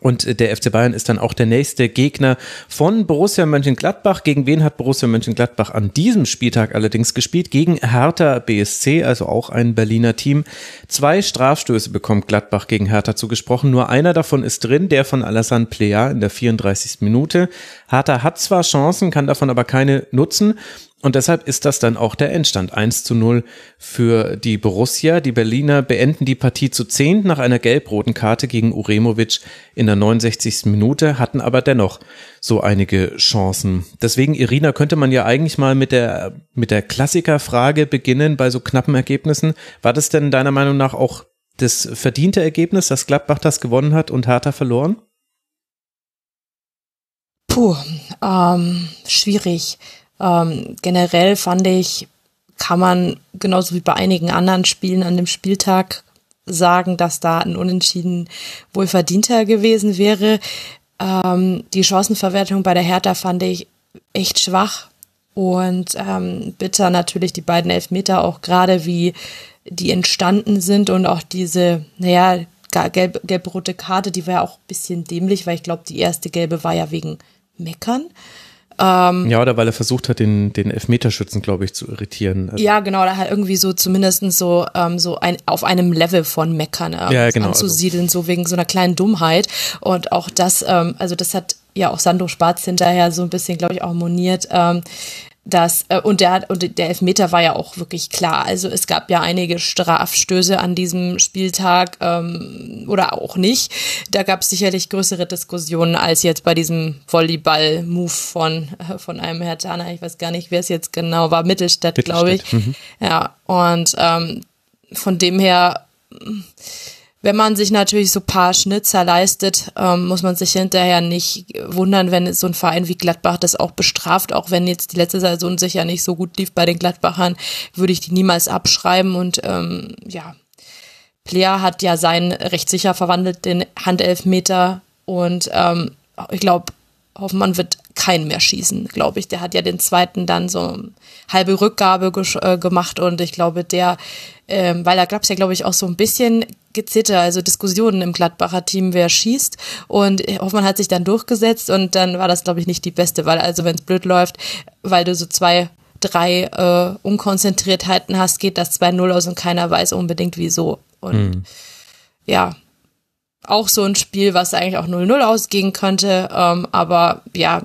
Und der FC Bayern ist dann auch der nächste Gegner von Borussia Mönchengladbach. Gegen wen hat Borussia Mönchengladbach an diesem Spieltag allerdings gespielt? Gegen Hertha BSC, also auch ein Berliner Team. Zwei Strafstöße bekommt Gladbach gegen Hertha zugesprochen. Nur einer davon ist drin, der von Alassane Plea in der 34. Minute. Hertha hat zwar Chancen, kann davon aber keine nutzen. Und deshalb ist das dann auch der Endstand. 1 zu 0 für die Borussia. Die Berliner beenden die Partie zu 10 nach einer gelb-roten Karte gegen Uremovic in der 69. Minute, hatten aber dennoch so einige Chancen. Deswegen, Irina, könnte man ja eigentlich mal mit der, mit der Klassikerfrage beginnen bei so knappen Ergebnissen. War das denn deiner Meinung nach auch das verdiente Ergebnis, dass Gladbach das gewonnen hat und Hertha verloren? Puh, ähm, schwierig. Ähm, generell fand ich, kann man genauso wie bei einigen anderen Spielen an dem Spieltag sagen, dass da ein Unentschieden wohl verdienter gewesen wäre. Ähm, die Chancenverwertung bei der Hertha fand ich echt schwach und ähm, bitter natürlich die beiden Elfmeter auch gerade wie die entstanden sind und auch diese, naja, gelb, gelb-rote Karte, die war ja auch ein bisschen dämlich, weil ich glaube, die erste gelbe war ja wegen Meckern. Ähm, ja, oder weil er versucht hat, den, den Elfmeterschützen, glaube ich, zu irritieren. Also ja, genau, da halt irgendwie so zumindest so, ähm, so ein, auf einem Level von Meckern äh, ja, genau, anzusiedeln, also. so wegen so einer kleinen Dummheit. Und auch das, ähm, also das hat ja auch Sandro Spatz hinterher so ein bisschen, glaube ich, auch moniert. Ähm, dass, äh, und der und der Elfmeter war ja auch wirklich klar. Also es gab ja einige Strafstöße an diesem Spieltag ähm, oder auch nicht. Da gab es sicherlich größere Diskussionen als jetzt bei diesem Volleyball-Move von, äh, von einem Herr Tana. Ich weiß gar nicht, wer es jetzt genau war. Mittelstadt, Mittelstadt. glaube ich. Mhm. Ja, und ähm, von dem her wenn man sich natürlich so paar Schnitzer leistet, ähm, muss man sich hinterher nicht wundern, wenn so ein Verein wie Gladbach das auch bestraft. Auch wenn jetzt die letzte Saison sicher nicht so gut lief bei den Gladbachern, würde ich die niemals abschreiben. Und ähm, ja, Plea hat ja seinen recht sicher verwandelt, den Handelfmeter. Und ähm, ich glaube, Hoffmann wird keinen mehr schießen, glaube ich. Der hat ja den zweiten dann so halbe Rückgabe äh, gemacht und ich glaube, der, ähm, weil da gab es ja, glaube ich, auch so ein bisschen Gezitter, also Diskussionen im Gladbacher Team, wer schießt. Und Hoffmann hat sich dann durchgesetzt und dann war das, glaube ich, nicht die beste Wahl. Also wenn es blöd läuft, weil du so zwei, drei äh, Unkonzentriertheiten hast, geht das 2-0 aus und keiner weiß unbedingt wieso. Und mhm. ja, auch so ein Spiel, was eigentlich auch 0-0 ausgehen könnte. Ähm, aber ja,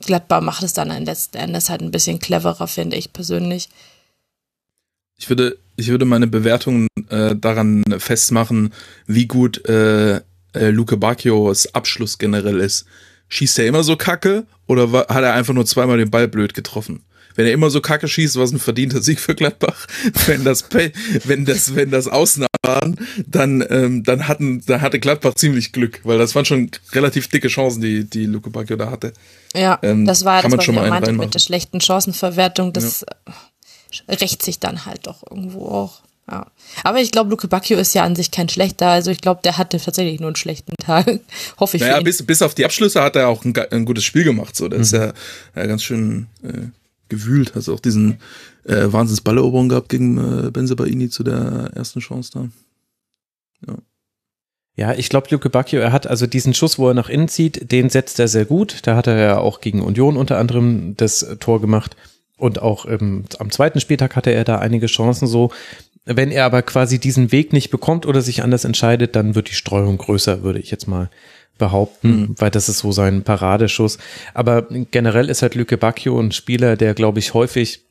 Gladbach macht es dann letzten Endes halt ein bisschen cleverer, finde ich persönlich. Ich würde, ich würde meine Bewertung äh, daran festmachen, wie gut äh, äh, Luke Bacchios Abschluss generell ist. Schießt er immer so kacke oder war, hat er einfach nur zweimal den Ball blöd getroffen? Wenn er immer so kacke schießt, war es ein verdienter Sieg für Gladbach. Wenn das, wenn das, wenn das Ausnahmen waren, dann, ähm, dann hatten, da hatte Gladbach ziemlich Glück, weil das waren schon relativ dicke Chancen, die, die Luke Bacchio da hatte. Ja, ähm, das war das, was ich meinte mit der schlechten Chancenverwertung. Das ja rächt sich dann halt doch irgendwo auch. Ja. Aber ich glaube, Luke Bacchio ist ja an sich kein schlechter. Also ich glaube, der hatte tatsächlich nur einen schlechten Tag. Hoffe ich. Naja, bis, bis auf die Abschlüsse hat er auch ein, ein gutes Spiel gemacht. So, der mhm. ist ja, ja ganz schön äh, gewühlt. Hast auch diesen äh, Wahnsinns Balleroberung gehabt gegen äh, Benzebaini zu der ersten Chance da. Ja. Ja, ich glaube, Luke Bacchio, er hat also diesen Schuss, wo er nach innen zieht, den setzt er sehr gut. Da hat er ja auch gegen Union unter anderem das Tor gemacht. Und auch ähm, am zweiten Spieltag hatte er da einige Chancen so. Wenn er aber quasi diesen Weg nicht bekommt oder sich anders entscheidet, dann wird die Streuung größer, würde ich jetzt mal behaupten, mhm. weil das ist so sein Paradeschuss. Aber generell ist halt Lücke Bacchio ein Spieler, der, glaube ich, häufig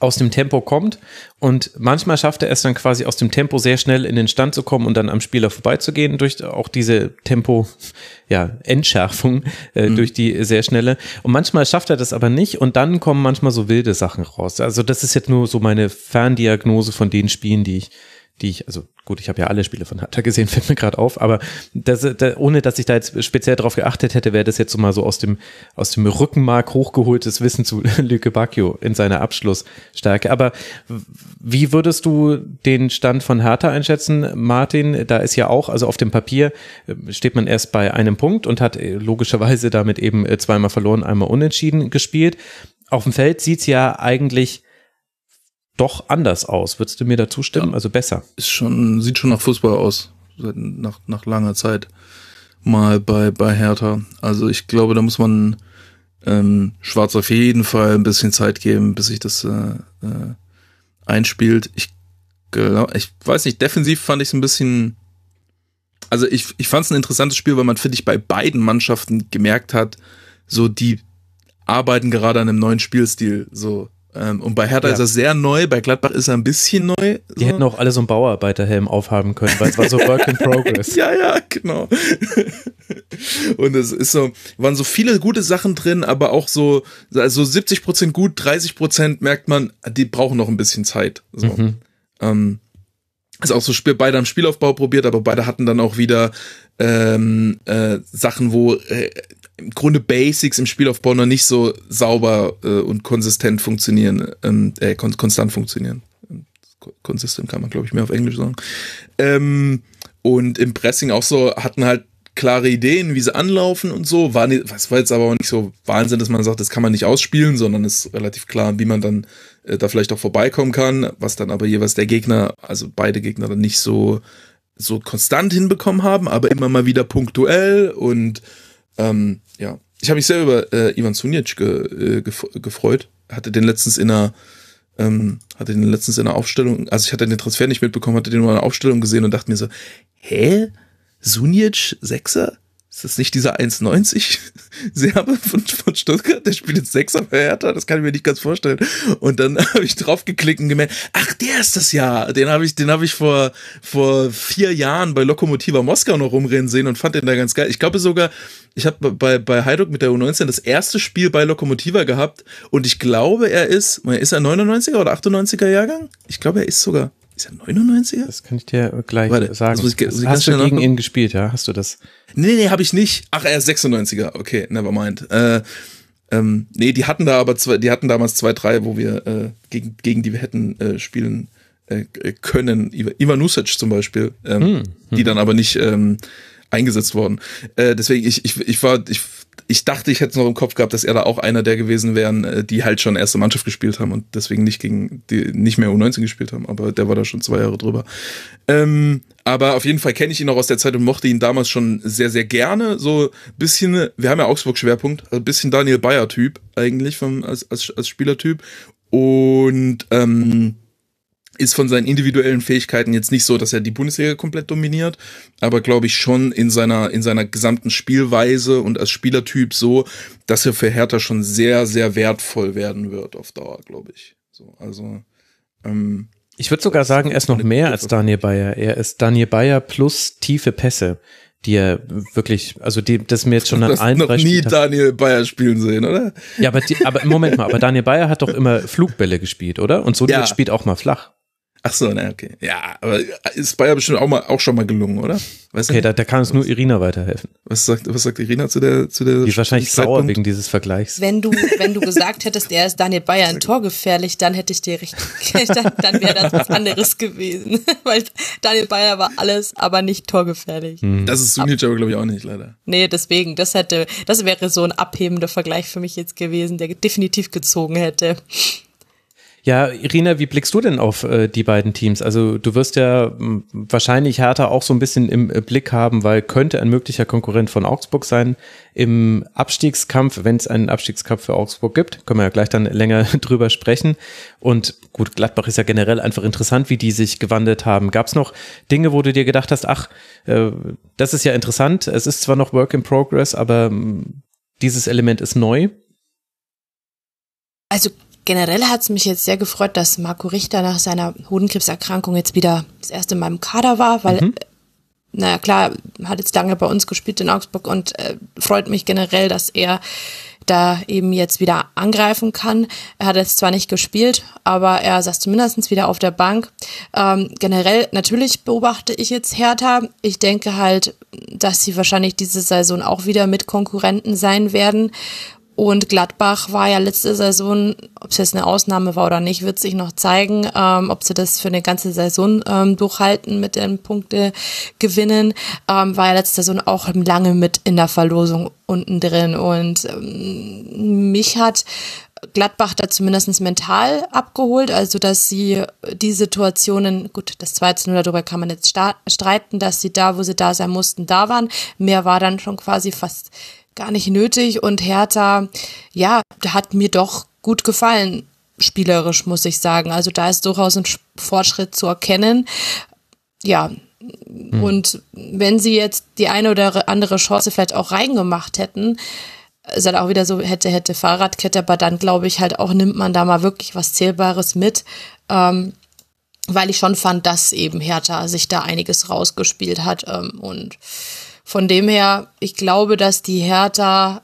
aus dem Tempo kommt und manchmal schafft er es dann quasi aus dem Tempo sehr schnell in den Stand zu kommen und dann am Spieler vorbeizugehen durch auch diese Tempo ja Entschärfung äh, mhm. durch die sehr schnelle und manchmal schafft er das aber nicht und dann kommen manchmal so wilde Sachen raus. Also das ist jetzt nur so meine Ferndiagnose von den Spielen, die ich die ich, also gut, ich habe ja alle Spiele von Hatter gesehen, fällt mir gerade auf, aber das, da, ohne dass ich da jetzt speziell drauf geachtet hätte, wäre das jetzt so mal so aus dem, aus dem Rückenmark hochgeholtes Wissen zu Lüke Bacchio in seiner Abschlussstärke. Aber wie würdest du den Stand von Hertha einschätzen, Martin? Da ist ja auch, also auf dem Papier äh, steht man erst bei einem Punkt und hat äh, logischerweise damit eben äh, zweimal verloren, einmal unentschieden gespielt. Auf dem Feld sieht's ja eigentlich doch anders aus. Würdest du mir da zustimmen? Ja, also besser. Ist schon, sieht schon nach Fußball aus. Nach, nach langer Zeit. Mal bei, bei Hertha. Also ich glaube, da muss man ähm, Schwarz auf jeden Fall ein bisschen Zeit geben, bis sich das äh, äh, einspielt. Ich glaube, ich weiß nicht, defensiv fand ich es ein bisschen. Also ich, ich fand es ein interessantes Spiel, weil man, finde ich, bei beiden Mannschaften gemerkt hat, so die arbeiten gerade an einem neuen Spielstil. So, und bei Hertha ja. ist er sehr neu, bei Gladbach ist er ein bisschen neu. So. Die hätten auch alle so einen Bauarbeiterhelm aufhaben können, weil es war so Work in Progress. ja, ja, genau. und es ist so, waren so viele gute Sachen drin, aber auch so, also 70 Prozent gut, 30 Prozent merkt man, die brauchen noch ein bisschen Zeit. So. Mhm. Ähm, ist auch so Spiel, beide am Spielaufbau probiert, aber beide hatten dann auch wieder ähm, äh, Sachen, wo äh, im Grunde Basics im Spielaufbau noch nicht so sauber äh, und konsistent funktionieren, ähm, äh, kon konstant funktionieren. Konsistent kann man, glaube ich, mehr auf Englisch sagen. Ähm, und im Pressing auch so hatten halt klare Ideen, wie sie anlaufen und so. War nicht, was war jetzt aber auch nicht so Wahnsinn, dass man sagt, das kann man nicht ausspielen, sondern ist relativ klar, wie man dann äh, da vielleicht auch vorbeikommen kann, was dann aber jeweils der Gegner, also beide Gegner dann nicht so so konstant hinbekommen haben, aber immer mal wieder punktuell und ähm, ja, ich habe mich sehr über äh, Ivan Sunic ge, äh, gef gefreut. Hatte den letztens in einer ähm, hatte den letztens in einer Aufstellung, also ich hatte den Transfer nicht mitbekommen, hatte den nur in einer Aufstellung gesehen und dachte mir so, hä? Sunic Sechser? Ist das nicht dieser 1,90 Serbe von, von Stuttgart? Der spielt jetzt Sechser bei Hertha, das kann ich mir nicht ganz vorstellen. Und dann habe ich draufgeklickt und gemerkt, ach, der ist das ja. Den habe ich, den habe ich vor, vor vier Jahren bei Lokomotiva Moskau noch rumrennen sehen und fand den da ganz geil. Ich glaube sogar, ich habe bei, bei Heiduk mit der U19 das erste Spiel bei Lokomotiva gehabt und ich glaube, er ist, ist er 99er oder 98er Jahrgang? Ich glaube, er ist sogar ist er 99er? Das kann ich dir gleich Warte, sagen. Ich, hast du gegen ihn gespielt, ja? Hast du das? Nee, nee, habe ich nicht. Ach, er ist 96er. Okay, never mind. Äh, ähm, nee, die hatten da aber zwei, die hatten damals zwei, drei, wo wir äh, gegen, gegen die wir hätten äh, spielen äh, können. Ivan Nusic zum Beispiel, ähm, hm, hm. die dann aber nicht ähm, eingesetzt worden. Äh, deswegen, ich, ich, ich war, ich ich dachte, ich hätte noch im Kopf gehabt, dass er da auch einer der gewesen wären, äh, die halt schon erste Mannschaft gespielt haben und deswegen nicht gegen die nicht mehr U19 gespielt haben, aber der war da schon zwei Jahre drüber. Ähm, aber auf jeden Fall kenne ich ihn auch aus der Zeit und mochte ihn damals schon sehr, sehr gerne. So bisschen, wir haben ja Augsburg-Schwerpunkt, also bisschen Daniel Bayer-Typ eigentlich vom, als, als, als Spielertyp. Und ähm, ist von seinen individuellen Fähigkeiten jetzt nicht so, dass er die Bundesliga komplett dominiert, aber glaube ich schon in seiner, in seiner gesamten Spielweise und als Spielertyp so, dass er für Hertha schon sehr, sehr wertvoll werden wird auf Dauer, glaube ich. So, also, ähm, ich würde sogar sagen, er ist noch mehr als Daniel Bayer. Er ist Daniel Bayer plus tiefe Pässe die er wirklich, also die, das mir jetzt schon an allen noch drei nie Daniel Bayer spielen sehen, oder? Ja, aber, die, aber Moment mal, aber Daniel Bayer hat doch immer Flugbälle gespielt, oder? Und so ja. spielt auch mal flach. Ach so, na, okay. Ja, aber ist Bayer bestimmt auch mal auch schon mal gelungen, oder? Weißt okay, da, da kann uns nur Irina weiterhelfen. Was sagt, was sagt Irina zu der, zu der? Die ist wahrscheinlich sauer wegen dieses Vergleichs. Wenn du, wenn du gesagt hättest, er ist Daniel Bayer ein Tor gefährlich, dann hätte ich dir recht, dann, dann wäre das was anderes gewesen. Weil Daniel Bayer war alles, aber nicht torgefährlich. Mhm. Das ist Sunic aber, glaube ich, auch nicht, leider. Nee, deswegen, das hätte, das wäre so ein abhebender Vergleich für mich jetzt gewesen, der definitiv gezogen hätte. Ja, Irina, wie blickst du denn auf äh, die beiden Teams? Also du wirst ja mh, wahrscheinlich Hertha auch so ein bisschen im äh, Blick haben, weil könnte ein möglicher Konkurrent von Augsburg sein im Abstiegskampf, wenn es einen Abstiegskampf für Augsburg gibt. Können wir ja gleich dann länger drüber sprechen. Und gut, Gladbach ist ja generell einfach interessant, wie die sich gewandelt haben. Gab es noch Dinge, wo du dir gedacht hast, ach, äh, das ist ja interessant, es ist zwar noch Work in Progress, aber mh, dieses Element ist neu? Also Generell hat es mich jetzt sehr gefreut, dass Marco Richter nach seiner Hodenkrebserkrankung jetzt wieder das erste Mal im Kader war, weil, mhm. Äh, naja klar, hat jetzt lange bei uns gespielt in Augsburg und äh, freut mich generell, dass er da eben jetzt wieder angreifen kann. Er hat jetzt zwar nicht gespielt, aber er saß zumindest wieder auf der Bank. Ähm, generell, natürlich beobachte ich jetzt Hertha. Ich denke halt, dass sie wahrscheinlich diese Saison auch wieder mit Konkurrenten sein werden. Und Gladbach war ja letzte Saison, ob es jetzt eine Ausnahme war oder nicht, wird sich noch zeigen, ähm, ob sie das für eine ganze Saison ähm, durchhalten mit den Punkte gewinnen. Ähm, war ja letzte Saison auch lange mit in der Verlosung unten drin. Und ähm, mich hat Gladbach da zumindest mental abgeholt, also dass sie die Situationen, gut, das 2 0, darüber kann man jetzt streiten, dass sie da, wo sie da sein mussten, da waren. Mehr war dann schon quasi fast gar nicht nötig und Hertha, ja, hat mir doch gut gefallen, spielerisch, muss ich sagen. Also da ist durchaus ein Fortschritt zu erkennen. Ja, hm. und wenn sie jetzt die eine oder andere Chance vielleicht auch reingemacht hätten, ist halt auch wieder so, hätte, hätte Fahrradkette, aber dann glaube ich halt auch, nimmt man da mal wirklich was Zählbares mit. Ähm, weil ich schon fand, dass eben Hertha sich da einiges rausgespielt hat ähm, und von dem her, ich glaube, dass die Hertha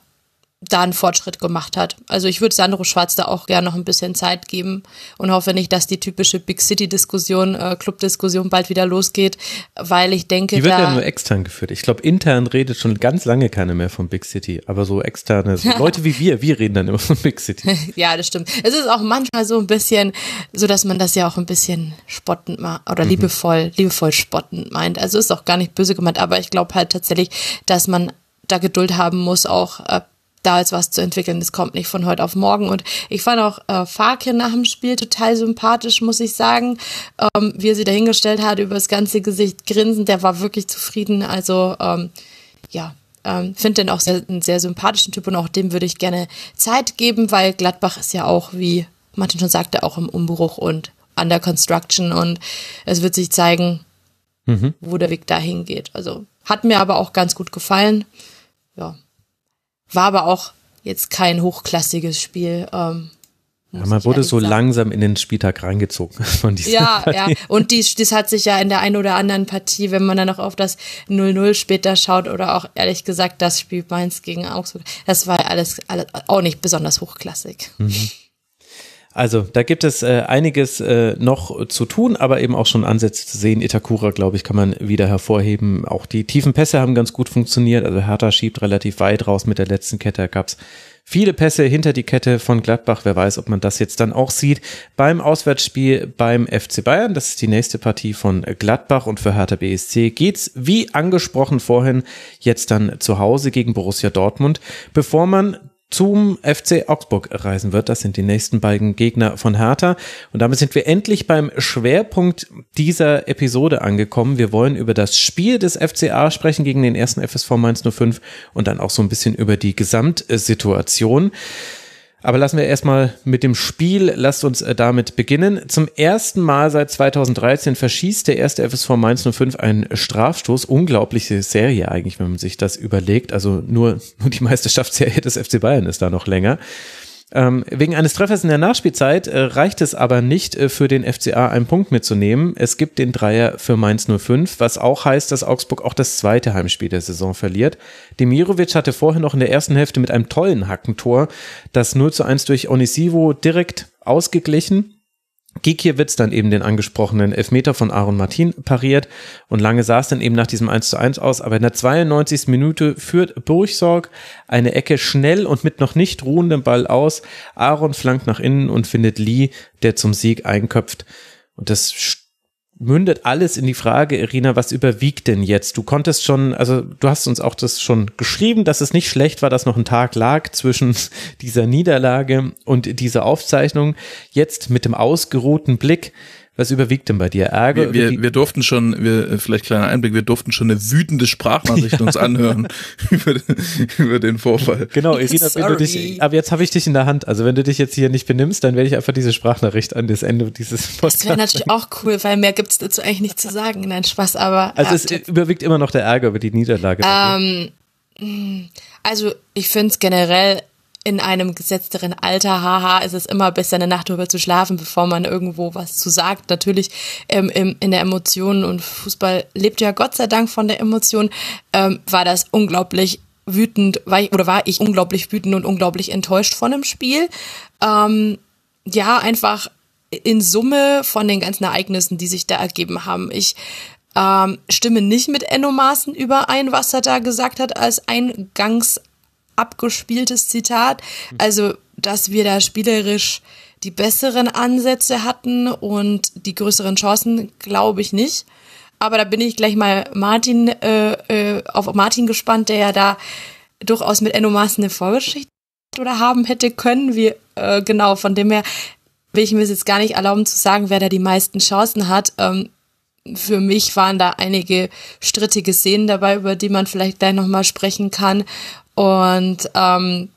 da einen Fortschritt gemacht hat. Also ich würde Sandro Schwarz da auch gerne noch ein bisschen Zeit geben und hoffe nicht, dass die typische Big City-Diskussion, äh, Club-Diskussion bald wieder losgeht, weil ich denke, die wird ja nur extern geführt. Ich glaube, intern redet schon ganz lange keiner mehr von Big City, aber so externe so Leute wie wir, wir reden dann immer von Big City. ja, das stimmt. Es ist auch manchmal so ein bisschen, so dass man das ja auch ein bisschen spottend macht oder mhm. liebevoll, liebevoll spottend meint. Also ist auch gar nicht böse gemeint, aber ich glaube halt tatsächlich, dass man da Geduld haben muss, auch äh, da jetzt was zu entwickeln. Das kommt nicht von heute auf morgen. Und ich fand auch äh, Farke nach dem Spiel total sympathisch, muss ich sagen. Ähm, wie er sie dahingestellt hat, über das ganze Gesicht grinsend, der war wirklich zufrieden. Also ähm, ja, ähm, finde den auch sehr, einen sehr sympathischen Typ und auch dem würde ich gerne Zeit geben, weil Gladbach ist ja auch, wie Martin schon sagte, auch im Umbruch und under construction und es wird sich zeigen, mhm. wo der Weg dahin geht. Also hat mir aber auch ganz gut gefallen. Ja, war aber auch jetzt kein hochklassiges Spiel. Ähm, ja, man wurde so sagen. langsam in den Spieltag reingezogen von dieser Ja, Partie. ja. Und dies, das hat sich ja in der einen oder anderen Partie, wenn man dann noch auf das 0-0 später schaut oder auch ehrlich gesagt das Spiel Mainz gegen Augsburg, das war alles, alles auch nicht besonders hochklassig. Mhm. Also da gibt es äh, einiges äh, noch zu tun, aber eben auch schon Ansätze zu sehen. Itakura, glaube ich, kann man wieder hervorheben. Auch die tiefen Pässe haben ganz gut funktioniert. Also Hertha schiebt relativ weit raus mit der letzten Kette. Da gab es viele Pässe hinter die Kette von Gladbach. Wer weiß, ob man das jetzt dann auch sieht beim Auswärtsspiel beim FC Bayern. Das ist die nächste Partie von Gladbach und für Hertha BSC geht's wie angesprochen vorhin jetzt dann zu Hause gegen Borussia Dortmund, bevor man zum FC Augsburg reisen wird. Das sind die nächsten beiden Gegner von Hertha. Und damit sind wir endlich beim Schwerpunkt dieser Episode angekommen. Wir wollen über das Spiel des FCA sprechen gegen den ersten FSV Mainz 05 und dann auch so ein bisschen über die Gesamtsituation. Aber lassen wir erstmal mit dem Spiel, lasst uns äh, damit beginnen. Zum ersten Mal seit 2013 verschießt der erste FSV Mainz 05 einen Strafstoß. Unglaubliche Serie eigentlich, wenn man sich das überlegt. Also nur, nur die Meisterschaftsserie des FC Bayern ist da noch länger. Ähm, wegen eines Treffers in der Nachspielzeit äh, reicht es aber nicht äh, für den FCA einen Punkt mitzunehmen. Es gibt den Dreier für Mainz 05, was auch heißt, dass Augsburg auch das zweite Heimspiel der Saison verliert. Demirovic hatte vorher noch in der ersten Hälfte mit einem tollen Hackentor das 0 zu 1 durch Onisivo direkt ausgeglichen. Gikiewicz dann eben den angesprochenen Elfmeter von Aaron Martin pariert und lange sah es dann eben nach diesem 1 zu 1 aus, aber in der 92. Minute führt Burgsorg eine Ecke schnell und mit noch nicht ruhendem Ball aus. Aaron flankt nach innen und findet Lee, der zum Sieg einköpft. Und das mündet alles in die Frage, Irina, was überwiegt denn jetzt? Du konntest schon, also du hast uns auch das schon geschrieben, dass es nicht schlecht war, dass noch ein Tag lag zwischen dieser Niederlage und dieser Aufzeichnung. Jetzt mit dem ausgeruhten Blick was überwiegt denn bei dir? Ärger? Wir, wir, wir durften schon, wir, vielleicht kleiner Einblick, wir durften schon eine wütende Sprachnachricht uns anhören über, den, über den Vorfall. Genau, Irina, wenn du dich, aber jetzt habe ich dich in der Hand. Also wenn du dich jetzt hier nicht benimmst, dann werde ich einfach diese Sprachnachricht an das Ende dieses Podcasts. Das wäre natürlich auch cool, weil mehr gibt es dazu eigentlich nicht zu sagen. Nein, Spaß, aber. Also ja. es überwiegt immer noch der Ärger über die Niederlage. Ähm, also ich finde es generell in einem gesetzteren Alter, haha, ist es immer besser, eine Nacht drüber zu schlafen, bevor man irgendwo was zu sagt. Natürlich ähm, im, in der Emotion und Fußball lebt ja Gott sei Dank von der Emotion, ähm, war das unglaublich wütend, war ich, oder war ich unglaublich wütend und unglaublich enttäuscht von dem Spiel. Ähm, ja, einfach in Summe von den ganzen Ereignissen, die sich da ergeben haben. Ich ähm, stimme nicht mit Enno Maaßen überein, was er da gesagt hat als Eingangs abgespieltes Zitat. Also, dass wir da spielerisch die besseren Ansätze hatten und die größeren Chancen, glaube ich nicht. Aber da bin ich gleich mal Martin äh, äh, auf Martin gespannt, der ja da durchaus mit Enno eine Vorgeschichte oder haben hätte können. Wie äh, genau von dem her will ich mir jetzt gar nicht erlauben zu sagen, wer da die meisten Chancen hat. Ähm, für mich waren da einige strittige Szenen dabei, über die man vielleicht gleich nochmal sprechen kann. Und ähm,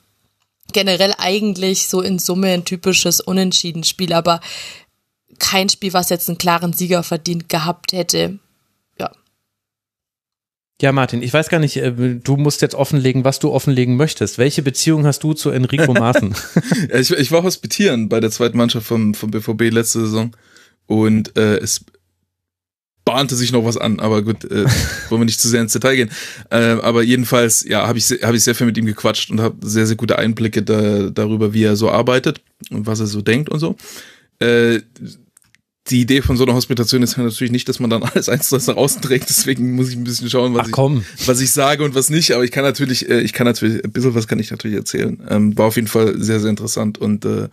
generell eigentlich so in Summe ein typisches Unentschieden-Spiel, aber kein Spiel, was jetzt einen klaren Sieger verdient gehabt hätte. Ja. Ja, Martin, ich weiß gar nicht, äh, du musst jetzt offenlegen, was du offenlegen möchtest. Welche Beziehung hast du zu Enrico Maaßen? ich, ich, war hospitieren bei der zweiten Mannschaft vom, vom BVB letzte Saison und äh, es bahnte sich noch was an, aber gut, äh, wollen wir nicht zu sehr ins Detail gehen. Äh, aber jedenfalls, ja, habe ich, hab ich sehr viel mit ihm gequatscht und habe sehr, sehr gute Einblicke da, darüber, wie er so arbeitet und was er so denkt und so. Äh, die Idee von so einer Hospitation ist ja natürlich nicht, dass man dann alles eins zu eins nach außen trägt, deswegen muss ich ein bisschen schauen, was, ich, was ich sage und was nicht, aber ich kann natürlich, äh, ich kann natürlich, ein bisschen was kann ich natürlich erzählen. Ähm, war auf jeden Fall sehr, sehr interessant und äh,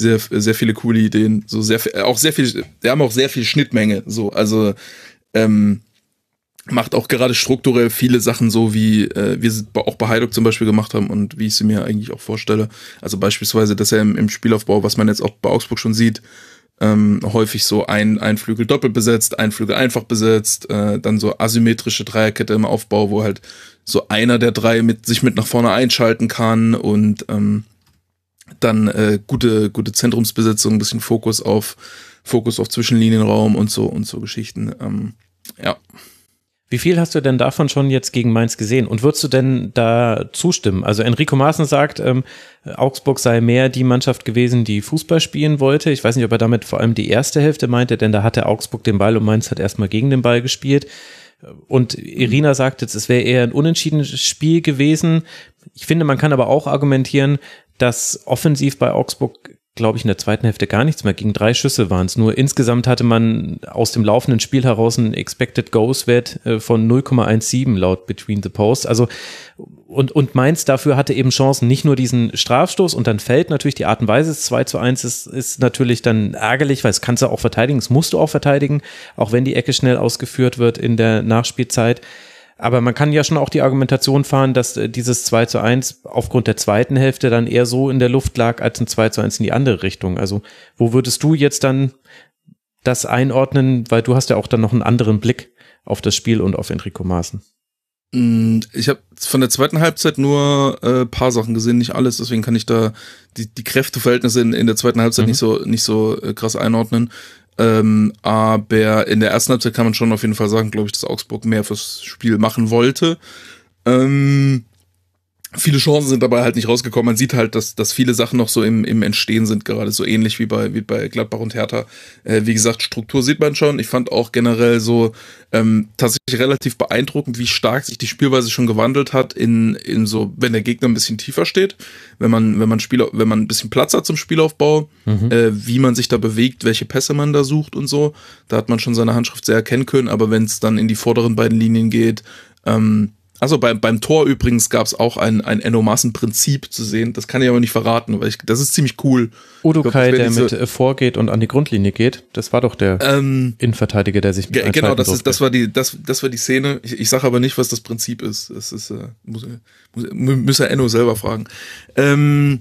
sehr, sehr viele coole Ideen, so sehr, auch sehr viel, wir haben auch sehr viel Schnittmenge, so, also, ähm, macht auch gerade strukturell viele Sachen so, wie äh, wir auch bei Heidok zum Beispiel gemacht haben und wie ich sie mir eigentlich auch vorstelle. Also beispielsweise, dass er im, im Spielaufbau, was man jetzt auch bei Augsburg schon sieht, ähm, häufig so ein, ein Flügel doppelt besetzt, ein Flügel einfach besetzt, äh, dann so asymmetrische Dreierkette im Aufbau, wo halt so einer der drei mit sich mit nach vorne einschalten kann und ähm, dann äh, gute, gute Zentrumsbesetzung, ein bisschen Fokus auf, Fokus auf Zwischenlinienraum und so und so Geschichten. Ähm, ja. Wie viel hast du denn davon schon jetzt gegen Mainz gesehen? Und würdest du denn da zustimmen? Also Enrico Maaßen sagt, ähm, Augsburg sei mehr die Mannschaft gewesen, die Fußball spielen wollte. Ich weiß nicht, ob er damit vor allem die erste Hälfte meinte, denn da hatte Augsburg den Ball und Mainz hat erstmal gegen den Ball gespielt. Und Irina sagt jetzt, es wäre eher ein unentschiedenes Spiel gewesen. Ich finde, man kann aber auch argumentieren, dass offensiv bei Augsburg glaube ich, in der zweiten Hälfte gar nichts mehr. Gegen drei Schüsse waren es nur. Insgesamt hatte man aus dem laufenden Spiel heraus einen Expected Goals Wert äh, von 0,17 laut Between the Posts. Also und, und Mainz dafür hatte eben Chancen, nicht nur diesen Strafstoß und dann fällt natürlich die Art und Weise, es 2 zu 1 ist, ist natürlich dann ärgerlich, weil es kannst du auch verteidigen, es musst du auch verteidigen, auch wenn die Ecke schnell ausgeführt wird in der Nachspielzeit. Aber man kann ja schon auch die Argumentation fahren, dass äh, dieses 2 zu 1 aufgrund der zweiten Hälfte dann eher so in der Luft lag als ein 2 zu 1 in die andere Richtung. Also wo würdest du jetzt dann das einordnen, weil du hast ja auch dann noch einen anderen Blick auf das Spiel und auf Enrico Maaßen. Mm, ich habe von der zweiten Halbzeit nur äh, paar Sachen gesehen, nicht alles, deswegen kann ich da die, die Kräfteverhältnisse in, in der zweiten Halbzeit mhm. nicht so nicht so äh, krass einordnen. Ähm, aber in der ersten Halbzeit kann man schon auf jeden Fall sagen, glaube ich, dass Augsburg mehr fürs Spiel machen wollte. Ähm, viele Chancen sind dabei halt nicht rausgekommen. Man sieht halt, dass, dass viele Sachen noch so im, im Entstehen sind, gerade so ähnlich wie bei, wie bei Gladbach und Hertha. Äh, wie gesagt, Struktur sieht man schon. Ich fand auch generell so ähm, tatsächlich relativ beeindruckend, wie stark sich die Spielweise schon gewandelt hat in, in so, wenn der Gegner ein bisschen tiefer steht, wenn man, wenn man Spieler, wenn man ein bisschen Platz hat zum Spielaufbau, mhm. äh, wie man sich da bewegt, welche Pässe man da sucht und so. Da hat man schon seine Handschrift sehr erkennen können, aber wenn es dann in die vorderen beiden Linien geht, ähm, also beim, beim Tor übrigens gab es auch ein, ein Ennomassen-Prinzip zu sehen. Das kann ich aber nicht verraten, weil ich, das ist ziemlich cool. Udo Kai, der diese, mit äh, vorgeht und an die Grundlinie geht, das war doch der ähm, Innenverteidiger, der sich mit Genau, das, ist, das, war die, das, das war die Szene. Ich, ich sage aber nicht, was das Prinzip ist. Das ist, äh, muss, muss, muss Enno selber fragen. Ähm,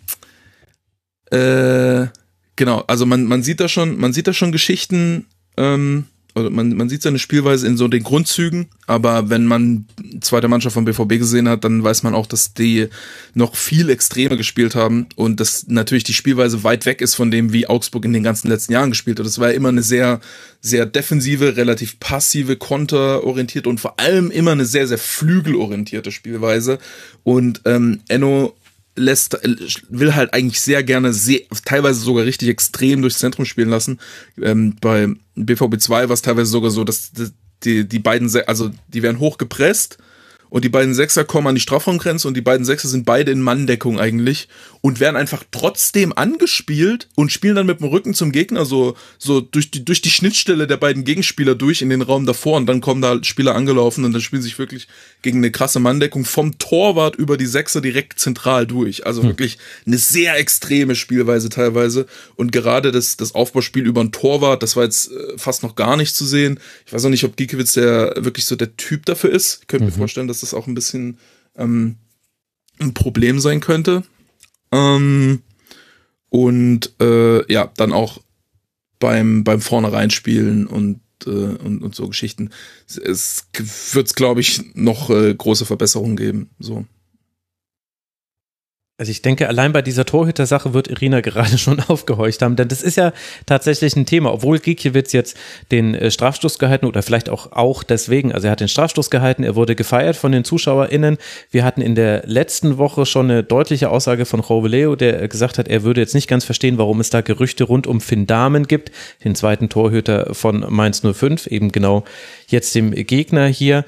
äh, genau, also man, man sieht da schon, man sieht da schon Geschichten, ähm, also man, man sieht seine Spielweise in so den Grundzügen, aber wenn man zweite Mannschaft von BVB gesehen hat, dann weiß man auch, dass die noch viel extremer gespielt haben und dass natürlich die Spielweise weit weg ist von dem, wie Augsburg in den ganzen letzten Jahren gespielt hat. Das war ja immer eine sehr, sehr defensive, relativ passive, konterorientierte und vor allem immer eine sehr, sehr flügelorientierte Spielweise. Und ähm, Enno lässt, will halt eigentlich sehr gerne, sehr, teilweise sogar richtig extrem durchs Zentrum spielen lassen. Ähm, bei BVB 2 war es teilweise sogar so, dass die, die beiden, also die werden hochgepresst und die beiden Sechser kommen an die Strafraumgrenze und die beiden Sechser sind beide in Manndeckung eigentlich und werden einfach trotzdem angespielt und spielen dann mit dem Rücken zum Gegner so, so durch die, durch die Schnittstelle der beiden Gegenspieler durch in den Raum davor und dann kommen da Spieler angelaufen und dann spielen sich wirklich gegen eine krasse Manndeckung vom Torwart über die Sechser direkt zentral durch. Also hm. wirklich eine sehr extreme Spielweise teilweise und gerade das, das Aufbauspiel über ein Torwart, das war jetzt äh, fast noch gar nicht zu sehen. Ich weiß auch nicht, ob Giekewitz der wirklich so der Typ dafür ist. Ich könnte mhm. mir vorstellen, dass das auch ein bisschen ähm, ein Problem sein könnte. Ähm, und äh, ja, dann auch beim, beim Vornherein spielen und, äh, und, und so Geschichten. Es wird, glaube ich, noch äh, große Verbesserungen geben. So. Also ich denke, allein bei dieser Torhüter-Sache wird Irina gerade schon aufgehorcht haben, denn das ist ja tatsächlich ein Thema, obwohl Gikiewicz jetzt den äh, Strafstoß gehalten oder vielleicht auch, auch deswegen, also er hat den Strafstoß gehalten, er wurde gefeiert von den ZuschauerInnen. Wir hatten in der letzten Woche schon eine deutliche Aussage von Roveleo, der gesagt hat, er würde jetzt nicht ganz verstehen, warum es da Gerüchte rund um Finn Dahmen gibt, den zweiten Torhüter von Mainz 05, eben genau jetzt dem Gegner hier.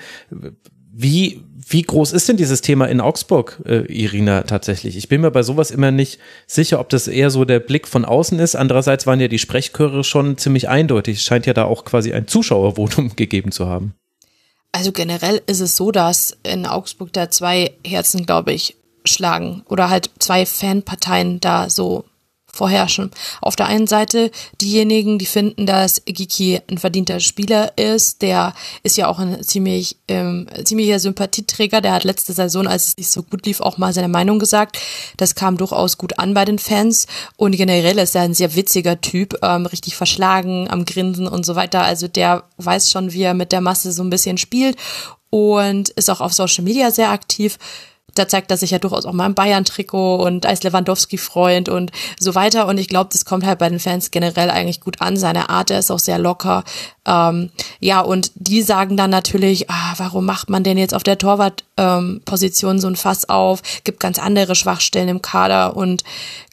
Wie wie groß ist denn dieses Thema in Augsburg, äh, Irina, tatsächlich? Ich bin mir bei sowas immer nicht sicher, ob das eher so der Blick von außen ist. Andererseits waren ja die Sprechchöre schon ziemlich eindeutig. Es scheint ja da auch quasi ein Zuschauervotum gegeben zu haben. Also generell ist es so, dass in Augsburg da zwei Herzen, glaube ich, schlagen oder halt zwei Fanparteien da so vorherrschen. Auf der einen Seite diejenigen, die finden, dass Giki ein verdienter Spieler ist, der ist ja auch ein ziemlich ähm, ziemlicher Sympathieträger, der hat letzte Saison, als es nicht so gut lief, auch mal seine Meinung gesagt. Das kam durchaus gut an bei den Fans und generell ist er ein sehr witziger Typ, ähm, richtig verschlagen, am Grinsen und so weiter. Also der weiß schon, wie er mit der Masse so ein bisschen spielt und ist auch auf Social Media sehr aktiv da zeigt er sich ja durchaus auch mal im Bayern-Trikot und als Lewandowski-Freund und so weiter. Und ich glaube, das kommt halt bei den Fans generell eigentlich gut an. Seine Art, der ist auch sehr locker. Ähm, ja, und die sagen dann natürlich, ah, warum macht man denn jetzt auf der Torwartposition ähm, so ein Fass auf? Gibt ganz andere Schwachstellen im Kader und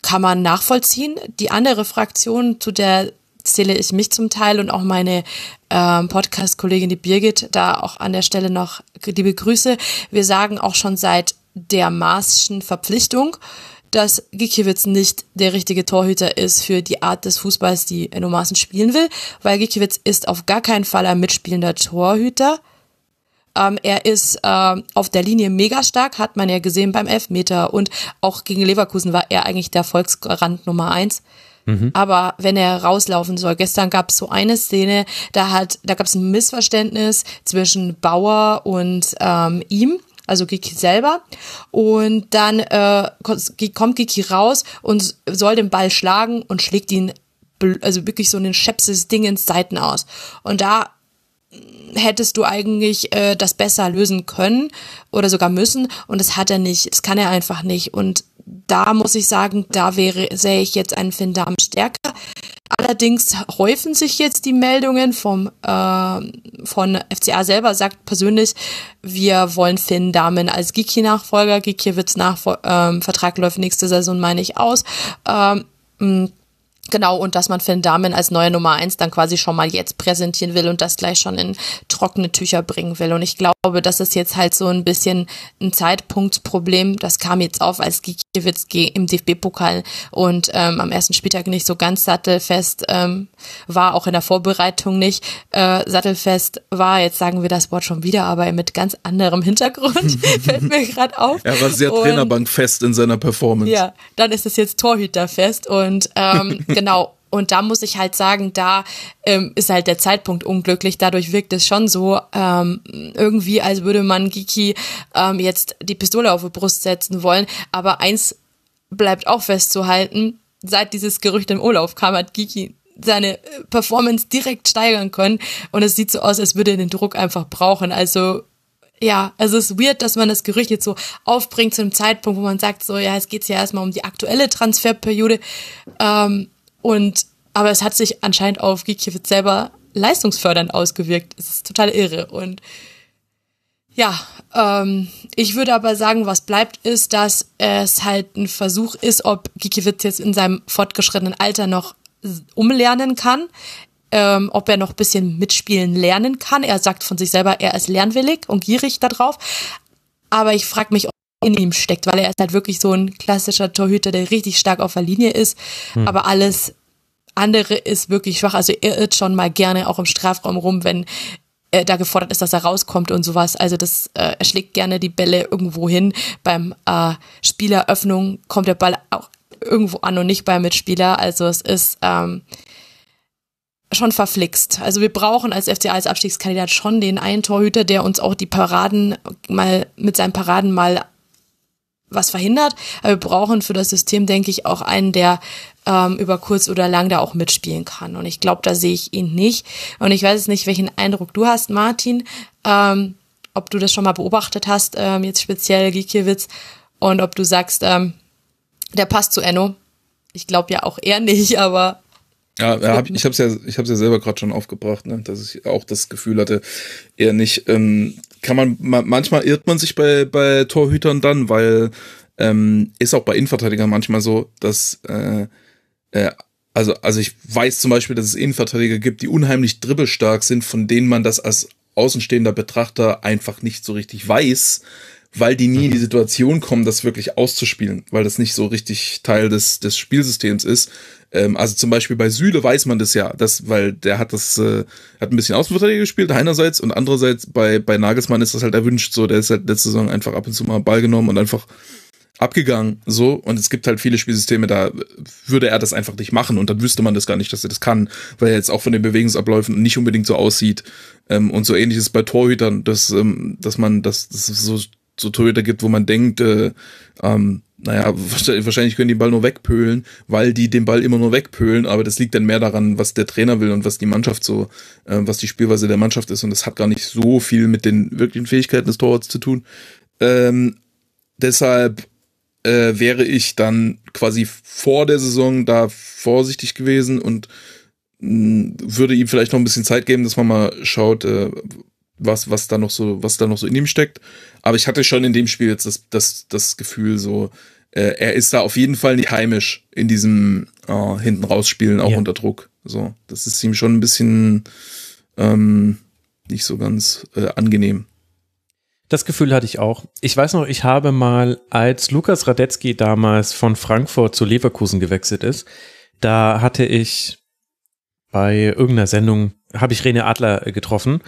kann man nachvollziehen. Die andere Fraktion, zu der zähle ich mich zum Teil und auch meine ähm, Podcast-Kollegin die Birgit, da auch an der Stelle noch liebe Grüße. Wir sagen auch schon seit der Maßschen Verpflichtung, dass Gikiewicz nicht der richtige Torhüter ist für die Art des Fußballs, die Enno Maaßen spielen will, weil Gikiewicz ist auf gar keinen Fall ein mitspielender Torhüter. Ähm, er ist ähm, auf der Linie mega stark, hat man ja gesehen beim Elfmeter und auch gegen Leverkusen war er eigentlich der Volksgarant Nummer eins. Mhm. Aber wenn er rauslaufen soll, gestern gab es so eine Szene, da hat, da gab es ein Missverständnis zwischen Bauer und ähm, ihm also Giki selber. Und dann äh, kommt Giki raus und soll den Ball schlagen und schlägt ihn, also wirklich so ein schepses Ding ins Seiten aus. Und da hättest du eigentlich äh, das besser lösen können oder sogar müssen und das hat er nicht, das kann er einfach nicht und da muss ich sagen, da wäre, sehe ich jetzt einen Finn Dahmen stärker. Allerdings häufen sich jetzt die Meldungen vom äh, von FCA selber sagt persönlich, wir wollen Finn Damen als Giki-Nachfolger. Gikiewicz nach ähm, Vertrag läuft nächste Saison, meine ich, aus. Ähm, Genau, und dass man Finn Damen als neue Nummer eins dann quasi schon mal jetzt präsentieren will und das gleich schon in trockene Tücher bringen will. Und ich glaube, das ist jetzt halt so ein bisschen ein Zeitpunktsproblem. Das kam jetzt auf, als Gikiewicz im DFB-Pokal und ähm, am ersten Spieltag nicht so ganz sattelfest ähm, war, auch in der Vorbereitung nicht äh, sattelfest war. Jetzt sagen wir das Wort schon wieder, aber mit ganz anderem Hintergrund fällt mir gerade auf. Er war sehr Trainerbankfest in seiner Performance. Ja, dann ist es jetzt Torhüterfest und ähm, genau. Und da muss ich halt sagen, da ähm, ist halt der Zeitpunkt unglücklich. Dadurch wirkt es schon so ähm, irgendwie, als würde man Giki ähm, jetzt die Pistole auf die Brust setzen wollen. Aber eins bleibt auch festzuhalten: Seit dieses Gerücht im Urlaub kam, hat Giki seine Performance direkt steigern können. Und es sieht so aus, als würde er den Druck einfach brauchen. Also ja, also es ist weird, dass man das Gerücht jetzt so aufbringt zu einem Zeitpunkt, wo man sagt, so, ja, es geht ja erstmal um die aktuelle Transferperiode. Ähm, und, aber es hat sich anscheinend auf Gikiewicz selber leistungsfördernd ausgewirkt. Es ist total irre. Und ja, ähm, ich würde aber sagen, was bleibt, ist, dass es halt ein Versuch ist, ob Gikiewicz jetzt in seinem fortgeschrittenen Alter noch umlernen kann, ähm, ob er noch bisschen mitspielen lernen kann. Er sagt von sich selber, er ist lernwillig und gierig darauf. Aber ich frage mich, ob in ihm steckt, weil er ist halt wirklich so ein klassischer Torhüter, der richtig stark auf der Linie ist, hm. aber alles andere ist wirklich schwach. Also er irrt schon mal gerne auch im Strafraum rum, wenn äh, da gefordert ist, dass er rauskommt und sowas. Also das, äh, er schlägt gerne die Bälle irgendwo hin. Beim äh, Spieleröffnung kommt der Ball auch irgendwo an und nicht beim Mitspieler. Also es ist ähm, schon verflixt. Also wir brauchen als FCA als Abstiegskandidat schon den einen Torhüter, der uns auch die Paraden mal mit seinen Paraden mal was verhindert. Aber wir brauchen für das System, denke ich, auch einen, der ähm, über kurz oder lang da auch mitspielen kann. Und ich glaube, da sehe ich ihn nicht. Und ich weiß nicht, welchen Eindruck du hast, Martin, ähm, ob du das schon mal beobachtet hast, ähm, jetzt speziell Gikiewicz, und ob du sagst, ähm, der passt zu Enno. Ich glaube ja auch eher nicht, aber ja, hab, ich habe es ja, ich habe ja selber gerade schon aufgebracht, ne, dass ich auch das Gefühl hatte, eher nicht. Ähm, kann man manchmal irrt man sich bei bei Torhütern dann, weil ähm, ist auch bei Innenverteidigern manchmal so, dass äh, äh, also also ich weiß zum Beispiel, dass es Innenverteidiger gibt, die unheimlich dribbelstark sind, von denen man das als außenstehender Betrachter einfach nicht so richtig weiß, weil die nie in die Situation kommen, das wirklich auszuspielen, weil das nicht so richtig Teil des, des Spielsystems ist. Ähm, also zum Beispiel bei Süle weiß man das ja, das, weil der hat das, äh, hat ein bisschen Außenverteidiger gespielt, einerseits, und andererseits bei, bei Nagelsmann ist das halt erwünscht, so, der ist halt letzte Saison einfach ab und zu mal Ball genommen und einfach abgegangen, so, und es gibt halt viele Spielsysteme, da würde er das einfach nicht machen und dann wüsste man das gar nicht, dass er das kann, weil er jetzt auch von den Bewegungsabläufen nicht unbedingt so aussieht, ähm, und so ähnlich ist bei Torhütern, dass, ähm, dass man, dass, dass so so Torhüter gibt, wo man denkt, äh, ähm, naja, wahrscheinlich können die den Ball nur wegpölen, weil die den Ball immer nur wegpölen, aber das liegt dann mehr daran, was der Trainer will und was die Mannschaft so, äh, was die Spielweise der Mannschaft ist und das hat gar nicht so viel mit den wirklichen Fähigkeiten des Torwarts zu tun. Ähm, deshalb äh, wäre ich dann quasi vor der Saison da vorsichtig gewesen und mh, würde ihm vielleicht noch ein bisschen Zeit geben, dass man mal schaut, äh, was, was da noch so, was da noch so in ihm steckt. Aber ich hatte schon in dem Spiel jetzt das, das, das Gefühl, so, äh, er ist da auf jeden Fall nicht heimisch in diesem äh, hinten rausspielen, auch ja. unter Druck. So, das ist ihm schon ein bisschen ähm, nicht so ganz äh, angenehm. Das Gefühl hatte ich auch. Ich weiß noch, ich habe mal, als Lukas Radetzky damals von Frankfurt zu Leverkusen gewechselt ist, da hatte ich bei irgendeiner Sendung, habe ich Rene Adler getroffen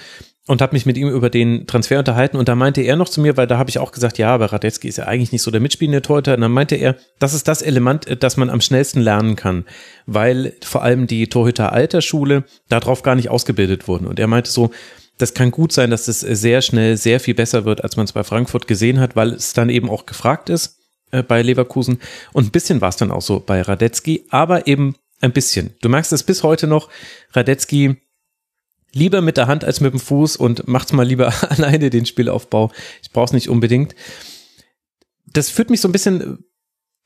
und habe mich mit ihm über den Transfer unterhalten und da meinte er noch zu mir, weil da habe ich auch gesagt, ja, aber Radetzky ist ja eigentlich nicht so der mitspielende Torhüter. Und dann meinte er, das ist das Element, das man am schnellsten lernen kann, weil vor allem die Torhüter alter Schule darauf gar nicht ausgebildet wurden. Und er meinte so, das kann gut sein, dass es sehr schnell sehr viel besser wird, als man es bei Frankfurt gesehen hat, weil es dann eben auch gefragt ist äh, bei Leverkusen. Und ein bisschen war es dann auch so bei Radetzky, aber eben ein bisschen. Du merkst es bis heute noch, Radetzky lieber mit der Hand als mit dem Fuß und macht's mal lieber alleine den Spielaufbau. Ich brauch's nicht unbedingt. Das führt mich so ein bisschen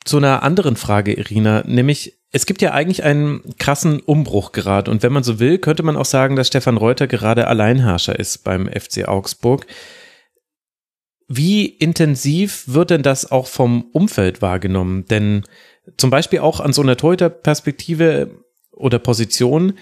zu einer anderen Frage, Irina, nämlich es gibt ja eigentlich einen krassen Umbruch gerade und wenn man so will, könnte man auch sagen, dass Stefan Reuter gerade Alleinherrscher ist beim FC Augsburg. Wie intensiv wird denn das auch vom Umfeld wahrgenommen? Denn zum Beispiel auch an so einer Torhüter-Perspektive oder Position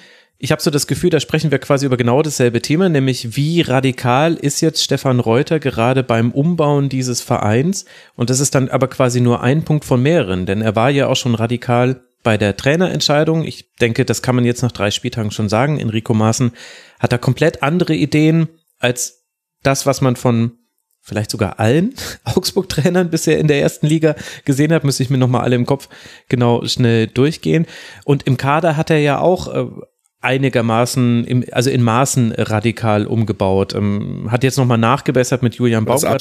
ich habe so das Gefühl, da sprechen wir quasi über genau dasselbe Thema, nämlich wie radikal ist jetzt Stefan Reuter gerade beim Umbauen dieses Vereins? Und das ist dann aber quasi nur ein Punkt von mehreren, denn er war ja auch schon radikal bei der Trainerentscheidung. Ich denke, das kann man jetzt nach drei Spieltagen schon sagen. Enrico Maaßen hat da komplett andere Ideen als das, was man von vielleicht sogar allen Augsburg-Trainern bisher in der ersten Liga gesehen hat, müsste ich mir nochmal alle im Kopf genau schnell durchgehen. Und im Kader hat er ja auch äh, einigermaßen, im, also in Maßen radikal umgebaut. Ähm, hat jetzt nochmal nachgebessert mit Julian Baumgartner. Er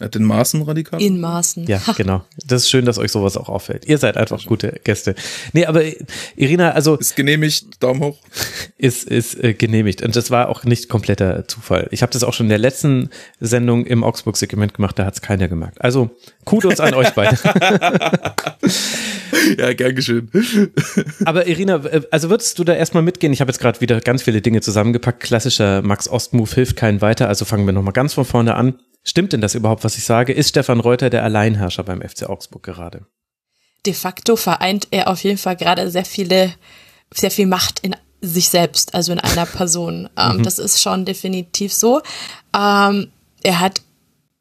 hat den Maßen radikal? In Maßen. Ja, genau. Das ist schön, dass euch sowas auch auffällt. Ihr seid einfach gute Gäste. Nee, aber Irina, also. Ist genehmigt, Daumen hoch. Ist, ist äh, genehmigt. Und das war auch nicht kompletter Zufall. Ich habe das auch schon in der letzten Sendung im Augsburg-Segment gemacht, da hat es keiner gemerkt. Also, Kudos an euch beide. ja, gern geschehen. aber Irina, äh, also würdest du da erstmal mitgehen? Ich habe jetzt gerade wieder ganz viele Dinge zusammengepackt. Klassischer Max-Ost-Move hilft keinen weiter. Also fangen wir nochmal ganz von vorne an. Stimmt denn das überhaupt, was ich sage? Ist Stefan Reuter der Alleinherrscher beim FC Augsburg gerade? De facto vereint er auf jeden Fall gerade sehr viele, sehr viel Macht in sich selbst, also in einer Person. Ähm, mhm. Das ist schon definitiv so. Ähm, er hat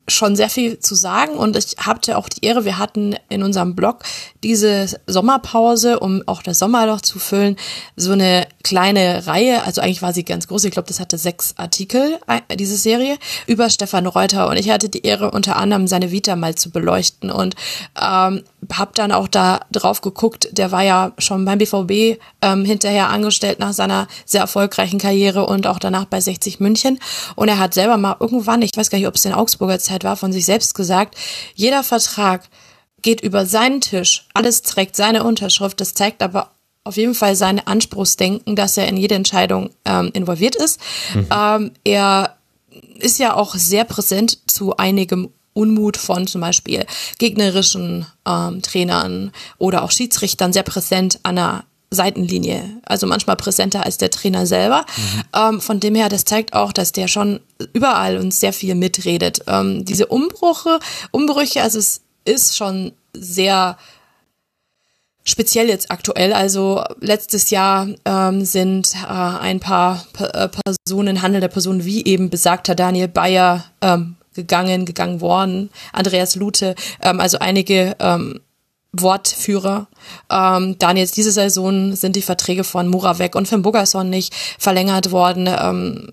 schon sehr viel zu sagen und ich hatte auch die Ehre, wir hatten in unserem Blog diese Sommerpause, um auch das Sommerloch zu füllen, so eine kleine Reihe, also eigentlich war sie ganz groß, ich glaube, das hatte sechs Artikel, äh, diese Serie, über Stefan Reuter und ich hatte die Ehre, unter anderem seine Vita mal zu beleuchten und ähm, habe dann auch da drauf geguckt, der war ja schon beim BVB ähm, hinterher angestellt nach seiner sehr erfolgreichen Karriere und auch danach bei 60 München und er hat selber mal irgendwann, ich weiß gar nicht, ob es in Augsburger Zeit war, von sich selbst gesagt, jeder Vertrag geht über seinen Tisch, alles trägt seine Unterschrift, das zeigt aber auf jeden Fall sein Anspruchsdenken, dass er in jede Entscheidung ähm, involviert ist. Mhm. Ähm, er ist ja auch sehr präsent zu einigem Unmut von zum Beispiel gegnerischen ähm, Trainern oder auch Schiedsrichtern sehr präsent an der Seitenlinie, also manchmal präsenter als der Trainer selber. Mhm. Ähm, von dem her, das zeigt auch, dass der schon überall uns sehr viel mitredet. Ähm, diese Umbrüche, Umbrüche, also es ist schon sehr speziell jetzt aktuell. Also letztes Jahr ähm, sind äh, ein paar P äh, Personen, handelnde Personen wie eben besagter Daniel Bayer ähm, gegangen, gegangen worden, Andreas Lute, ähm, also einige ähm, Wortführer. Ähm, dann jetzt diese Saison sind die Verträge von Muravec und von Bogason nicht verlängert worden. Ähm,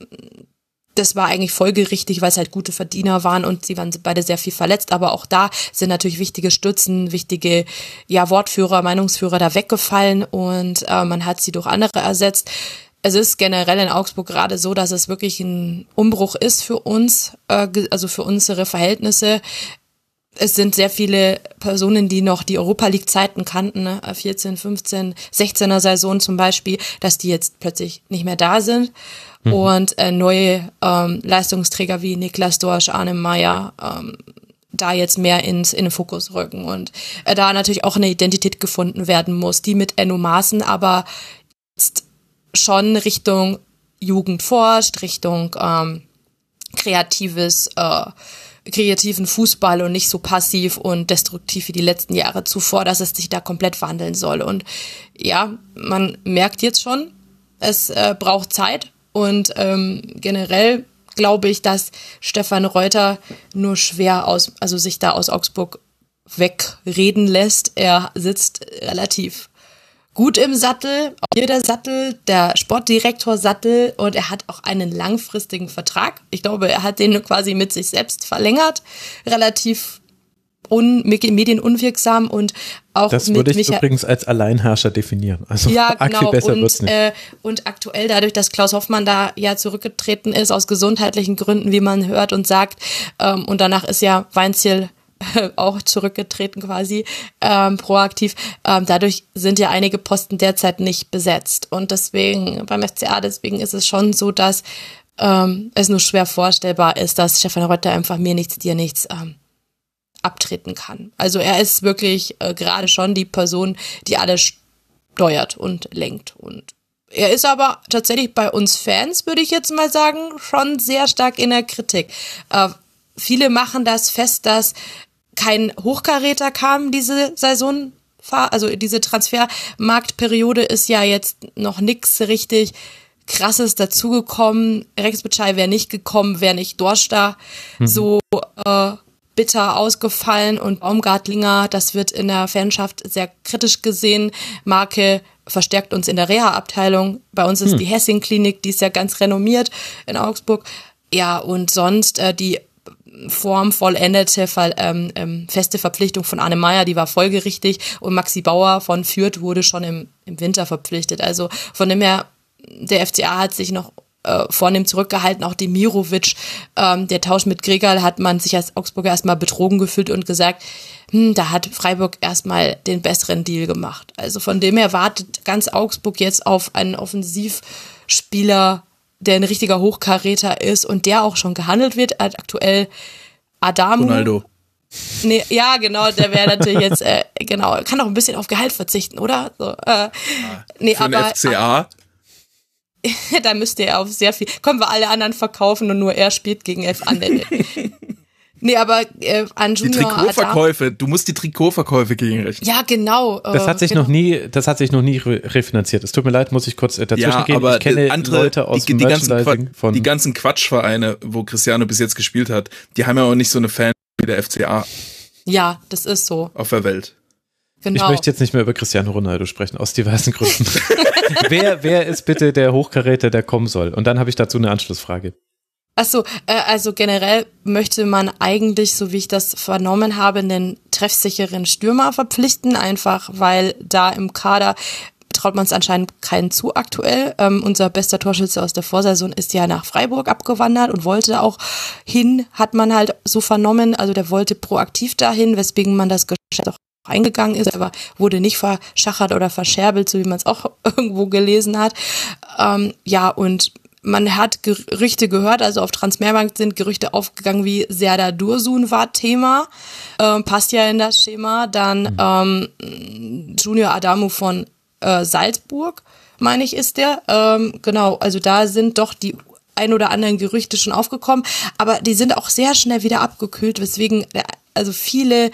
das war eigentlich folgerichtig, weil es halt gute Verdiener waren und sie waren beide sehr viel verletzt. Aber auch da sind natürlich wichtige Stützen, wichtige ja, Wortführer, Meinungsführer da weggefallen und äh, man hat sie durch andere ersetzt. Es ist generell in Augsburg gerade so, dass es wirklich ein Umbruch ist für uns, äh, also für unsere Verhältnisse es sind sehr viele Personen, die noch die Europa League Zeiten kannten, ne? 14, 15, 16er Saison zum Beispiel, dass die jetzt plötzlich nicht mehr da sind. Mhm. Und äh, neue ähm, Leistungsträger wie Niklas Dorsch, Arne Meyer, ähm, da jetzt mehr ins, in den Fokus rücken und äh, da natürlich auch eine Identität gefunden werden muss, die mit Enno Maaßen aber jetzt schon Richtung Jugend forscht, Richtung ähm, kreatives äh, kreativen Fußball und nicht so passiv und destruktiv wie die letzten Jahre zuvor, dass es sich da komplett wandeln soll. Und ja, man merkt jetzt schon, es äh, braucht Zeit und ähm, generell glaube ich, dass Stefan Reuter nur schwer aus, also sich da aus Augsburg wegreden lässt. Er sitzt relativ gut im Sattel, hier der Sattel, der Sportdirektor Sattel und er hat auch einen langfristigen Vertrag. Ich glaube, er hat den quasi mit sich selbst verlängert, relativ un medienunwirksam und auch das würde ich Michael übrigens als Alleinherrscher definieren. Also ja, genau. besser und, wird's nicht. Äh, und aktuell dadurch, dass Klaus Hoffmann da ja zurückgetreten ist aus gesundheitlichen Gründen, wie man hört und sagt, ähm, und danach ist ja Weinziel auch zurückgetreten quasi, ähm, proaktiv. Ähm, dadurch sind ja einige Posten derzeit nicht besetzt. Und deswegen, beim FCA, deswegen ist es schon so, dass ähm, es nur schwer vorstellbar ist, dass Stefan Reuter einfach mir nichts, dir nichts ähm, abtreten kann. Also er ist wirklich äh, gerade schon die Person, die alles steuert und lenkt. Und er ist aber tatsächlich bei uns Fans, würde ich jetzt mal sagen, schon sehr stark in der Kritik. Äh, viele machen das fest, dass kein Hochkaräter kam diese Saison. Also diese Transfermarktperiode ist ja jetzt noch nix richtig krasses dazugekommen. Rex Bitschei wäre nicht gekommen, wäre nicht Dorsch da mhm. so äh, bitter ausgefallen und Baumgartlinger, das wird in der Fanschaft sehr kritisch gesehen. Marke verstärkt uns in der Reha-Abteilung. Bei uns ist hm. die Hessing-Klinik, die ist ja ganz renommiert in Augsburg. Ja, und sonst äh, die formvollendete ähm, ähm, feste Verpflichtung von Anne Meyer, die war folgerichtig und Maxi Bauer von Fürth wurde schon im, im Winter verpflichtet. Also von dem her, der FCA hat sich noch äh, vornehm zurückgehalten, auch Demirovic, ähm, der Tausch mit Gregal hat man sich als Augsburger erstmal betrogen gefühlt und gesagt, hm, da hat Freiburg erstmal den besseren Deal gemacht. Also von dem her wartet ganz Augsburg jetzt auf einen Offensivspieler, der ein richtiger Hochkaräter ist und der auch schon gehandelt wird. Aktuell Adamu. Ronaldo. Nee, ja, genau, der wäre natürlich jetzt, äh, genau, kann auch ein bisschen auf Gehalt verzichten, oder? So, äh, nee, Für aber, FCA? da müsste er auf sehr viel. Können wir alle anderen verkaufen und nur er spielt gegen elf andere. Nee, aber äh, an Junior Die Trikotverkäufe, Adam, du musst die Trikotverkäufe gegenrechnen. Ja, genau. Äh, das hat sich genau. noch nie, das hat sich noch nie refinanziert. Es tut mir leid, muss ich kurz äh, dazwischen ja, gehen. Aber ich kenne andere, Leute aus die, die ganzen, von die ganzen Quatschvereine, wo Cristiano bis jetzt gespielt hat, die haben ja auch nicht so eine Fan wie der FCA. Ja, das ist so. Auf der Welt. Genau. Ich möchte jetzt nicht mehr über Cristiano Ronaldo sprechen, aus diversen Gründen. wer, wer ist bitte der Hochkaräter, der kommen soll? Und dann habe ich dazu eine Anschlussfrage. Achso, äh, also generell möchte man eigentlich, so wie ich das vernommen habe, einen treffsicheren Stürmer verpflichten, einfach weil da im Kader traut man es anscheinend keinen zu aktuell. Ähm, unser bester Torschütze aus der Vorsaison ist ja nach Freiburg abgewandert und wollte auch hin, hat man halt so vernommen. Also der wollte proaktiv dahin, weswegen man das Geschäft auch eingegangen ist, aber wurde nicht verschachert oder verscherbelt, so wie man es auch irgendwo gelesen hat. Ähm, ja, und man hat Gerüchte gehört, also auf Transfermarkt sind Gerüchte aufgegangen wie Serda Dursun war Thema, ähm, passt ja in das Schema. Dann mhm. ähm, Junior Adamu von äh, Salzburg, meine ich, ist der. Ähm, genau, also da sind doch die ein oder anderen Gerüchte schon aufgekommen, aber die sind auch sehr schnell wieder abgekühlt, weswegen äh, also viele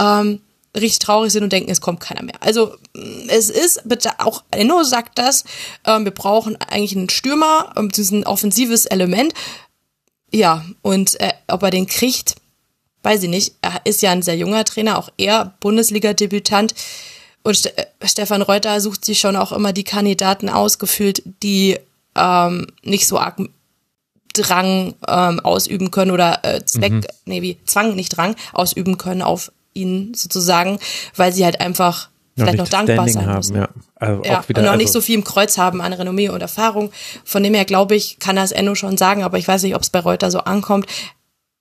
ähm, richtig traurig sind und denken, es kommt keiner mehr. Also mm, es ist, bitte auch Enno sagt das, ähm, wir brauchen eigentlich einen Stürmer, ähm, ein offensives Element. Ja, und äh, ob er den kriegt, weiß ich nicht. Er ist ja ein sehr junger Trainer, auch er Bundesliga-Debütant. Und St äh, Stefan Reuter sucht sich schon auch immer die Kandidaten ausgefüllt, die ähm, nicht so arg Drang ähm, ausüben können oder äh, Zweck, mhm. nee, wie Zwang, nicht Drang, ausüben können auf ihnen sozusagen, weil sie halt einfach vielleicht noch dankbar Standing sein haben, müssen. Ja. Also ja, wieder, und noch also nicht so viel im Kreuz haben an Renommee und Erfahrung. Von dem her glaube ich, kann das Enno schon sagen, aber ich weiß nicht, ob es bei Reuter so ankommt.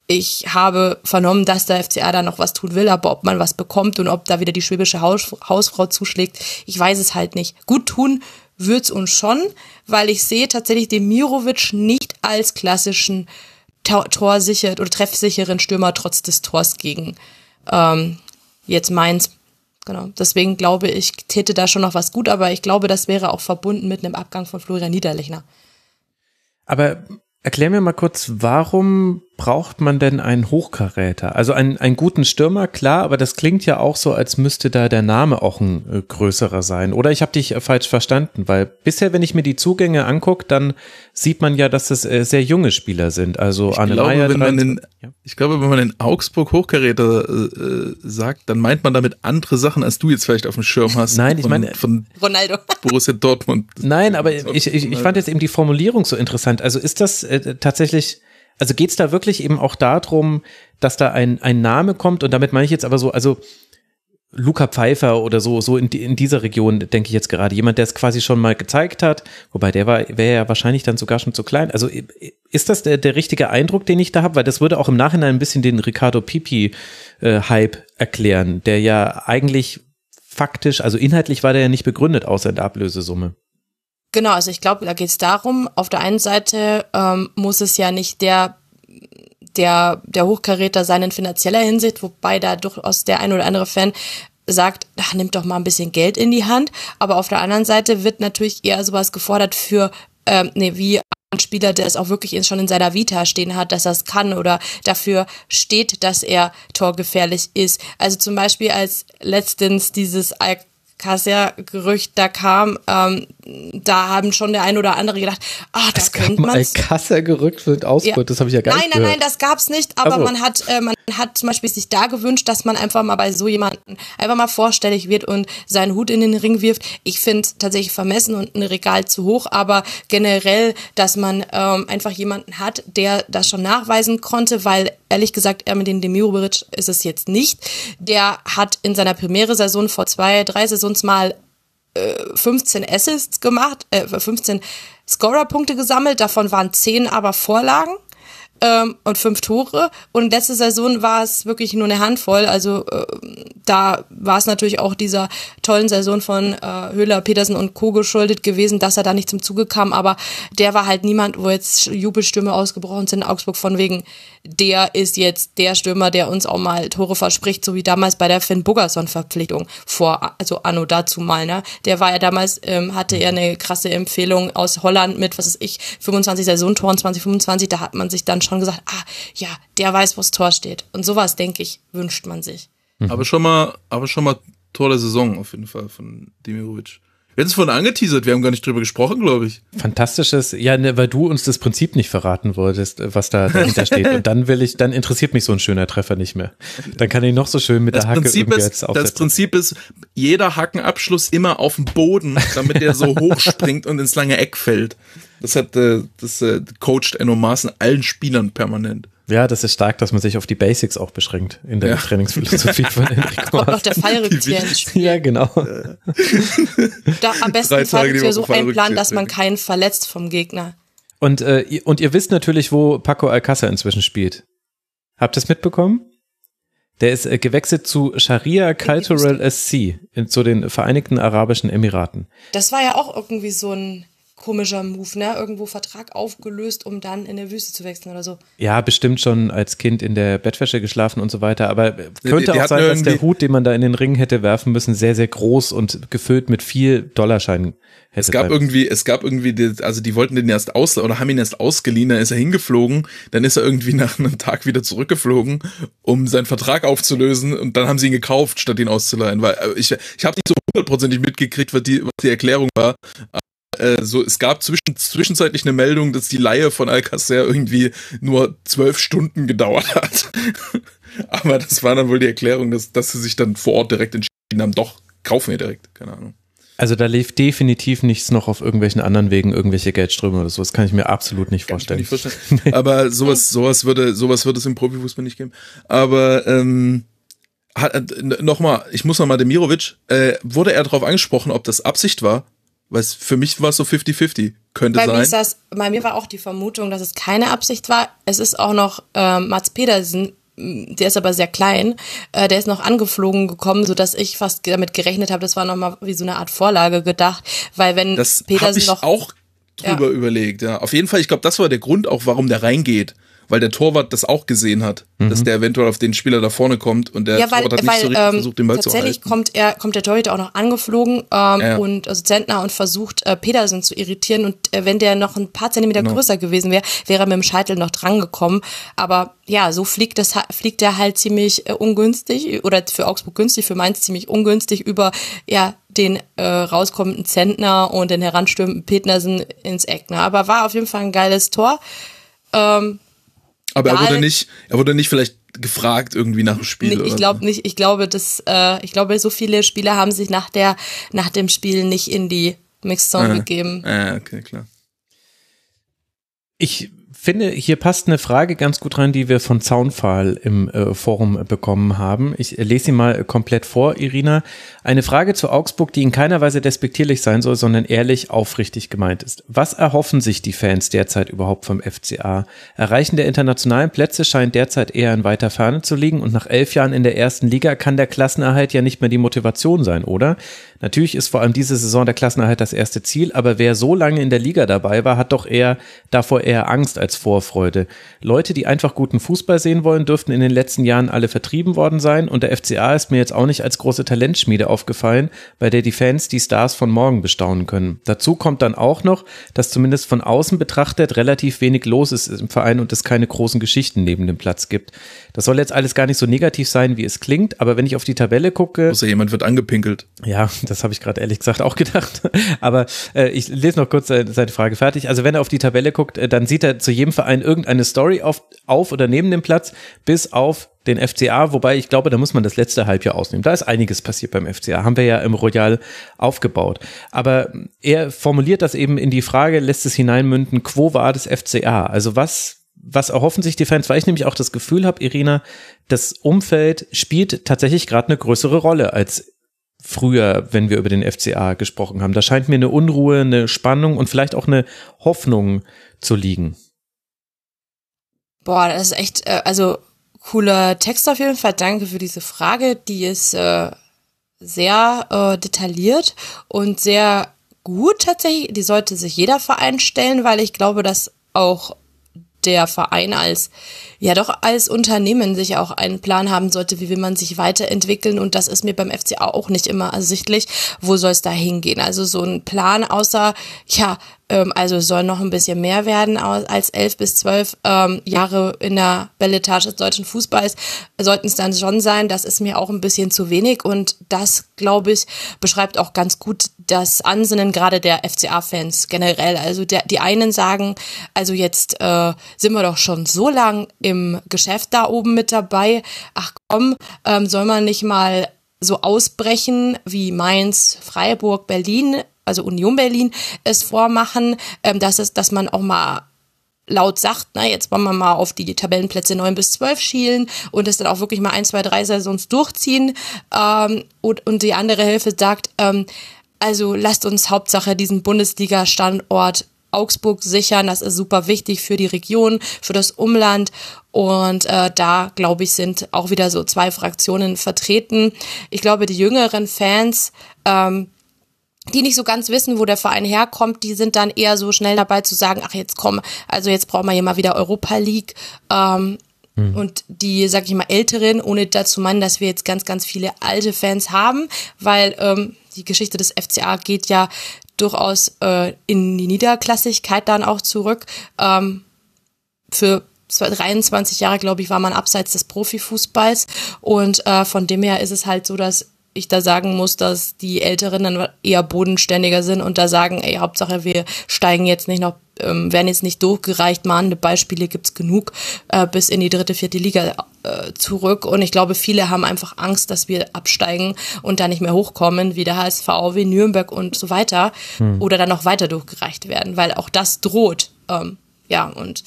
Ich habe vernommen, dass der FCA da noch was tun will, aber ob man was bekommt und ob da wieder die schwäbische Haus, Hausfrau zuschlägt, ich weiß es halt nicht. Gut tun wird's uns schon, weil ich sehe tatsächlich den Mirovic nicht als klassischen torsicheren oder treffsicheren Stürmer trotz des Tors gegen ähm, jetzt Mainz. Genau. Deswegen glaube ich, täte da schon noch was gut, aber ich glaube, das wäre auch verbunden mit einem Abgang von Florian Niederlechner. Aber erklär mir mal kurz, warum braucht man denn einen Hochkaräter? Also einen, einen guten Stürmer, klar, aber das klingt ja auch so, als müsste da der Name auch ein äh, größerer sein. Oder ich habe dich äh, falsch verstanden, weil bisher, wenn ich mir die Zugänge angucke, dann sieht man ja, dass das äh, sehr junge Spieler sind. Also ich Anne glaube, Meyer, wenn man in, ja. Ich glaube, wenn man in Augsburg Hochkaräter äh, sagt, dann meint man damit andere Sachen, als du jetzt vielleicht auf dem Schirm hast. Nein, ich meine von Ronaldo. Borussia Dortmund. Nein, aber ich, ich, ich fand jetzt eben die Formulierung so interessant. Also ist das äh, tatsächlich also geht's da wirklich eben auch darum, dass da ein, ein Name kommt und damit meine ich jetzt aber so, also Luca Pfeiffer oder so, so in, in dieser Region denke ich jetzt gerade. Jemand, der es quasi schon mal gezeigt hat, wobei der war, wäre ja wahrscheinlich dann sogar schon zu klein. Also ist das der, der richtige Eindruck, den ich da habe? Weil das würde auch im Nachhinein ein bisschen den Ricardo Pipi-Hype äh, erklären, der ja eigentlich faktisch, also inhaltlich war der ja nicht begründet, außer in der Ablösesumme. Genau, also ich glaube, da geht es darum, auf der einen Seite ähm, muss es ja nicht der der, der Hochkaräter sein in finanzieller Hinsicht, wobei da durchaus der ein oder andere Fan sagt, ach, nimmt doch mal ein bisschen Geld in die Hand. Aber auf der anderen Seite wird natürlich eher sowas gefordert für, ähm, nee, wie ein Spieler, der es auch wirklich schon in seiner Vita stehen hat, dass er es kann oder dafür steht, dass er torgefährlich ist. Also zum Beispiel als letztens dieses Alcacer-Gerücht da kam, ähm, da haben schon der ein oder andere gedacht, ah, das könnte man. Alcacer-Gerücht mit Ausbrüche, ja. das habe ich ja gar nein, nicht Nein, nein, nein, das gab's nicht, aber also. man hat, äh, man hat zum Beispiel sich da gewünscht, dass man einfach mal bei so jemanden einfach mal vorstellig wird und seinen Hut in den Ring wirft. Ich finde tatsächlich vermessen und ein Regal zu hoch, aber generell, dass man ähm, einfach jemanden hat, der das schon nachweisen konnte, weil ehrlich gesagt, er mit den Demirovic ist es jetzt nicht. Der hat in seiner Premiere-Saison vor zwei, drei Saisons mal 15 äh, Assists gemacht, äh, 15 Scorer-Punkte gesammelt, davon waren 10 aber Vorlagen ähm, und fünf Tore. Und letzte Saison war es wirklich nur eine Handvoll. Also äh, da war es natürlich auch dieser tollen Saison von äh, Höhler, Petersen und Co. geschuldet gewesen, dass er da nicht zum Zuge kam. Aber der war halt niemand, wo jetzt Jubelstürme ausgebrochen sind in Augsburg von wegen, der ist jetzt der Stürmer, der uns auch mal Tore verspricht, so wie damals bei der Finn Buggerson-Verpflichtung vor, also Anno dazu mal, ne? Der war ja damals, ähm, hatte er eine krasse Empfehlung aus Holland mit, was weiß ich, 25 Saisontoren 2025, da hat man sich dann schon gesagt, ah, ja, der weiß, wo das Tor steht. Und sowas, denke ich, wünscht man sich. Mhm. Aber schon mal, aber schon mal Tor der Saison auf jeden Fall von Demirovic. Wir hatten es vorhin angeteasert, wir haben gar nicht drüber gesprochen, glaube ich. Fantastisches, ja, ne, weil du uns das Prinzip nicht verraten wolltest, was da dahinter steht. Und dann will ich, dann interessiert mich so ein schöner Treffer nicht mehr. Dann kann ich noch so schön mit das der Hacke Prinzip irgendwie ist, Das Prinzip ist, jeder Hackenabschluss immer auf dem Boden, damit der so hoch springt und ins lange Eck fällt. Das hat, äh, das äh, coacht Enno Maaßen allen Spielern permanent. Ja, das ist stark, dass man sich auf die Basics auch beschränkt in der ja. Trainingsphilosophie von Enrico. Kommt noch der Fallrückzieher ins Spiel. Ja, genau. Da am besten Fallrückzieher so einplanen, dass man keinen verletzt vom Gegner. Und, äh, und ihr wisst natürlich, wo Paco Alcázar inzwischen spielt. Habt ihr es mitbekommen? Der ist äh, gewechselt zu Sharia Cultural SC, in, zu den Vereinigten Arabischen Emiraten. Das war ja auch irgendwie so ein komischer Move, ne? Irgendwo Vertrag aufgelöst, um dann in der Wüste zu wechseln oder so. Ja, bestimmt schon als Kind in der Bettwäsche geschlafen und so weiter. Aber könnte die, die auch sein, dass der Hut, den man da in den Ring hätte werfen müssen, sehr, sehr groß und gefüllt mit viel Dollarscheinen hätte. Es gab irgendwie, es gab irgendwie, die, also die wollten den erst aus oder haben ihn erst ausgeliehen, dann ist er hingeflogen, dann ist er irgendwie nach einem Tag wieder zurückgeflogen, um seinen Vertrag aufzulösen und dann haben sie ihn gekauft, statt ihn auszuleihen. Weil äh, ich, ich habe nicht so hundertprozentig mitgekriegt, was die, was die Erklärung war. Äh, so, es gab zwischen, zwischenzeitlich eine Meldung, dass die Leihe von Alcacer irgendwie nur zwölf Stunden gedauert hat. Aber das war dann wohl die Erklärung, dass, dass sie sich dann vor Ort direkt entschieden haben, doch, kaufen wir direkt, keine Ahnung. Also da lief definitiv nichts noch auf irgendwelchen anderen Wegen, irgendwelche Geldströme oder so. Das kann ich mir absolut nicht vorstellen. Nicht vorstellen. Aber sowas, sowas würde, sowas würde es im Profifußball nicht geben. Aber ähm, äh, nochmal, ich muss nochmal Demirovic, äh, wurde er darauf angesprochen, ob das Absicht war weil für mich war es so 50-50. Könnte bei sein. Mir ist das, bei mir war auch die Vermutung, dass es keine Absicht war. Es ist auch noch äh, Mats Pedersen, der ist aber sehr klein, äh, der ist noch angeflogen gekommen, so dass ich fast damit gerechnet habe, das war nochmal wie so eine Art Vorlage gedacht, weil wenn das Pedersen ich noch auch drüber ja. überlegt, ja. Auf jeden Fall, ich glaube, das war der Grund auch, warum der reingeht weil der Torwart das auch gesehen hat, mhm. dass der eventuell auf den Spieler da vorne kommt und der ja, weil, Torwart hat weil, nicht so richtig ähm, versucht, den Ball zu halten. Tatsächlich kommt er, kommt der Torhüter auch noch angeflogen ähm, ja. und also Zentner und versucht äh, Pedersen zu irritieren und äh, wenn der noch ein paar Zentimeter genau. größer gewesen wäre, wäre er mit dem Scheitel noch drangekommen. Aber ja, so fliegt das fliegt er halt ziemlich äh, ungünstig oder für Augsburg günstig, für Mainz ziemlich ungünstig über ja den äh, rauskommenden Zentner und den heranstürmenden Petersen ins Eck. Ne? Aber war auf jeden Fall ein geiles Tor. Ähm, aber er wurde nicht, er wurde nicht vielleicht gefragt irgendwie nach dem Spiel. Nee, ich glaube so. nicht. Ich glaube, dass äh, ich glaube, so viele Spieler haben sich nach der nach dem Spiel nicht in die Mixzone ah, gegeben. Ah, okay, klar. Ich finde, hier passt eine Frage ganz gut rein, die wir von Zaunpfahl im äh, Forum bekommen haben. Ich lese sie mal komplett vor, Irina. Eine Frage zu Augsburg, die in keiner Weise despektierlich sein soll, sondern ehrlich, aufrichtig gemeint ist. Was erhoffen sich die Fans derzeit überhaupt vom FCA? Erreichen der internationalen Plätze scheint derzeit eher in weiter Ferne zu liegen und nach elf Jahren in der ersten Liga kann der Klassenerhalt ja nicht mehr die Motivation sein, oder? Natürlich ist vor allem diese Saison der Klassenerhalt das erste Ziel, aber wer so lange in der Liga dabei war, hat doch eher davor eher Angst als Vorfreude. Leute, die einfach guten Fußball sehen wollen, dürften in den letzten Jahren alle vertrieben worden sein und der FCA ist mir jetzt auch nicht als große Talentschmiede aufgefallen, bei der die Fans die Stars von morgen bestaunen können. Dazu kommt dann auch noch, dass zumindest von außen betrachtet relativ wenig los ist im Verein und es keine großen Geschichten neben dem Platz gibt. Das soll jetzt alles gar nicht so negativ sein, wie es klingt, aber wenn ich auf die Tabelle gucke. Außer jemand wird angepinkelt. Ja, das habe ich gerade ehrlich gesagt auch gedacht. Aber äh, ich lese noch kurz seine, seine Frage fertig. Also wenn er auf die Tabelle guckt, äh, dann sieht er zu jedem Verein irgendeine Story auf, auf oder neben dem Platz, bis auf den FCA, wobei ich glaube, da muss man das letzte Halbjahr ausnehmen. Da ist einiges passiert beim FCA, haben wir ja im Royal aufgebaut. Aber er formuliert das eben in die Frage, lässt es hineinmünden, quo war das FCA? Also was was erhoffen sich die Fans, weil ich nämlich auch das Gefühl habe, Irina, das Umfeld spielt tatsächlich gerade eine größere Rolle als früher, wenn wir über den FCA gesprochen haben. Da scheint mir eine Unruhe, eine Spannung und vielleicht auch eine Hoffnung zu liegen. Boah, das ist echt, äh, also cooler Text auf jeden Fall. Danke für diese Frage. Die ist äh, sehr äh, detailliert und sehr gut tatsächlich. Die sollte sich jeder Verein stellen, weil ich glaube, dass auch der Verein als, ja doch als Unternehmen sich auch einen Plan haben sollte, wie will man sich weiterentwickeln. Und das ist mir beim FCA auch nicht immer ersichtlich. Wo soll es da hingehen? Also so ein Plan außer, ja, ähm, also soll noch ein bisschen mehr werden als elf bis zwölf ähm, Jahre in der Belletage des deutschen Fußballs. Sollten es dann schon sein. Das ist mir auch ein bisschen zu wenig. Und das, glaube ich, beschreibt auch ganz gut das Ansinnen gerade der FCA-Fans generell. Also der, die einen sagen, also jetzt äh, sind wir doch schon so lang im Geschäft da oben mit dabei. Ach komm, ähm, soll man nicht mal so ausbrechen wie Mainz, Freiburg, Berlin also Union Berlin, es vormachen, ähm, dass es, dass man auch mal laut sagt, na, jetzt wollen wir mal auf die Tabellenplätze neun bis zwölf schielen und es dann auch wirklich mal ein, zwei, drei Saisons durchziehen. Ähm, und, und die andere Hälfte sagt, ähm, also lasst uns Hauptsache diesen Bundesliga-Standort Augsburg sichern. Das ist super wichtig für die Region, für das Umland. Und äh, da, glaube ich, sind auch wieder so zwei Fraktionen vertreten. Ich glaube, die jüngeren Fans, ähm, die nicht so ganz wissen, wo der Verein herkommt, die sind dann eher so schnell dabei zu sagen, ach jetzt komm, also jetzt brauchen wir hier mal wieder Europa League. Ähm, mhm. Und die, sag ich mal, Älteren, ohne dazu meinen, dass wir jetzt ganz, ganz viele alte Fans haben, weil ähm, die Geschichte des FCA geht ja durchaus äh, in die Niederklassigkeit dann auch zurück. Ähm, für 23 Jahre, glaube ich, war man abseits des Profifußballs und äh, von dem her ist es halt so, dass ich da sagen muss, dass die Älteren dann eher bodenständiger sind und da sagen, ey, Hauptsache wir steigen jetzt nicht noch, ähm, werden jetzt nicht durchgereicht, mahnende Beispiele gibt's genug, äh, bis in die dritte, vierte Liga äh, zurück. Und ich glaube, viele haben einfach Angst, dass wir absteigen und da nicht mehr hochkommen, wie der HSV, wie Nürnberg und so weiter. Hm. Oder dann noch weiter durchgereicht werden, weil auch das droht. Ähm, ja, und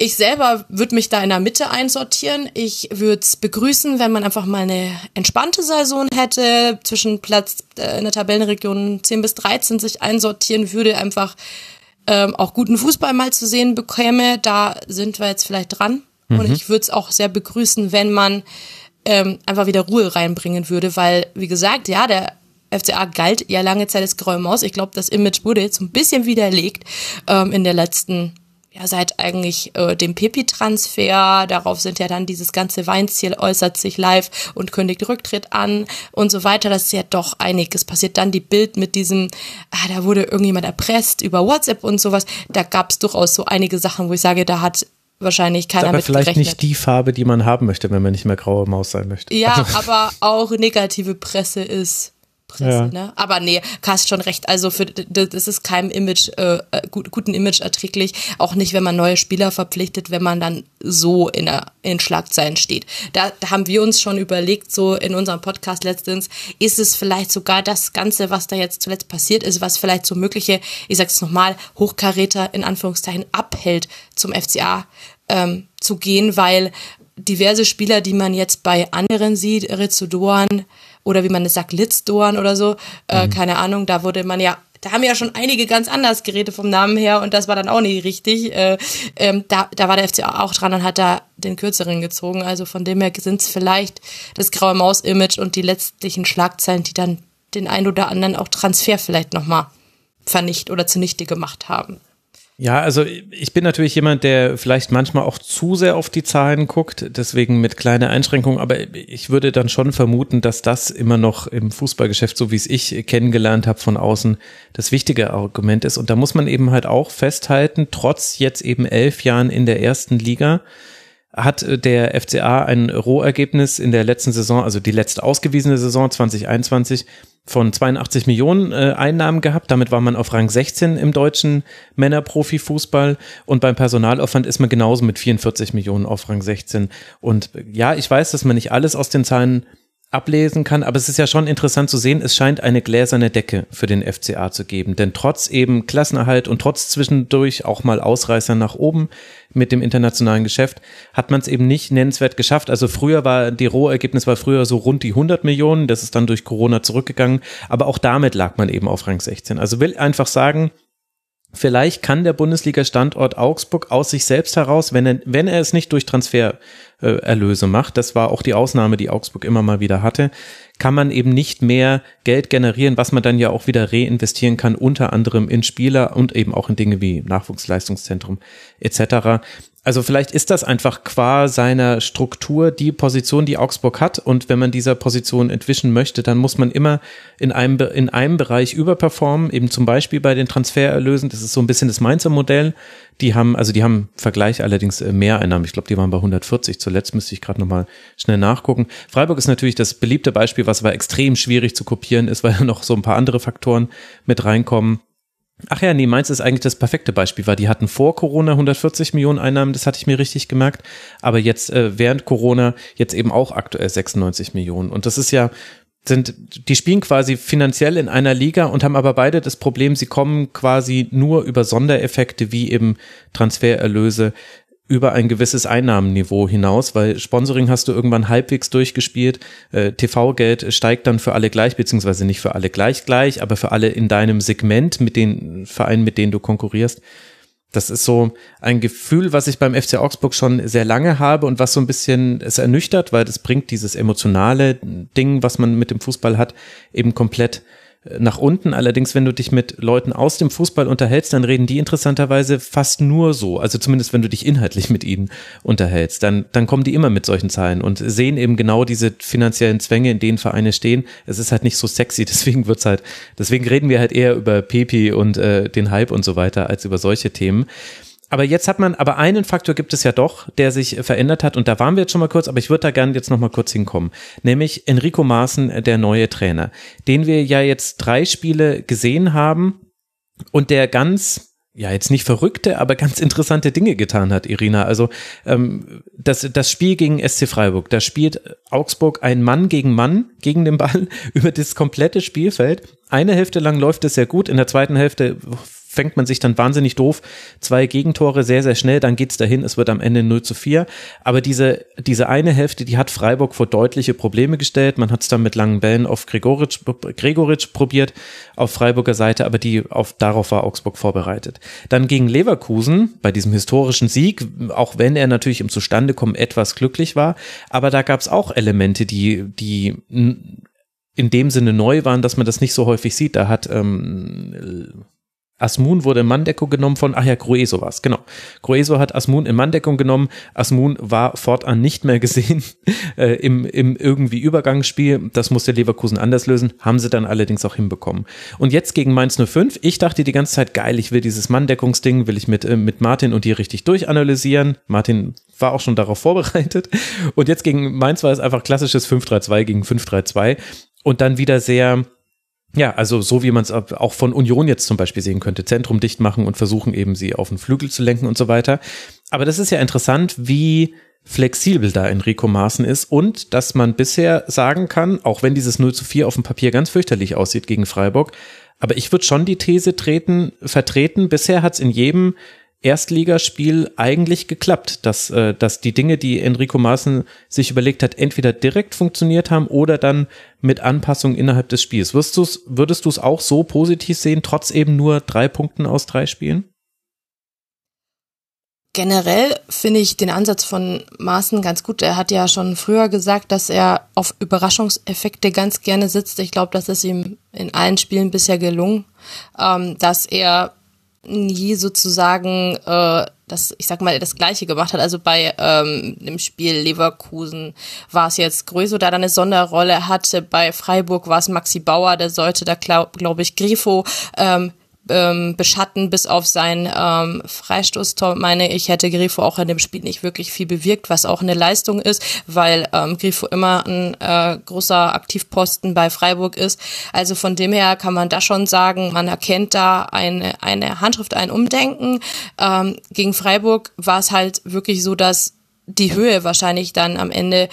ich selber würde mich da in der Mitte einsortieren. Ich würde es begrüßen, wenn man einfach mal eine entspannte Saison hätte, zwischen Platz äh, in der Tabellenregion 10 bis 13 sich einsortieren würde, einfach ähm, auch guten Fußball mal zu sehen bekäme. Da sind wir jetzt vielleicht dran. Mhm. Und ich würde es auch sehr begrüßen, wenn man ähm, einfach wieder Ruhe reinbringen würde, weil, wie gesagt, ja, der FCA galt ja lange Zeit als Graue Maus. Ich glaube, das Image wurde jetzt ein bisschen widerlegt ähm, in der letzten ja, seit eigentlich äh, dem Pepi-Transfer, darauf sind ja dann dieses ganze Weinziel äußert sich live und kündigt Rücktritt an und so weiter. Das ist ja doch einiges. Passiert dann die Bild mit diesem, ah, da wurde irgendjemand erpresst über WhatsApp und sowas. Da gab es durchaus so einige Sachen, wo ich sage, da hat wahrscheinlich keiner aber vielleicht gerechnet. nicht die Farbe, die man haben möchte, wenn man nicht mehr graue Maus sein möchte. Ja, also. aber auch negative Presse ist Presse, ja. ne? Aber nee, hast schon recht. Also für das ist keinem Image, äh, äh, gut, guten Image erträglich. Auch nicht, wenn man neue Spieler verpflichtet, wenn man dann so in, der, in Schlagzeilen steht. Da, da haben wir uns schon überlegt, so in unserem Podcast letztens, ist es vielleicht sogar das Ganze, was da jetzt zuletzt passiert ist, was vielleicht so mögliche, ich sag's nochmal, Hochkaräter in Anführungszeichen abhält, zum FCA ähm, zu gehen, weil diverse Spieler, die man jetzt bei anderen sieht, Rizzo Doan, oder wie man es sagt, Litzdorn oder so, äh, mhm. keine Ahnung, da wurde man ja da haben ja schon einige ganz anders Geräte vom Namen her und das war dann auch nicht richtig. Äh, ähm, da, da war der FC auch dran und hat da den kürzeren gezogen. Also von dem her sind es vielleicht das graue Maus-Image und die letztlichen Schlagzeilen, die dann den ein oder anderen auch Transfer vielleicht nochmal vernicht oder zunichte gemacht haben. Ja, also ich bin natürlich jemand, der vielleicht manchmal auch zu sehr auf die Zahlen guckt, deswegen mit kleiner Einschränkung, aber ich würde dann schon vermuten, dass das immer noch im Fußballgeschäft, so wie es ich kennengelernt habe von außen, das wichtige Argument ist. Und da muss man eben halt auch festhalten, trotz jetzt eben elf Jahren in der ersten Liga, hat der FCA ein Rohergebnis in der letzten Saison, also die letzte ausgewiesene Saison 2021 von 82 Millionen äh, Einnahmen gehabt. Damit war man auf Rang 16 im deutschen Männerprofifußball und beim Personalaufwand ist man genauso mit 44 Millionen auf Rang 16. Und ja, ich weiß, dass man nicht alles aus den Zahlen ablesen kann, aber es ist ja schon interessant zu sehen, es scheint eine gläserne Decke für den FCA zu geben, denn trotz eben Klassenerhalt und trotz zwischendurch auch mal Ausreißer nach oben mit dem internationalen Geschäft hat man es eben nicht nennenswert geschafft. Also früher war die Rohergebnis war früher so rund die 100 Millionen, das ist dann durch Corona zurückgegangen, aber auch damit lag man eben auf Rang 16. Also will einfach sagen, Vielleicht kann der Bundesliga-Standort Augsburg aus sich selbst heraus, wenn er, wenn er es nicht durch Transfererlöse äh, macht, das war auch die Ausnahme, die Augsburg immer mal wieder hatte, kann man eben nicht mehr Geld generieren, was man dann ja auch wieder reinvestieren kann, unter anderem in Spieler und eben auch in Dinge wie Nachwuchsleistungszentrum etc. Also vielleicht ist das einfach qua seiner Struktur die Position, die Augsburg hat. Und wenn man dieser Position entwischen möchte, dann muss man immer in einem, in einem Bereich überperformen, eben zum Beispiel bei den Transfererlösen. Das ist so ein bisschen das Mainzer Modell. Die haben, also die haben Vergleich allerdings äh, mehr Einnahmen. Ich glaube, die waren bei 140. Zuletzt müsste ich gerade nochmal schnell nachgucken. Freiburg ist natürlich das beliebte Beispiel, was aber extrem schwierig zu kopieren ist, weil noch so ein paar andere Faktoren mit reinkommen. Ach ja, nee, Mainz ist eigentlich das perfekte Beispiel, weil die hatten vor Corona 140 Millionen Einnahmen, das hatte ich mir richtig gemerkt, aber jetzt äh, während Corona jetzt eben auch aktuell 96 Millionen. Und das ist ja, sind, die spielen quasi finanziell in einer Liga und haben aber beide das Problem, sie kommen quasi nur über Sondereffekte wie eben Transfererlöse über ein gewisses Einnahmenniveau hinaus, weil Sponsoring hast du irgendwann halbwegs durchgespielt. Äh, TV-Geld steigt dann für alle gleich, beziehungsweise nicht für alle gleich gleich, aber für alle in deinem Segment mit den Vereinen, mit denen du konkurrierst. Das ist so ein Gefühl, was ich beim FC Augsburg schon sehr lange habe und was so ein bisschen es ernüchtert, weil das bringt dieses emotionale Ding, was man mit dem Fußball hat, eben komplett nach unten. Allerdings, wenn du dich mit Leuten aus dem Fußball unterhältst, dann reden die interessanterweise fast nur so. Also zumindest, wenn du dich inhaltlich mit ihnen unterhältst, dann, dann kommen die immer mit solchen Zahlen und sehen eben genau diese finanziellen Zwänge, in denen Vereine stehen. Es ist halt nicht so sexy, deswegen wird's halt, deswegen reden wir halt eher über Pepi und äh, den Hype und so weiter als über solche Themen aber jetzt hat man, aber einen Faktor gibt es ja doch, der sich verändert hat und da waren wir jetzt schon mal kurz, aber ich würde da gerne jetzt noch mal kurz hinkommen, nämlich Enrico Maaßen, der neue Trainer, den wir ja jetzt drei Spiele gesehen haben und der ganz ja, jetzt nicht verrückte, aber ganz interessante Dinge getan hat, Irina. Also ähm, das, das Spiel gegen SC Freiburg, da spielt Augsburg ein Mann gegen Mann gegen den Ball über das komplette Spielfeld. Eine Hälfte lang läuft es sehr gut, in der zweiten Hälfte fängt man sich dann wahnsinnig doof. Zwei Gegentore sehr, sehr schnell, dann geht's dahin, es wird am Ende 0 zu 4. Aber diese, diese eine Hälfte, die hat Freiburg vor deutliche Probleme gestellt. Man hat es dann mit langen Bällen auf Gregoritsch, Gregoritsch probiert, auf Freiburger Seite, aber die auf, darauf war Augsburg vorbereitet. Dann gegen Leverkusen, bei diesem historischen Sieg, auch wenn er natürlich im Zustandekommen etwas glücklich war, aber da gab's auch Elemente, die, die in dem Sinne neu waren, dass man das nicht so häufig sieht. Da hat ähm, Asmun wurde in Manndeckung genommen von, ach ja, Grueso war es, genau. Grueso hat Asmun in Manndeckung genommen. Asmun war fortan nicht mehr gesehen äh, im, im irgendwie Übergangsspiel. Das musste Leverkusen anders lösen, haben sie dann allerdings auch hinbekommen. Und jetzt gegen Mainz 05, ich dachte die ganze Zeit, geil, ich will dieses Manndeckungsding, will ich mit, äh, mit Martin und die richtig durchanalysieren. Martin war auch schon darauf vorbereitet. Und jetzt gegen Mainz war es einfach klassisches 5-3-2 gegen 5-3-2 und dann wieder sehr Ja, also so wie man es auch von Union jetzt zum Beispiel sehen könnte, Zentrum dicht machen und versuchen eben sie auf den Flügel zu lenken und so weiter. Aber das ist ja interessant, wie flexibel da Enrico Maaßen ist und dass man bisher sagen kann, auch wenn dieses 0 zu 4 auf dem Papier ganz fürchterlich aussieht gegen Freiburg, aber ich würde schon die These treten, vertreten, bisher hat es in jedem Erstligaspiel eigentlich geklappt, dass, äh, dass die Dinge, die Enrico Maaßen sich überlegt hat, entweder direkt funktioniert haben oder dann mit Anpassung innerhalb des Spiels. Würdest du es würdest auch so positiv sehen, trotz eben nur drei Punkten aus drei Spielen? Generell finde ich den Ansatz von Maaßen ganz gut. Er hat ja schon früher gesagt, dass er auf Überraschungseffekte ganz gerne sitzt. Ich glaube, das ist ihm in allen Spielen bisher gelungen, ähm, dass er nie sozusagen äh, das, ich sag mal, das Gleiche gemacht hat. Also bei ähm, dem Spiel Leverkusen war es jetzt Gröso, der da eine Sonderrolle hatte. Bei Freiburg war es Maxi Bauer, der sollte da, glaube glaub ich, Grifo ähm, ähm, beschatten, bis auf sein ähm, Freistoßtor, meine ich, hätte Grifo auch in dem Spiel nicht wirklich viel bewirkt, was auch eine Leistung ist, weil ähm, Grifo immer ein äh, großer Aktivposten bei Freiburg ist. Also von dem her kann man da schon sagen, man erkennt da eine, eine Handschrift, ein Umdenken. Ähm, gegen Freiburg war es halt wirklich so, dass die Höhe wahrscheinlich dann am Ende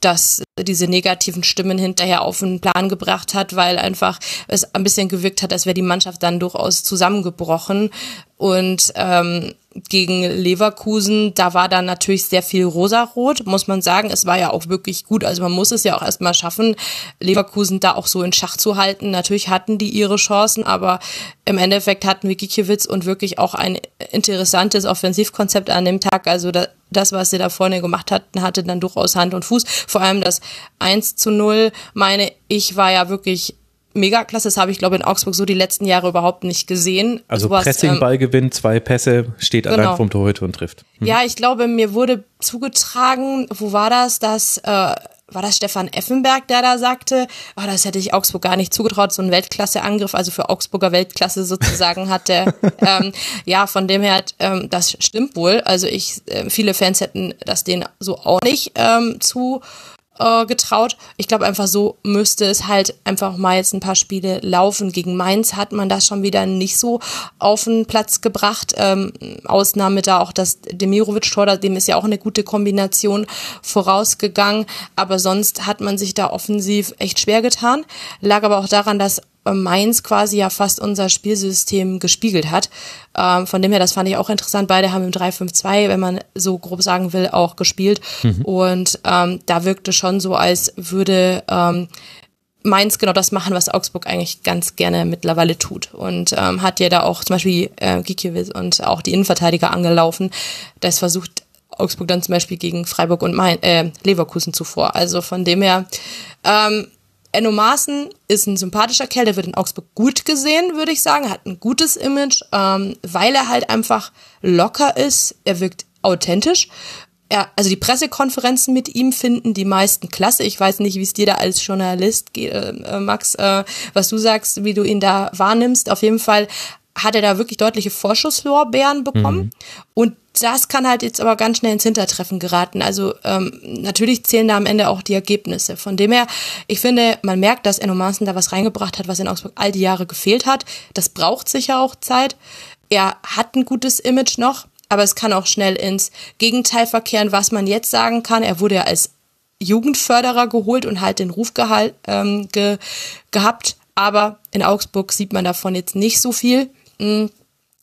das diese negativen Stimmen hinterher auf den Plan gebracht hat, weil einfach es ein bisschen gewirkt hat, als wäre die Mannschaft dann durchaus zusammengebrochen. Und ähm, gegen Leverkusen, da war dann natürlich sehr viel rosarot, muss man sagen. Es war ja auch wirklich gut. Also man muss es ja auch erstmal schaffen, Leverkusen da auch so in Schach zu halten. Natürlich hatten die ihre Chancen, aber im Endeffekt hatten wir Gikiewicz und wirklich auch ein interessantes Offensivkonzept an dem Tag. Also das, was sie da vorne gemacht hatten, hatte dann durchaus Hand und Fuß. Vor allem das 1 zu 0, meine ich, war ja wirklich mega klasse. Das habe ich, glaube in Augsburg so die letzten Jahre überhaupt nicht gesehen. Also Sowas, Pressing, ähm, Ballgewinn, zwei Pässe, steht genau. allein vom Torhüter und trifft. Hm. Ja, ich glaube, mir wurde zugetragen, wo war das, dass äh, war das Stefan Effenberg, der da sagte, oh, das hätte ich Augsburg gar nicht zugetraut, so ein Weltklasse-Angriff, also für Augsburger Weltklasse sozusagen hat der, ähm, ja, von dem her, ähm, das stimmt wohl. Also ich, äh, viele Fans hätten das denen so auch nicht ähm, zu äh, getraut. Ich glaube einfach so müsste es halt einfach mal jetzt ein paar Spiele laufen. Gegen Mainz hat man das schon wieder nicht so auf den Platz gebracht. Ähm, Ausnahme da auch das Demirovic-Tor, dem ist ja auch eine gute Kombination vorausgegangen. Aber sonst hat man sich da offensiv echt schwer getan. Lag aber auch daran, dass Mainz quasi ja fast unser Spielsystem gespiegelt hat. Ähm, von dem her, das fand ich auch interessant. Beide haben im 3-5-2, wenn man so grob sagen will, auch gespielt. Mhm. Und ähm, da wirkte schon so, als würde ähm, Mainz genau das machen, was Augsburg eigentlich ganz gerne mittlerweile tut. Und ähm, hat ja da auch zum Beispiel äh, Gikiewicz und auch die Innenverteidiger angelaufen. Das versucht Augsburg dann zum Beispiel gegen Freiburg und Main, äh, Leverkusen zuvor. Also von dem her, ähm, Enno Maaßen ist ein sympathischer Kerl, der wird in Augsburg gut gesehen, würde ich sagen, hat ein gutes Image, ähm, weil er halt einfach locker ist, er wirkt authentisch. Er, also die Pressekonferenzen mit ihm finden die meisten klasse. Ich weiß nicht, wie es dir da als Journalist geht, äh, Max, äh, was du sagst, wie du ihn da wahrnimmst. Auf jeden Fall hat er da wirklich deutliche Vorschusslorbeeren bekommen. Mhm. Und das kann halt jetzt aber ganz schnell ins Hintertreffen geraten. Also ähm, natürlich zählen da am Ende auch die Ergebnisse. Von dem her, ich finde, man merkt, dass Enno Maaßen da was reingebracht hat, was in Augsburg all die Jahre gefehlt hat. Das braucht sicher auch Zeit. Er hat ein gutes Image noch, aber es kann auch schnell ins Gegenteil verkehren, was man jetzt sagen kann. Er wurde ja als Jugendförderer geholt und halt den Ruf gehalt, ähm, ge gehabt. Aber in Augsburg sieht man davon jetzt nicht so viel.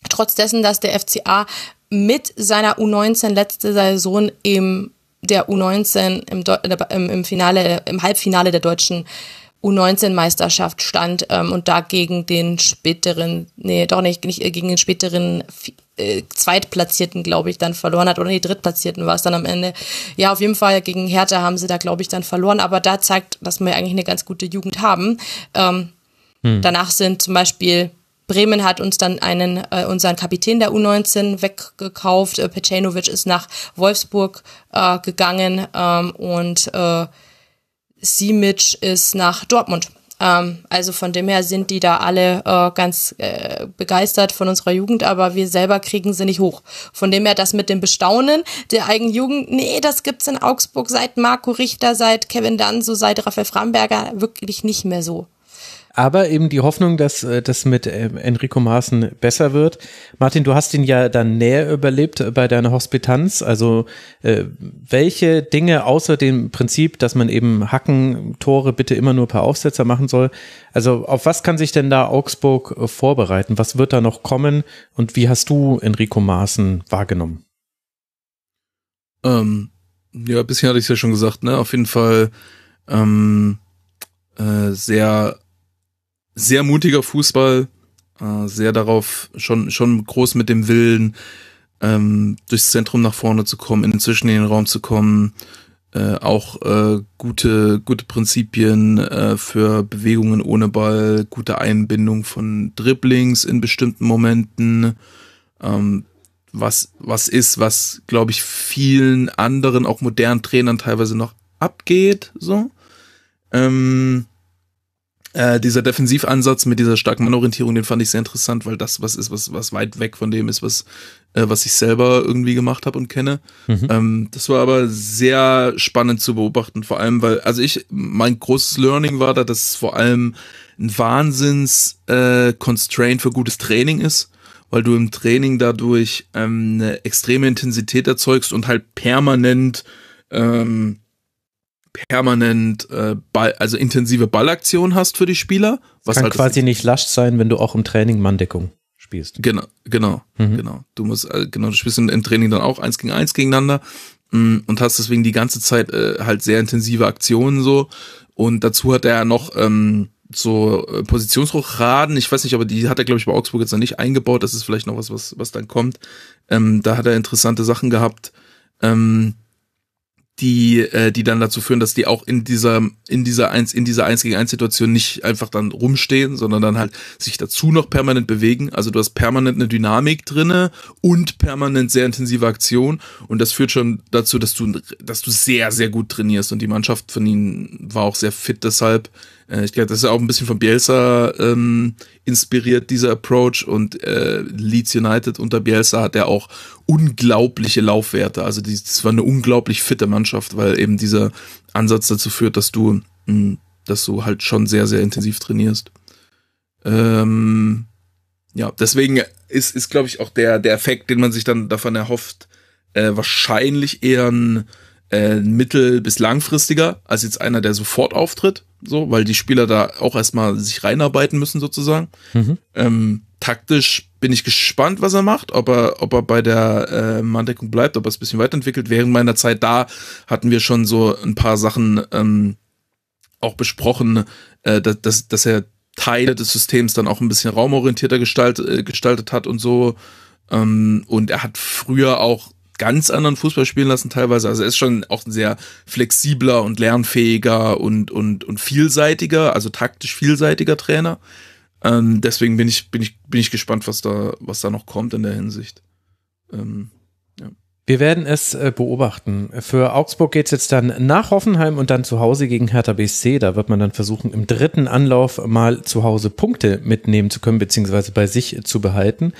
Trotz dessen, dass der FCA mit seiner U19 letzte Saison im der U19 im, im, im Finale, im Halbfinale der deutschen U19-Meisterschaft stand ähm, und da gegen den späteren, nee, doch nicht, nicht gegen den späteren äh, Zweitplatzierten, glaube ich, dann verloren hat. Oder die Drittplatzierten war es dann am Ende. Ja, auf jeden Fall gegen Hertha haben sie da, glaube ich, dann verloren. Aber da zeigt, dass wir eigentlich eine ganz gute Jugend haben. Ähm, hm. Danach sind zum Beispiel Bremen hat uns dann einen, äh, unseren Kapitän der U19 weggekauft. Äh, Pecenovic ist nach Wolfsburg äh, gegangen ähm, und äh, Simic ist nach Dortmund. Ähm, also von dem her sind die da alle äh, ganz äh, begeistert von unserer Jugend, aber wir selber kriegen sie nicht hoch. Von dem her das mit dem Bestaunen der eigenen Jugend, nee, das gibt's in Augsburg seit Marco Richter, seit Kevin Danso, seit Raphael Framberger wirklich nicht mehr so. Aber eben die Hoffnung, dass äh, das mit äh, Enrico Maaßen besser wird. Martin, du hast ihn ja dann näher überlebt bei deiner Hospitanz. Also äh, welche Dinge außer dem Prinzip, dass man eben Hacken, Tore bitte immer nur per Aufsetzer machen soll, also auf was kann sich denn da Augsburg vorbereiten? Was wird da noch kommen und wie hast du Enrico Maaßen wahrgenommen? Ähm, ja, bisher hatte ich es ja schon gesagt, ne? Auf jeden Fall ähm, äh, sehr sehr mutiger Fußball, äh, sehr darauf, schon, schon groß mit dem Willen, ähm, durchs Zentrum nach vorne zu kommen, in den Zwischenraum zu kommen, äh, auch äh, gute, gute Prinzipien äh, für Bewegungen ohne Ball, gute Einbindung von Dribblings in bestimmten Momenten, ähm, was, was ist, was, glaube ich, vielen anderen, auch modernen Trainern teilweise noch abgeht, so. Ähm, äh, dieser Defensivansatz mit dieser starken Mannorientierung, den fand ich sehr interessant, weil das was ist, was, was weit weg von dem ist, was, äh, was ich selber irgendwie gemacht habe und kenne. Mhm. Ähm, das war aber sehr spannend zu beobachten, vor allem, weil, also ich, mein großes Learning war da, dass es vor allem ein Wahnsinns äh, Constraint für gutes Training ist weil du im Training dadurch ähm, eine extreme Intensität erzeugst und halt permanent ähm, permanent äh, Ball, also intensive Ballaktion hast für die Spieler. Was Kann halt quasi nicht lasch sein, wenn du auch im Training Manndeckung spielst. Genau, genau, mhm. genau. Du musst, äh, genau, du spielst im Training dann auch eins gegen eins gegeneinander mh, mm, und hast deswegen die ganze Zeit äh, halt sehr intensive Aktionen so. Und dazu hat er noch ähm, so äh, Positionshochraden. Ich weiß nicht, aber die hat er, glaube ich, bei Augsburg jetzt noch nicht eingebaut. Das ist vielleicht noch was, was, was dann kommt. Ähm, da hat er interessante Sachen gehabt. Ähm, die, äh, die dann dazu führen, dass die auch in dieser, in dieser eins, in dieser eins gegen eins Situation nicht einfach dann rumstehen, sondern dann halt sich dazu noch permanent bewegen. Also du hast permanent eine Dynamik drinne und permanent sehr intensive Aktion. Und das führt schon dazu, dass du, dass du sehr, sehr gut trainierst. Und die Mannschaft von ihnen war auch sehr fit deshalb. Äh, ich glaube, das ist auch ein bisschen von Bielsa ähm, inspiriert, dieser Approach. Und äh, Leeds United unter Bielsa hat er auch unglaubliche Laufwerte. Also das war eine unglaublich fitte Mannschaft, weil eben dieser Ansatz dazu führt, dass du, mh, hm, dass du halt schon sehr, sehr intensiv trainierst. Ähm, ja, deswegen ist, ist glaube ich, auch der, der Effekt, den man sich dann davon erhofft, äh, wahrscheinlich eher ein äh, mittel- bis langfristiger als jetzt einer, der sofort auftritt, so, weil die Spieler da auch erstmal sich reinarbeiten müssen, sozusagen. Mhm. Ähm, taktisch bin ich gespannt, was er macht, ob er, ob er bei der äh, Manndeckung bleibt, ob er es ein bisschen weiterentwickelt. Während meiner Zeit da hatten wir schon so ein paar Sachen ähm, auch besprochen, äh, dass, dass, er Teile des Systems dann auch ein bisschen raumorientierter gestalt, äh, gestaltet hat und so. Ähm, und er hat früher auch ganz anderen Fußball spielen lassen teilweise. Also er ist schon auch ein sehr flexibler und lernfähiger und, und, und vielseitiger, also taktisch vielseitiger Trainer. Ähm, deswegen bin ich, bin ich, bin ich gespannt, was da, was da noch kommt in der Hinsicht. Ähm. Wir werden es äh, beobachten. Für Augsburg geht es jetzt dann nach Hoffenheim und dann zu Hause gegen Hertha BSC. Da wird man dann versuchen, im dritten Anlauf mal zu Hause Punkte mitnehmen zu können, beziehungsweise bei sich zu behalten.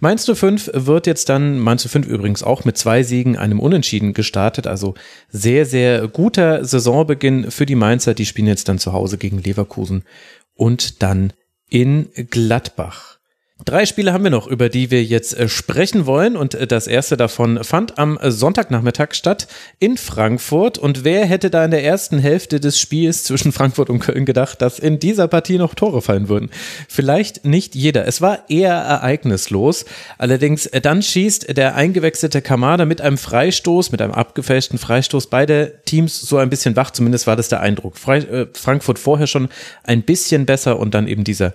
Mainz 05 wird jetzt dann, Mainz 05 übrigens auch mit zwei Siegen, einem Unentschieden gestartet. Also sehr, sehr guter Saisonbeginn für die Mainzer. Die spielen jetzt dann zu Hause gegen Leverkusen und dann in Gladbach. Drei Spiele haben wir noch, über die wir jetzt äh, sprechen wollen. Und äh, das erste davon fand am Sonntagnachmittag statt in Frankfurt. Und wer hätte da in der ersten Hälfte des Spiels zwischen Frankfurt und Köln gedacht, dass in dieser Partie noch Tore fallen würden? Vielleicht nicht jeder. Es war eher ereignislos. Allerdings äh, dann schießt der eingewechselte Kamada mit einem Freistoß, mit einem abgefälschten Freistoß beide Teams so ein bisschen wach. Zumindest war das der Eindruck. Frankfurt vorher schon ein bisschen besser und dann eben dieser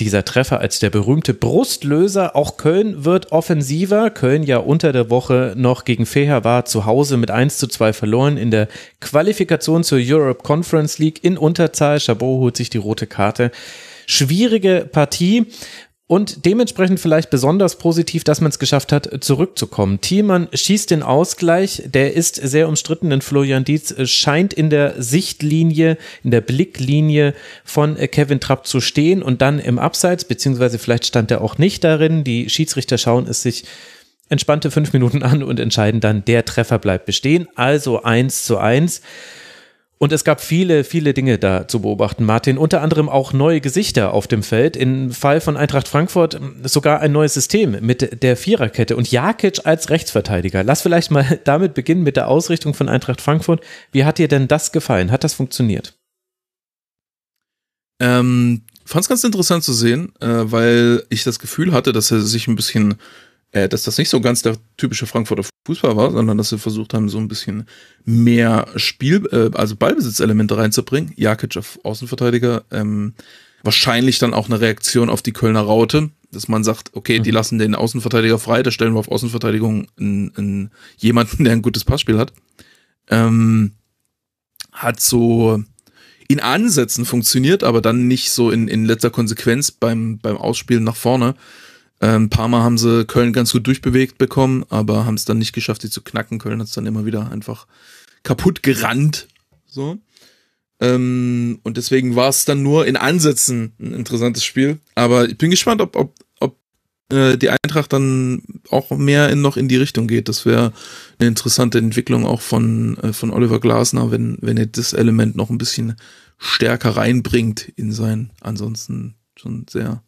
dieser Treffer als der berühmte Brustlöser. Auch Köln wird offensiver. Köln ja unter der Woche noch gegen Feher war zu Hause mit 1 zu 2 verloren in der Qualifikation zur Europe Conference League in Unterzahl. Chabot holt sich die rote Karte. Schwierige Partie. Und dementsprechend vielleicht besonders positiv, dass man es geschafft hat, zurückzukommen. Thielmann schießt den Ausgleich, der ist sehr umstritten, denn Florian Dietz scheint in der Sichtlinie, in der Blicklinie von Kevin Trapp zu stehen und dann im Abseits, beziehungsweise vielleicht stand er auch nicht darin. Die Schiedsrichter schauen es sich entspannte fünf Minuten an und entscheiden dann, der Treffer bleibt bestehen. Also eins zu eins. Und es gab viele, viele Dinge da zu beobachten, Martin. Unter anderem auch neue Gesichter auf dem Feld. Im Fall von Eintracht Frankfurt sogar ein neues System mit der Viererkette und Jakic als Rechtsverteidiger. Lass vielleicht mal damit beginnen mit der Ausrichtung von Eintracht Frankfurt. Wie hat dir denn das gefallen? Hat das funktioniert? Ähm, Fand es ganz interessant zu sehen, äh, weil ich das Gefühl hatte, dass er sich ein bisschen äh, dass das nicht so ganz der typische Frankfurter Fußball war, sondern dass sie versucht haben, so ein bisschen mehr Spiel, äh, also Ballbesitzelemente reinzubringen. Jakic auf Außenverteidiger, ähm, wahrscheinlich dann auch eine Reaktion auf die Kölner Raute, dass man sagt, okay, die mhm. lassen den Außenverteidiger frei, da stellen wir auf Außenverteidigung einen, einen, jemanden, der ein gutes Passspiel hat. Ähm, hat so in Ansätzen funktioniert, aber dann nicht so in, in letzter Konsequenz beim, beim Ausspielen nach vorne. Ein ähm, paar Mal haben sie Köln ganz gut durchbewegt bekommen, aber haben es dann nicht geschafft, sie zu knacken. Köln hat es dann immer wieder einfach kaputt gerannt. So. Ähm, und deswegen war es dann nur in Ansätzen ein interessantes Spiel. Aber ich bin gespannt, ob, ob, ob äh, die Eintracht dann auch mehr in, noch in die Richtung geht. Das wäre eine interessante Entwicklung auch von, äh, von Oliver Glasner, wenn, wenn er das Element noch ein bisschen stärker reinbringt in sein ansonsten schon sehr,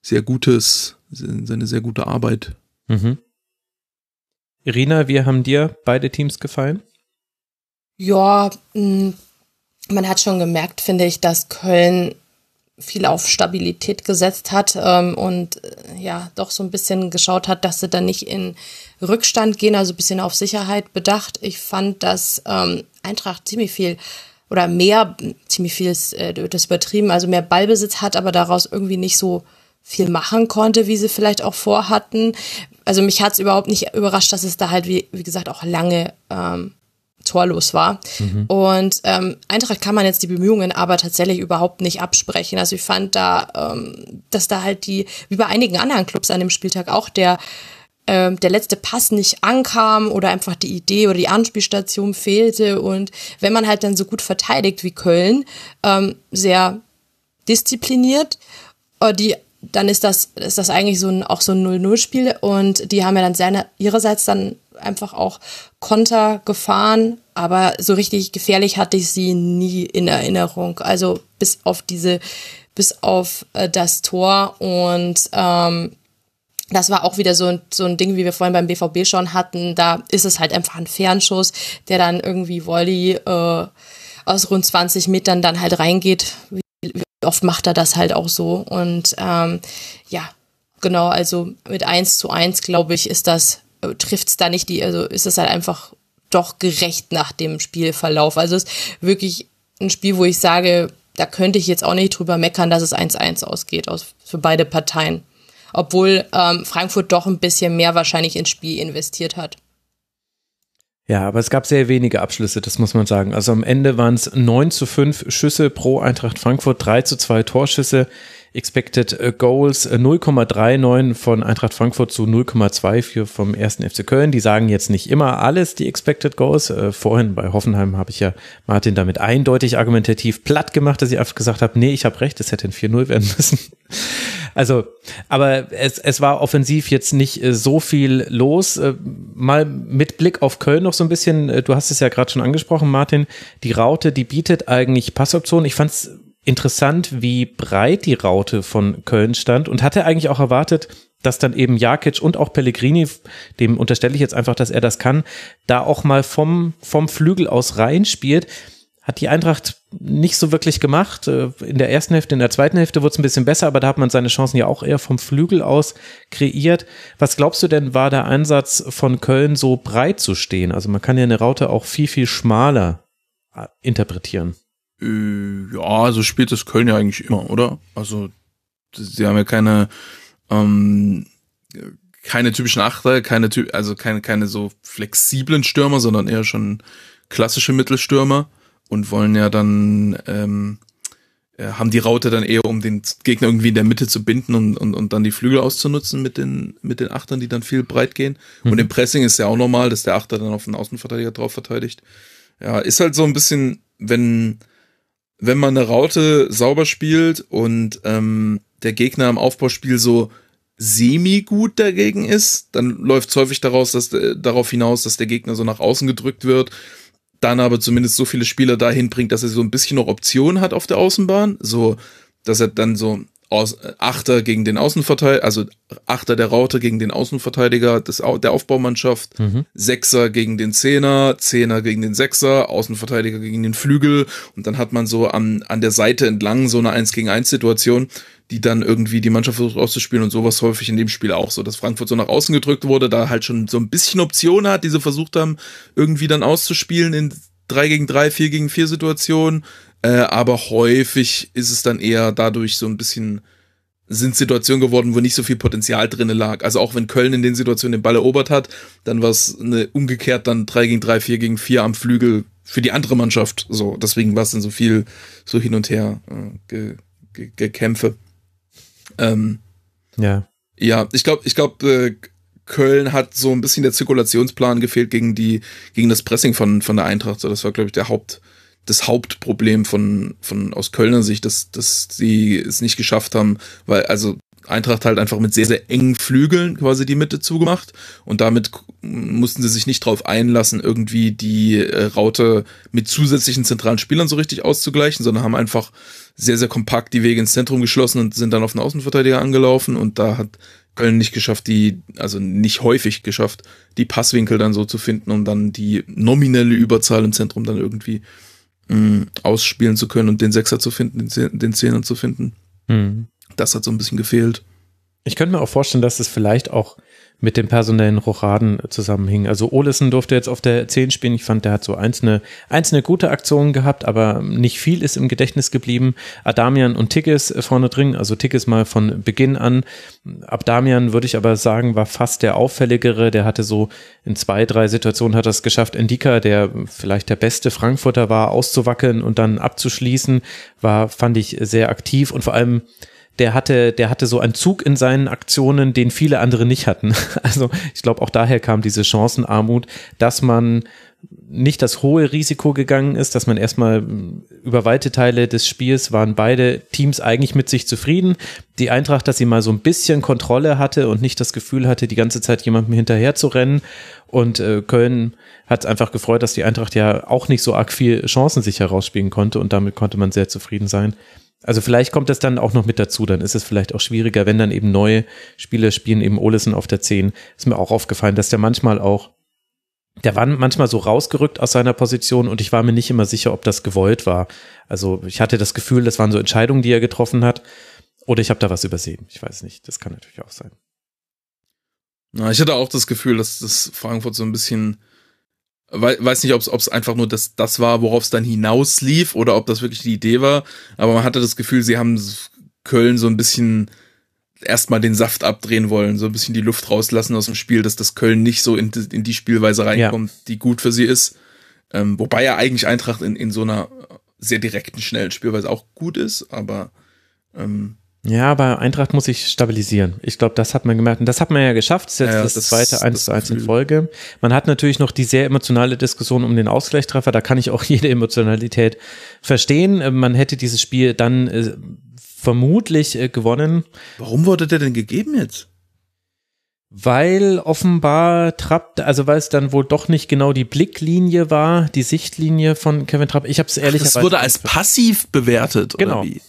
sehr gutes seine sehr gute Arbeit. Mhm. Irina, wie haben dir beide Teams gefallen? Ja, mm, man hat schon gemerkt, finde ich, dass Köln viel auf Stabilität gesetzt hat ähm, und äh, ja, doch so ein bisschen geschaut hat, dass sie dann nicht in Rückstand gehen, also ein bisschen auf Sicherheit bedacht. Ich fand, dass ähm, Eintracht ziemlich viel oder mehr, ziemlich viel ist äh, das übertrieben, also mehr Ballbesitz hat, aber daraus irgendwie nicht so viel machen konnte, wie sie vielleicht auch vorhatten. Also mich hat es überhaupt nicht überrascht, dass es da halt, wie, wie gesagt, auch lange ähm, torlos war. Mhm. Und ähm, Eintracht kann man jetzt die Bemühungen aber tatsächlich überhaupt nicht absprechen. Also ich fand da, ähm, dass da halt die, wie bei einigen anderen Clubs an dem Spieltag auch der ähm, der letzte Pass nicht ankam oder einfach die Idee oder die Anspielstation fehlte. Und wenn man halt dann so gut verteidigt wie Köln, ähm, sehr diszipliniert, äh, die dann ist das, ist das eigentlich so ein, auch so ein 0-0-Spiel und die haben ja dann seine, ihrerseits dann einfach auch Konter gefahren, aber so richtig gefährlich hatte ich sie nie in Erinnerung. Also bis auf diese, bis auf äh, das Tor und ähm, das war auch wieder so ein, so ein Ding, wie wir vorhin beim BVB schon hatten. Da ist es halt einfach ein Fernschuss, der dann irgendwie Volley äh, aus rund 20 Metern dann halt reingeht, wie oft macht er das halt auch so. Und ähm, ja, genau, also mit eins zu eins glaube ich, ist das, äh, trifft es da nicht die, also ist es halt einfach doch gerecht nach dem Spielverlauf. Also es ist wirklich ein Spiel, wo ich sage, da könnte ich jetzt auch nicht drüber meckern, dass es 1-1 ausgeht aus, für beide Parteien. Obwohl ähm, Frankfurt doch ein bisschen mehr wahrscheinlich ins Spiel investiert hat. Ja, aber es gab sehr wenige Abschlüsse, das muss man sagen. Also am Ende waren es 9 zu 5 Schüsse pro Eintracht Frankfurt, 3 zu 2 Torschüsse. Expected äh, Goals 0,39 äh, von Eintracht Frankfurt zu 0,24 vom ersten FC Köln. Die sagen jetzt nicht immer alles, die Expected Goals. Äh, vorhin bei Hoffenheim habe ich ja Martin damit eindeutig argumentativ platt gemacht, dass ich einfach gesagt habe, nee, ich habe recht, es hätte ein 4-0 werden müssen. Also, aber es, es war offensiv jetzt nicht so viel los. Mal mit Blick auf Köln noch so ein bisschen, du hast es ja gerade schon angesprochen, Martin, die Raute, die bietet eigentlich Passoptionen. Ich fand es interessant, wie breit die Raute von Köln stand und hatte eigentlich auch erwartet, dass dann eben Jakic und auch Pellegrini, dem unterstelle ich jetzt einfach, dass er das kann, da auch mal vom, vom Flügel aus reinspielt. Hat die Eintracht nicht so wirklich gemacht. Äh, in der ersten Hälfte, in der zweiten Hälfte wurde es ein bisschen besser, aber da hat man seine Chancen ja auch eher vom Flügel aus kreiert. Was glaubst du denn, war der Einsatz von Köln so breit zu stehen? Also man kann ja eine Raute auch viel, viel schmaler äh, interpretieren. Äh, ja, so spielt es Köln ja eigentlich immer, oder? Also, sie haben ja keine, ähm, keine typischen Achter, keine, also keine, keine so flexiblen Stürmer, sondern eher schon klassische Mittelstürmer und wollen ja dann, ähm, äh, haben die Raute dann eher, um den Gegner irgendwie in der Mitte zu binden und, und, und dann die Flügel auszunutzen mit den, mit den Achtern, die dann viel breit gehen. Mhm. Und im Pressing ist ja auch normal, dass der Achter dann auf den Außenverteidiger drauf verteidigt. Ja, ist halt so ein bisschen, wenn, wenn man eine Raute sauber spielt und ähm, der Gegner im Aufbauspiel so semi-gut dagegen ist, dann läuft es häufig daraus, dass, äh, darauf hinaus, dass der Gegner so nach außen gedrückt wird, dann aber zumindest so viele Spieler dahin bringt, dass er so ein bisschen noch Optionen hat auf der Außenbahn, so dass er dann so aus, Achter gegen den Außenverteidiger, also Achter der Raute gegen den Außenverteidiger des, der Aufbaumannschaft, mhm. Sechser gegen den Zehner, Zehner gegen den Sechser, Außenverteidiger gegen den Flügel und dann hat man so an, an der Seite entlang so eine 1 gegen 1 Situation, die dann irgendwie die Mannschaft versucht auszuspielen und sowas häufig in dem Spiel auch so, dass Frankfurt so nach außen gedrückt wurde, da halt schon so ein bisschen Optionen hat, die sie versucht haben, irgendwie dann auszuspielen in 3 gegen 3, 4 gegen 4 Situationen, äh, aber häufig ist es dann eher dadurch so ein bisschen sind Situationen geworden, wo nicht so viel Potenzial drinne lag. Also auch wenn Köln in den Situationen den Ball erobert hat, dann war es eine umgekehrt dann 3 gegen 3, 4 gegen 4 am Flügel für die andere Mannschaft. So, deswegen war es dann so viel so hin und her äh, ge, ge, gekämpfe. Ähm, ja. Ja, ich glaube, ich glaube, äh, Köln hat so ein bisschen der Zirkulationsplan gefehlt gegen die, gegen das Pressing von, von der Eintracht. So, das war, glaube ich, der Haupt, das Hauptproblem von, von aus Kölner Sicht, dass, dass sie es nicht geschafft haben, weil also Eintracht halt einfach mit sehr, sehr engen Flügeln quasi die Mitte zugemacht und damit mussten sie sich nicht drauf einlassen, irgendwie die äh, Raute mit zusätzlichen zentralen Spielern so richtig auszugleichen, sondern haben einfach sehr, sehr kompakt die Wege ins Zentrum geschlossen und sind dann auf den Außenverteidiger angelaufen und da hat Köln nicht geschafft, die, also nicht häufig geschafft, die Passwinkel dann so zu finden, um dann die nominelle Überzahl im Zentrum dann irgendwie mh, ausspielen zu können und den Sechser zu finden, den, den Zehner zu finden. Mhm. Das hat so ein bisschen gefehlt. Ich könnte mir auch vorstellen, dass es vielleicht auch mit den personellen Rochaden zusammenhing. Also Olesen durfte jetzt auf der 10 spielen. Ich fand, der hat so einzelne, einzelne gute Aktionen gehabt, aber nicht viel ist im Gedächtnis geblieben. Adamian und Tickes vorne drin, also Tickes mal von Beginn an. Abdamian würde ich aber sagen, war fast der auffälligere. Der hatte so in zwei, drei Situationen hat es geschafft. Endika, der vielleicht der beste Frankfurter war, auszuwackeln und dann abzuschließen, war, fand ich sehr aktiv und vor allem der hatte, der hatte so einen Zug in seinen Aktionen, den viele andere nicht hatten. Also ich glaube, auch daher kam diese Chancenarmut, dass man nicht das hohe Risiko gegangen ist, dass man erstmal über weite Teile des Spiels waren beide Teams eigentlich mit sich zufrieden. Die Eintracht, dass sie mal so ein bisschen Kontrolle hatte und nicht das Gefühl hatte, die ganze Zeit jemandem hinterher zu rennen. Und äh, Köln hat es einfach gefreut, dass die Eintracht ja auch nicht so arg viel Chancen sich herausspielen konnte und damit konnte man sehr zufrieden sein. Also vielleicht kommt das dann auch noch mit dazu, dann ist es vielleicht auch schwieriger, wenn dann eben neue Spieler spielen, eben Olesen auf der 10. Ist mir auch aufgefallen, dass der manchmal auch, der war manchmal so rausgerückt aus seiner Position und ich war mir nicht immer sicher, ob das gewollt war. Also ich hatte das Gefühl, das waren so Entscheidungen, die er getroffen hat. Oder ich habe da was übersehen. Ich weiß nicht. Das kann natürlich auch sein. Na, ich hatte auch das Gefühl, dass das Frankfurt so ein bisschen weiß nicht, ob es einfach nur das, das war, worauf es dann hinauslief oder ob das wirklich die Idee war. Aber man hatte das Gefühl, sie haben Köln so ein bisschen erstmal den Saft abdrehen wollen, so ein bisschen die Luft rauslassen aus dem Spiel, dass das Köln nicht so in, in die Spielweise reinkommt, ja. die gut für sie ist. Ähm, wobei ja eigentlich Eintracht in, in so einer sehr direkten, schnellen Spielweise auch gut ist, aber ähm, ja, aber Eintracht muss sich stabilisieren. Ich glaube, das hat man gemerkt. Und das hat man ja geschafft. Das ist jetzt ja, das, das, zweite 1 zu 1 in Folge. Man hat natürlich noch die sehr emotionale Diskussion um den Ausgleichstreffer. Da kann ich auch jede Emotionalität verstehen. Äh, man hätte dieses Spiel dann äh, vermutlich äh, gewonnen. Warum wurde der denn gegeben jetzt? Weil offenbar Trapp, also weil es dann wohl doch nicht genau die Blicklinie war, die Sichtlinie von Kevin Trapp. Ich habe es ehrlich gesagt. Es wurde als passiv bewertet, genau. oder wie?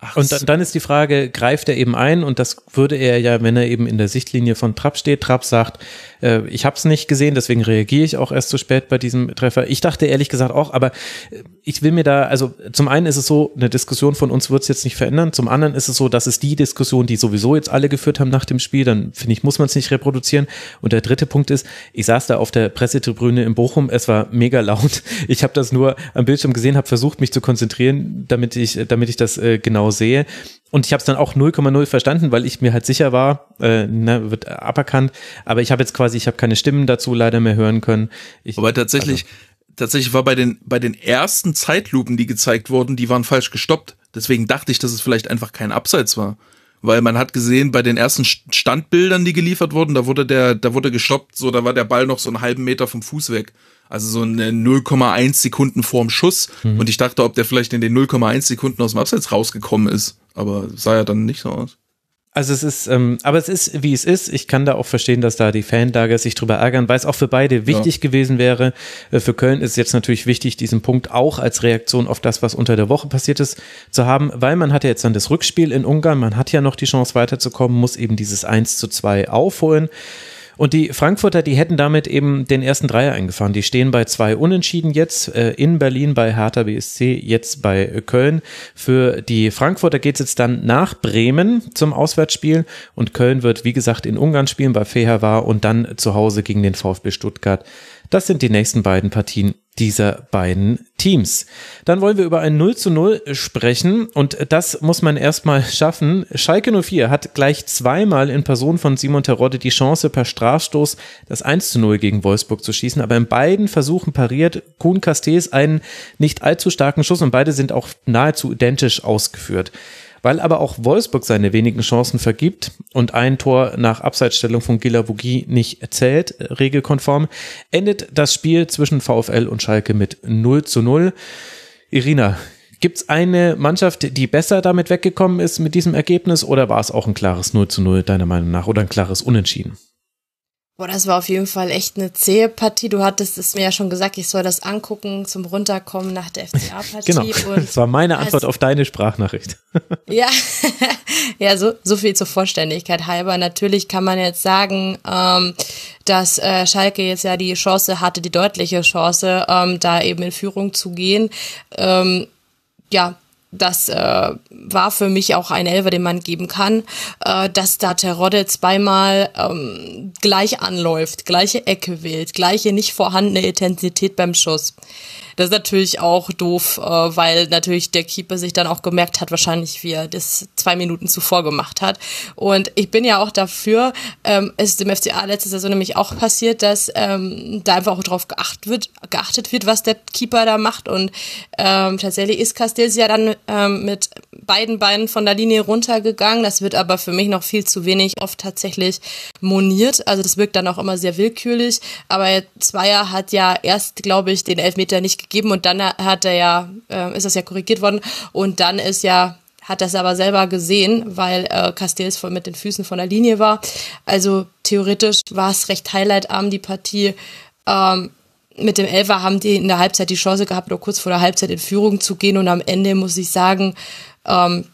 Ach, und dann, dann ist die Frage, greift er eben ein? Und das würde er ja, wenn er eben in der Sichtlinie von Trapp steht. Trapp sagt, äh, ich habe es nicht gesehen, deswegen reagiere ich auch erst zu spät bei diesem Treffer. Ich dachte ehrlich gesagt auch, aber äh, ich will mir da, also zum einen ist es so, eine Diskussion von uns wird es jetzt nicht verändern. Zum anderen ist es so, dass es die Diskussion, die sowieso jetzt alle geführt haben nach dem Spiel, dann finde ich, muss man es nicht reproduzieren. Und der dritte Punkt ist, ich saß da auf der Pressetribüne in Bochum, es war mega laut. Ich habe das nur am Bildschirm gesehen, habe versucht, mich zu konzentrieren, damit ich, damit ich das äh, genau sehe. Und ich habe es dann auch 0,0 verstanden, weil ich mir halt sicher war, äh, ne, wird aberkannt. Aber ich habe jetzt quasi, ich habe keine Stimmen dazu leider mehr hören können. Ich, Aber tatsächlich, also, tatsächlich war bei den, bei den ersten Zeitlupen, die gezeigt wurden, die waren falsch gestoppt. Deswegen dachte ich, dass es vielleicht einfach kein Abseits war. Weil man hat gesehen, bei den ersten Standbildern, die geliefert wurden, da wurde der, da wurde gestoppt, so, da war der Ball noch so einen halben Meter vom Fuß weg. Also so eine 0,1 Sekunden vorm Schuss. Mhm. Und ich dachte, ob der vielleicht in den 0,1 Sekunden aus dem Abseits rausgekommen ist. Aber sah ja dann nicht so aus. Also es ist, ähm, aber es ist, wie es ist. Ich kann da auch verstehen, dass da die Fanlager sich drüber ärgern, weil es auch für beide wichtig ja. gewesen wäre. Äh, für Köln ist es jetzt natürlich wichtig, diesen Punkt auch als Reaktion auf das, was unter der Woche passiert ist, zu haben, weil man hat ja jetzt dann das Rückspiel in Ungarn, man hat ja noch die Chance weiterzukommen, muss eben dieses 1 zu 2 aufholen. Und die Frankfurter, die hätten damit eben den ersten Dreier eingefahren. Die stehen bei zwei Unentschieden jetzt, äh, in Berlin bei Hertha BSC, jetzt bei Köln. Für die Frankfurter geht es jetzt dann nach Bremen zum Auswärtsspiel und Köln wird, wie gesagt, in Ungarn spielen bei Fehervar und dann zu Hause gegen den VfB Stuttgart. Das sind die nächsten beiden Partien dieser beiden Teams. Dann wollen wir über ein 0 zu 0 sprechen und das muss man erstmal schaffen. Schalke 04 hat gleich zweimal in Person von Simon Terodde die Chance per Strafstoß das 1 zu 0 gegen Wolfsburg zu schießen, aber in beiden Versuchen pariert Kuhn Castells einen nicht allzu starken Schuss und beide sind auch nahezu identisch ausgeführt. Weil aber auch Wolfsburg seine wenigen Chancen vergibt und ein Tor nach Abseitsstellung von Gilavogi nicht zählt, regelkonform, endet das Spiel zwischen VfL und Schalke mit 0 zu 0. Irina, Gibt es eine Mannschaft, die besser damit weggekommen ist mit diesem Ergebnis oder war es auch ein klares 0 zu 0 deiner Meinung nach oder ein klares Unentschieden? Boah, das war auf jeden Fall echt eine zähe Partie. Du hattest es mir ja schon gesagt, ich soll das angucken zum Runterkommen nach der FCA-Partie. genau, das war meine Antwort auf deine Sprachnachricht. ja, ja so, so viel zur Vollständigkeit halber. Natürlich kann man jetzt sagen, ähm, dass äh, Schalke jetzt ja die Chance hatte, die deutliche Chance, ähm, da eben in Führung zu gehen. Ähm, ja, das äh, war für mich auch ein Elfer, den man geben kann, äh, dass da Terodde zweimal ähm, gleich anläuft, gleiche Ecke wählt, gleiche nicht vorhandene Intensität beim Schuss. Das ist natürlich auch doof, äh, weil natürlich der Keeper sich dann auch gemerkt hat, wahrscheinlich wie er das zwei Minuten zuvor gemacht hat. Und ich bin ja auch dafür, ähm, es ist im FCA letzte Saison nämlich auch passiert, dass ähm, da einfach auch drauf geachtet wird, geachtet wird, was der Keeper da macht. Und ähm, tatsächlich ist Castells ja dann ähm, mit beiden Beinen von der Linie runtergegangen. Das wird aber für mich noch viel zu wenig oft tatsächlich moniert. Also das wirkt dann auch immer sehr willkürlich. Aber Zweier hat ja erst, glaube ich, den Elfmeter nicht gegeben und dann hat er ja, äh, ist das ja korrigiert worden und dann ist ja hat das aber selber gesehen, weil äh, Castells voll mit den Füßen von der Linie war. Also theoretisch war es recht highlightarm, die Partie. Ähm, mit dem Elfer haben die in der Halbzeit die Chance gehabt, nur kurz vor der Halbzeit in Führung zu gehen. Und am Ende muss ich sagen, ähm,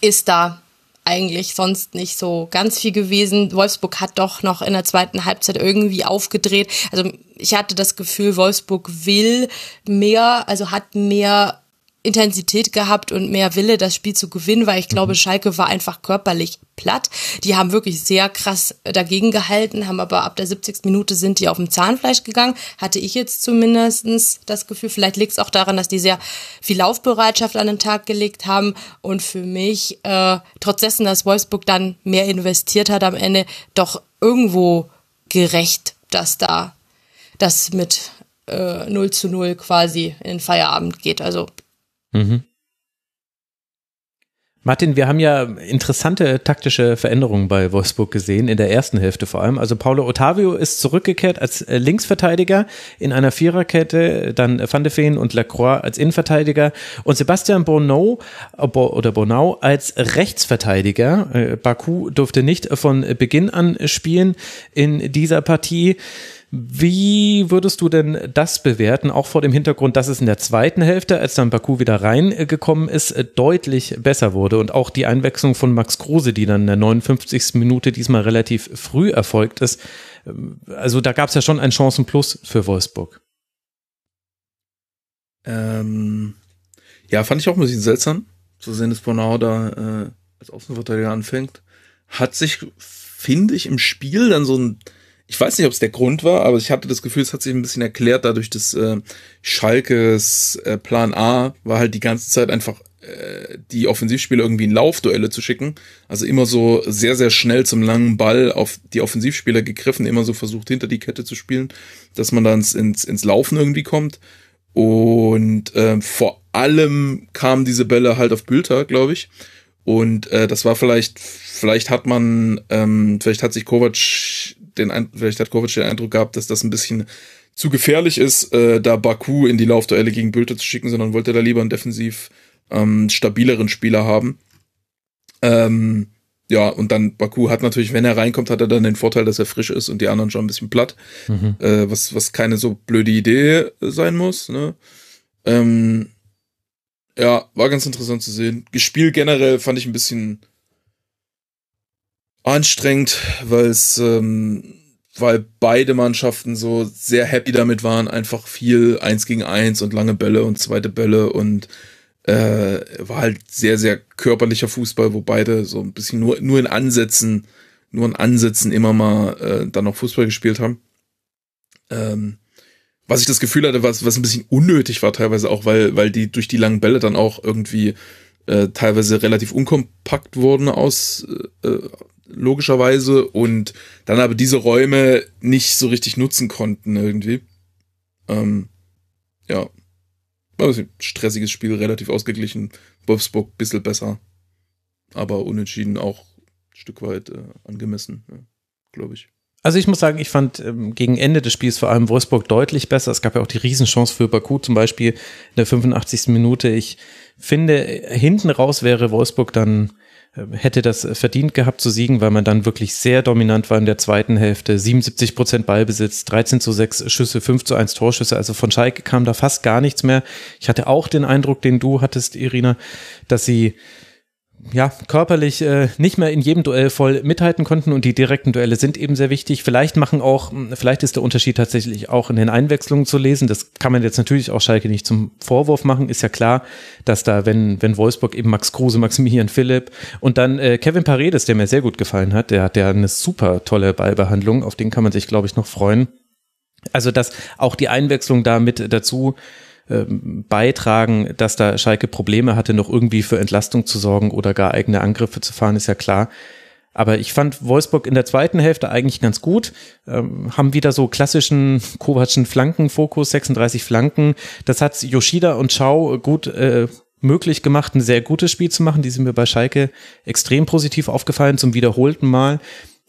ist da eigentlich sonst nicht so ganz viel gewesen. Wolfsburg hat doch noch in der zweiten Halbzeit irgendwie aufgedreht. Also ich hatte das Gefühl, Wolfsburg will mehr, also hat mehr Intensität gehabt und mehr Wille, das Spiel zu gewinnen, weil ich glaube, mhm. Schalke war einfach körperlich platt. Die haben wirklich sehr krass dagegen gehalten, haben aber ab der 70. Minute sind die auf dem Zahnfleisch gegangen. Hatte ich jetzt zumindestens das Gefühl, vielleicht liegt es auch daran, dass die sehr viel Laufbereitschaft an den Tag gelegt haben und für mich, äh, trotz dessen, dass Wolfsburg dann mehr investiert hat am Ende, doch irgendwo gerecht, dass da das mit äh, 0 zu 0 quasi in Feierabend geht. Also Mhm. Martin, wir haben ja interessante taktische Veränderungen bei Wolfsburg gesehen, in der ersten Hälfte vor allem. Also Paulo Ottavio ist zurückgekehrt als äh, Linksverteidiger in einer Viererkette, dann Van de Feen und Lacroix als Innenverteidiger und Sebastian Bonneau oder Bonau als Rechtsverteidiger. Äh, Baku durfte nicht von Beginn an spielen in dieser Partie. Wie würdest du denn das bewerten, auch vor dem Hintergrund, dass es in der zweiten Hälfte, als dann Baku wieder reingekommen ist, deutlich besser wurde und auch die Einwechslung von Max Kruse, die dann in der 59. Minute diesmal relativ früh erfolgt ist. Also da gab es ja schon einen Chancenplus für Wolfsburg. Ähm, ja, fand ich auch ein bisschen seltsam, zu sehen, dass Bonau da äh, als Außenverteidiger anfängt. Hat sich, finde ich, im Spiel dann so ein ich weiß nicht, ob es der Grund war, aber ich hatte das Gefühl, es hat sich ein bisschen erklärt, dadurch, dass äh, Schalkes äh, Plan A war halt die ganze Zeit einfach äh, die Offensivspieler irgendwie in Laufduelle zu schicken. Also immer so sehr, sehr schnell zum langen Ball auf die Offensivspieler gegriffen, immer so versucht, hinter die Kette zu spielen, dass man dann ins, ins Laufen irgendwie kommt. Und äh, vor allem kamen diese Bälle halt auf Bülter, glaube ich. Und äh, das war vielleicht, vielleicht hat man, ähm, vielleicht hat sich Kovac den, vielleicht hat Kovac den Eindruck gehabt, dass das ein bisschen zu gefährlich ist, äh, da Baku in die Laufduelle gegen Bülter zu schicken, sondern wollte da lieber einen defensiv ähm, stabileren Spieler haben. Ähm, ja, und dann Baku hat natürlich, wenn er reinkommt, hat er dann den Vorteil, dass er frisch ist und die anderen schon ein bisschen platt, mhm. äh, was, was keine so blöde Idee sein muss. Ne? Ähm, ja, war ganz interessant zu sehen. Gespielt generell fand ich ein bisschen anstrengend, weil es, ähm, weil beide Mannschaften so sehr happy damit waren, einfach viel eins gegen eins und lange Bälle und zweite Bälle und äh, war halt sehr, sehr körperlicher Fußball, wo beide so ein bisschen nur, nur in Ansätzen, nur in Ansätzen immer mal äh, dann noch Fußball gespielt haben. Ähm, was ich das Gefühl hatte, was, was ein bisschen unnötig war teilweise auch, weil, weil die durch die langen Bälle dann auch irgendwie äh, teilweise relativ unkompakt wurden aus äh, logischerweise und dann aber diese Räume nicht so richtig nutzen konnten irgendwie. Ähm, ja. Ein stressiges Spiel, relativ ausgeglichen. Wolfsburg bisschen besser. Aber unentschieden auch ein Stück weit äh, angemessen, ja, glaube ich. Also ich muss sagen, ich fand ähm, gegen Ende des Spiels vor allem Wolfsburg deutlich besser. Es gab ja auch die Riesenchance für Baku zum Beispiel in der 85. Minute. Ich finde, hinten raus wäre Wolfsburg dann hätte das verdient gehabt zu siegen, weil man dann wirklich sehr dominant war in der zweiten Hälfte. 77 Prozent Ballbesitz, 13 zu 6 Schüsse, 5 zu 1 Torschüsse. Also von Schalke kam da fast gar nichts mehr. Ich hatte auch den Eindruck, den du hattest, Irina, dass sie ja, körperlich äh, nicht mehr in jedem Duell voll mithalten konnten und die direkten Duelle sind eben sehr wichtig. Vielleicht machen auch, vielleicht ist der Unterschied tatsächlich auch in den Einwechslungen zu lesen. Das kann man jetzt natürlich auch Schalke nicht zum Vorwurf machen. Ist ja klar, dass da, wenn, wenn Wolfsburg eben Max Kruse, Maximilian Philipp und dann äh, Kevin Paredes, der mir sehr gut gefallen hat, der hat ja eine super tolle Ballbehandlung, auf den kann man sich, glaube ich, noch freuen. Also, dass auch die Einwechslung da mit dazu ähm, beitragen, dass da Schalke Probleme hatte, noch irgendwie für Entlastung zu sorgen oder gar eigene Angriffe zu fahren, ist ja klar. Aber ich fand Wolfsburg in der zweiten Hälfte eigentlich ganz gut. Ähm, haben wieder so klassischen Kovacschen Flankenfokus, 36 Flanken. Das hat Yoshida und Chao gut äh, möglich gemacht, ein sehr gutes Spiel zu machen. Die sind mir bei Schalke extrem positiv aufgefallen, zum wiederholten Mal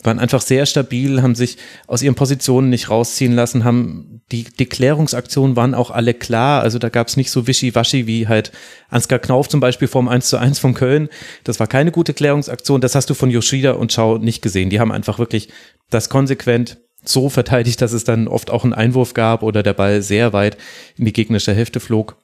waren einfach sehr stabil, haben sich aus ihren Positionen nicht rausziehen lassen, haben die, die Klärungsaktionen waren auch alle klar. Also da gab es nicht so wischiwaschi wie halt Ansgar Knauf zum Beispiel vorm 1 zu 1 von Köln. Das war keine gute Klärungsaktion. Das hast du von Yoshida und Chao nicht gesehen. Die haben einfach wirklich das konsequent so verteidigt, dass es dann oft auch einen Einwurf gab oder der Ball sehr weit in die gegnerische Hälfte flog.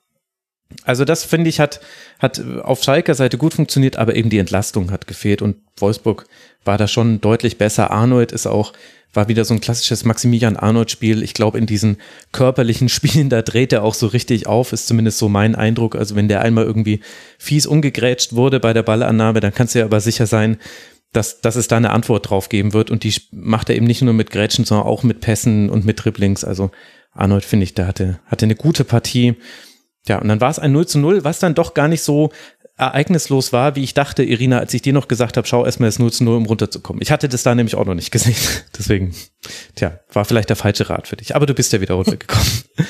Also das finde ich hat, hat auf Schalker Seite gut funktioniert, aber eben die Entlastung hat gefehlt und Wolfsburg war da schon deutlich besser. Arnold ist auch, war wieder so ein klassisches Maximilian Arnold Spiel. Ich glaube, in diesen körperlichen Spielen, da dreht er auch so richtig auf, ist zumindest so mein Eindruck. Also wenn der einmal irgendwie fies umgegrätscht wurde bei der Ballannahme, dann kannst du ja aber sicher sein, dass, dass es da eine Antwort drauf geben wird. Und die macht er eben nicht nur mit Grätschen, sondern auch mit Pässen und mit Dribblings. Also Arnold, finde ich, der hatte, hatte eine gute Partie. Ja, und dann war es ein 0 zu 0, was dann doch gar nicht so ereignislos war, wie ich dachte, Irina, als ich dir noch gesagt habe, schau erstmal das 0 zu 0, um runterzukommen. Ich hatte das da nämlich auch noch nicht gesehen. Deswegen, tja, war vielleicht der falsche Rat für dich. Aber du bist ja wieder runtergekommen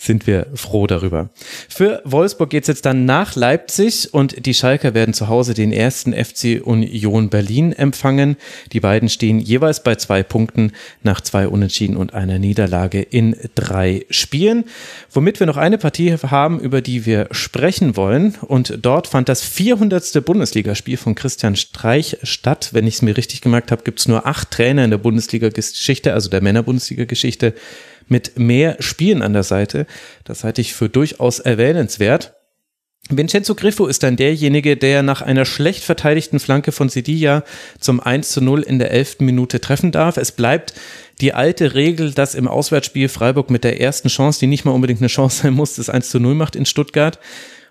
sind wir froh darüber. Für Wolfsburg geht's jetzt dann nach Leipzig und die Schalker werden zu Hause den ersten FC Union Berlin empfangen. Die beiden stehen jeweils bei zwei Punkten nach zwei Unentschieden und einer Niederlage in drei Spielen. Womit wir noch eine Partie haben, über die wir sprechen wollen. Und dort fand das 400. Bundesligaspiel von Christian Streich statt. Wenn ich es mir richtig gemerkt habe, gibt's nur acht Trainer in der Bundesliga-Geschichte, also der Männer-Bundesliga-Geschichte mit mehr Spielen an der Seite. Das halte ich für durchaus erwähnenswert. Vincenzo Griffo ist dann derjenige, der nach einer schlecht verteidigten Flanke von Sedilla zum 1 zu 0 in der 11. Minute treffen darf. Es bleibt die alte Regel, dass im Auswärtsspiel Freiburg mit der ersten Chance, die nicht mal unbedingt eine Chance sein muss, das 1 zu 0 macht in Stuttgart.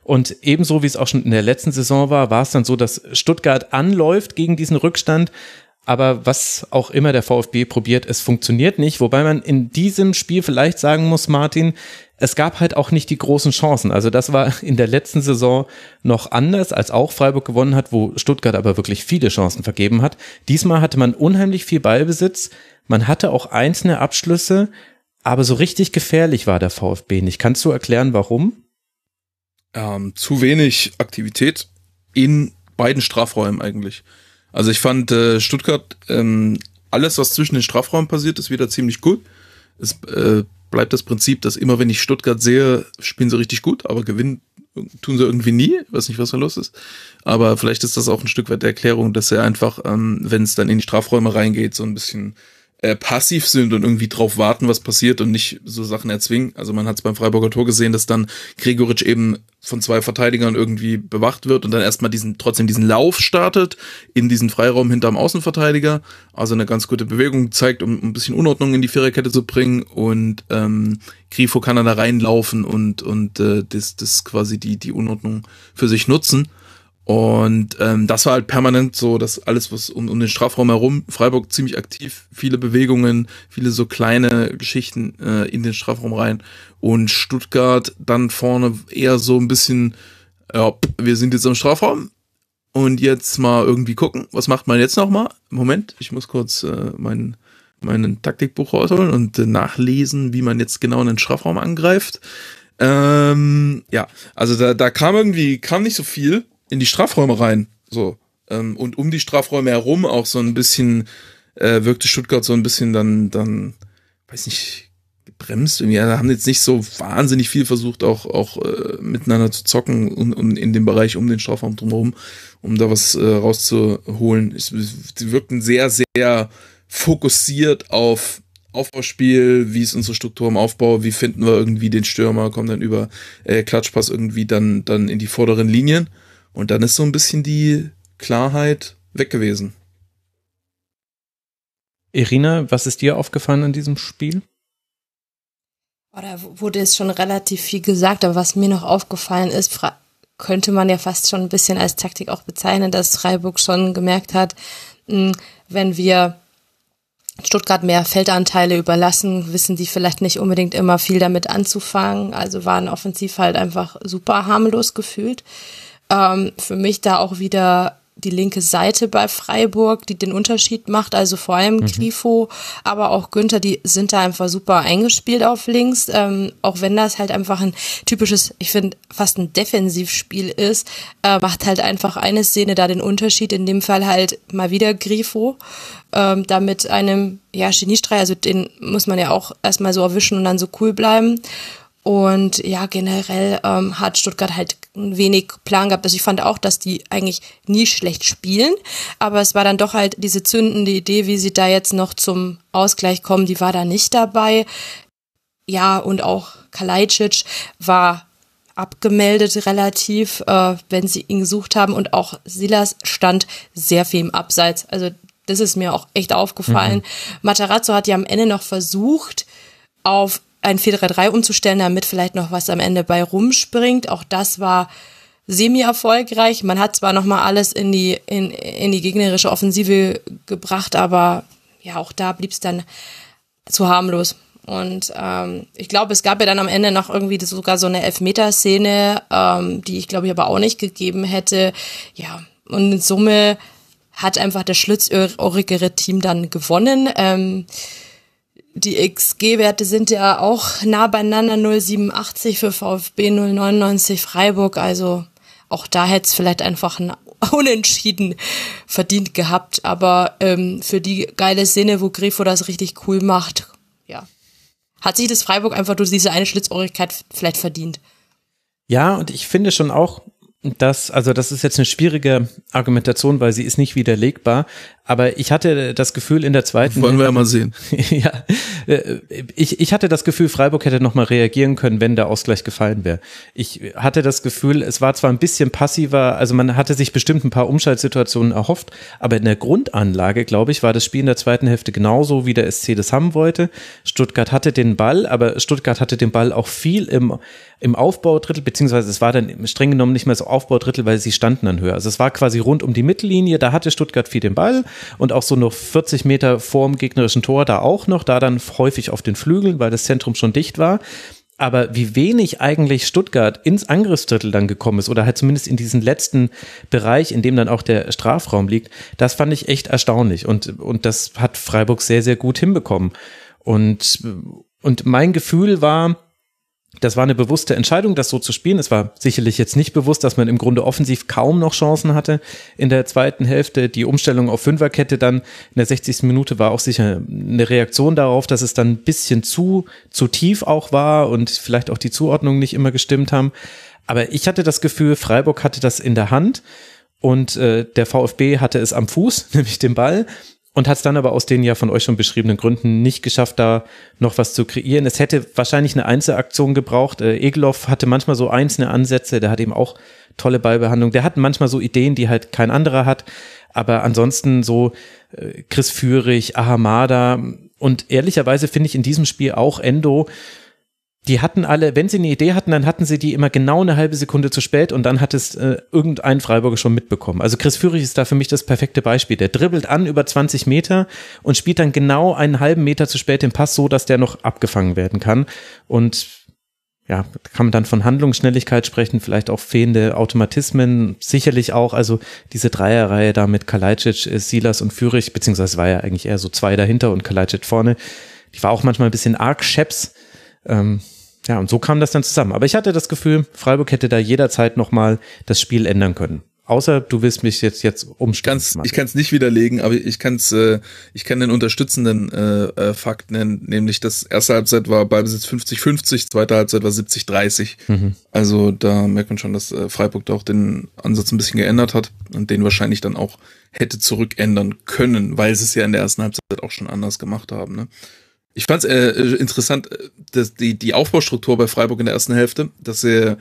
Und ebenso wie es auch schon in der letzten Saison war, war es dann so, dass Stuttgart anläuft gegen diesen Rückstand, aber was auch immer der VfB probiert, es funktioniert nicht. Wobei man in diesem Spiel vielleicht sagen muss, Martin, es gab halt auch nicht die großen Chancen. Also das war in der letzten Saison noch anders, als auch Freiburg gewonnen hat, wo Stuttgart aber wirklich viele Chancen vergeben hat. Diesmal hatte man unheimlich viel Ballbesitz. Man hatte auch einzelne Abschlüsse, aber so richtig gefährlich war der VfB nicht. Kannst du erklären, warum? Ähm, zu wenig Aktivität in beiden Strafräumen eigentlich. Also ich fand äh, Stuttgart, ähm, alles, was zwischen den Strafräumen passiert, ist wieder ziemlich gut. Es äh, bleibt das Prinzip, dass immer wenn ich Stuttgart sehe, spielen sie richtig gut, aber gewinnen tun sie irgendwie nie, weiß nicht, was da los ist. Aber vielleicht ist das auch ein Stück weit der Erklärung, dass er einfach, ähm, wenn es dann in die Strafräume reingeht, so ein bisschen äh, passiv sind und irgendwie drauf warten, was passiert und nicht so Sachen erzwingen. Also man hat es beim Freiburger Tor gesehen, dass dann Gregoritsch eben von zwei Verteidigern irgendwie bewacht wird und dann erstmal diesen, trotzdem diesen Lauf startet in diesen Freiraum hinterm Außenverteidiger. Also eine ganz gute Bewegung zeigt, um ein bisschen Unordnung in die Viererkette zu bringen und ähm, Grifo kann dann da reinlaufen und, und äh, das, das quasi die, die Unordnung für sich nutzen. Und ähm, das war halt permanent so, dass alles, was um, um den Strafraum herum, Freiburg ziemlich aktiv, viele Bewegungen, viele so kleine Geschichten äh, in den Strafraum rein. Und Stuttgart dann vorne eher so ein bisschen, ja, wir sind jetzt im Strafraum und jetzt mal irgendwie gucken, was macht man jetzt nochmal? Moment, ich muss kurz äh, mein, meinen Taktikbuch rausholen und äh, nachlesen, wie man jetzt genau einen Strafraum angreift. Ähm, ja, also da, da kam irgendwie, kam nicht so viel in die Strafräume rein. So. Ähm, und um die Strafräume herum auch so ein bisschen äh, wirkte Stuttgart so ein bisschen dann, dann, weiß nicht, gebremst. Irgendwie. Ja, haben jetzt nicht so wahnsinnig viel versucht, auch, auch äh, miteinander zu zocken und, und in dem Bereich um den Strafraum drumherum, um da was äh, rauszuholen. Sie wirkten sehr, sehr fokussiert auf Aufbauspiel, wie ist unsere Struktur im Aufbau, wie finden wir irgendwie den Stürmer, kommen dann über äh, Klatschpass irgendwie dann, dann in die vorderen Linien. Und dann ist so ein bisschen die Klarheit weg gewesen. Irina, was ist dir aufgefallen an diesem Spiel? Oh, da wurde jetzt schon relativ viel gesagt, aber was mir noch aufgefallen ist, könnte man ja fast schon ein bisschen als Taktik auch bezeichnen, dass Freiburg schon gemerkt hat, hm, wenn wir Stuttgart mehr Feldanteile überlassen, wissen die vielleicht nicht unbedingt immer viel damit anzufangen. Also waren offensiv halt einfach super harmlos gefühlt. Ähm, für mich da auch wieder die linke Seite bei Freiburg, die den Unterschied macht. Also vor allem mhm. Grifo, aber auch Günther, die sind da einfach super eingespielt auf links. Ähm, auch wenn das halt einfach ein typisches, ich finde, fast ein Defensivspiel ist, äh, macht halt einfach eine Szene da den Unterschied. In dem Fall halt mal wieder Grifo. Ähm, da mit einem, ja, Geniestreich, also den muss man ja auch erstmal so erwischen und dann so cool bleiben. Und ja, generell ähm, hat Stuttgart halt wenig Plan gehabt. Also ich fand auch, dass die eigentlich nie schlecht spielen, aber es war dann doch halt diese zündende Idee, wie sie da jetzt noch zum Ausgleich kommen, die war da nicht dabei. Ja, und auch Kalajdzic war abgemeldet relativ, äh, wenn sie ihn gesucht haben und auch Silas stand sehr viel im Abseits. Also das ist mir auch echt aufgefallen. Mhm. Matarazzo hat ja am Ende noch versucht, auf ein 4-3-3 umzustellen, damit vielleicht noch was am Ende bei rumspringt. Auch das war semi-erfolgreich. Man hat zwar nochmal alles in die, in, in die gegnerische Offensive gebracht, aber ja, auch da blieb es dann zu harmlos. Und ähm, ich glaube, es gab ja dann am Ende noch irgendwie sogar so eine Elfmeterszene, ähm, die ich glaube ich aber auch nicht gegeben hätte. Ja, und in Summe hat einfach das schlitzohrigere Team dann gewonnen. Ähm, die XG-Werte sind ja auch nah beieinander, 0,87 für VfB, 0,99 Freiburg. Also auch da hätte es vielleicht einfach ein Unentschieden verdient gehabt. Aber ähm, für die geile Szene, wo Grifo das richtig cool macht, ja, hat sich das Freiburg einfach durch diese eine Schlitzohrigkeit vielleicht verdient. Ja, und ich finde schon auch, dass, also das ist jetzt eine schwierige Argumentation, weil sie ist nicht widerlegbar. Aber ich hatte das Gefühl in der zweiten. Wollen wir ja mal sehen. ja, äh, ich, ich hatte das Gefühl, Freiburg hätte nochmal reagieren können, wenn der Ausgleich gefallen wäre. Ich hatte das Gefühl, es war zwar ein bisschen passiver, also man hatte sich bestimmt ein paar Umschaltsituationen erhofft, aber in der Grundanlage, glaube ich, war das Spiel in der zweiten Hälfte genauso, wie der SC das haben wollte. Stuttgart hatte den Ball, aber Stuttgart hatte den Ball auch viel im, im Aufbaudrittel, beziehungsweise es war dann streng genommen nicht mehr so Aufbaudrittel, weil sie standen dann höher. Also es war quasi rund um die Mittellinie, da hatte Stuttgart viel den Ball und auch so noch 40 Meter vorm gegnerischen Tor da auch noch, da dann häufig auf den Flügeln, weil das Zentrum schon dicht war. Aber wie wenig eigentlich Stuttgart ins Angriffsdrittel dann gekommen ist oder halt zumindest in diesen letzten Bereich, in dem dann auch der Strafraum liegt, das fand ich echt erstaunlich und, und das hat Freiburg sehr, sehr gut hinbekommen. Und, und mein Gefühl war, das war eine bewusste Entscheidung, das so zu spielen. Es war sicherlich jetzt nicht bewusst, dass man im Grunde offensiv kaum noch Chancen hatte in der zweiten Hälfte. Die Umstellung auf Fünferkette dann in der 60. Minute war auch sicher eine Reaktion darauf, dass es dann ein bisschen zu, zu tief auch war und vielleicht auch die Zuordnung nicht immer gestimmt haben. Aber ich hatte das Gefühl, Freiburg hatte das in der Hand und äh, der VfB hatte es am Fuß, nämlich den Ball und hat es dann aber aus den ja von euch schon beschriebenen Gründen nicht geschafft, da noch was zu kreieren. Es hätte wahrscheinlich eine Einzelaktion gebraucht. Äh, Egelhoff hatte manchmal so einzelne Ansätze, der hat eben auch tolle Ballbehandlung. Der hat manchmal so Ideen, die halt kein anderer hat. Aber ansonsten so äh, Chris Führig, Ahamada und ehrlicherweise finde ich in diesem Spiel auch Endo die hatten alle, wenn sie eine Idee hatten, dann hatten sie die immer genau eine halbe Sekunde zu spät und dann hat es äh, irgendein Freiburger schon mitbekommen. Also Chris Führig ist da für mich das perfekte Beispiel. Der dribbelt an über 20 Meter und spielt dann genau einen halben Meter zu spät den Pass so, dass der noch abgefangen werden kann. Und ja, kann man dann von Handlungsschnelligkeit sprechen, vielleicht auch fehlende Automatismen, sicherlich auch, also diese Dreierreihe da mit Kalajdzic, äh, Silas und Führig, beziehungsweise war ja eigentlich eher so zwei dahinter und Kalajdzic vorne, die war auch manchmal ein bisschen arg scheps, ähm, ja, und so kam das dann zusammen. Aber ich hatte das Gefühl, Freiburg hätte da jederzeit nochmal das Spiel ändern können. Außer du willst mich jetzt jetzt umstimmen. Ich kann es nicht widerlegen, aber ich kann's, äh, ich kann den unterstützenden äh, äh, Fakt nennen, nämlich das erste Halbzeit war Ballbesitz 50-50, zweite Halbzeit war 70-30. Mhm. Also da merkt man schon, dass äh, Freiburg da auch den Ansatz ein bisschen geändert hat und den wahrscheinlich dann auch hätte zurückändern können, weil sie es ja in der ersten Halbzeit auch schon anders gemacht haben. Ne? Ich fand es äh, interessant, äh, dass die, die Aufbaustruktur bei Freiburg in der ersten Hälfte, dass sie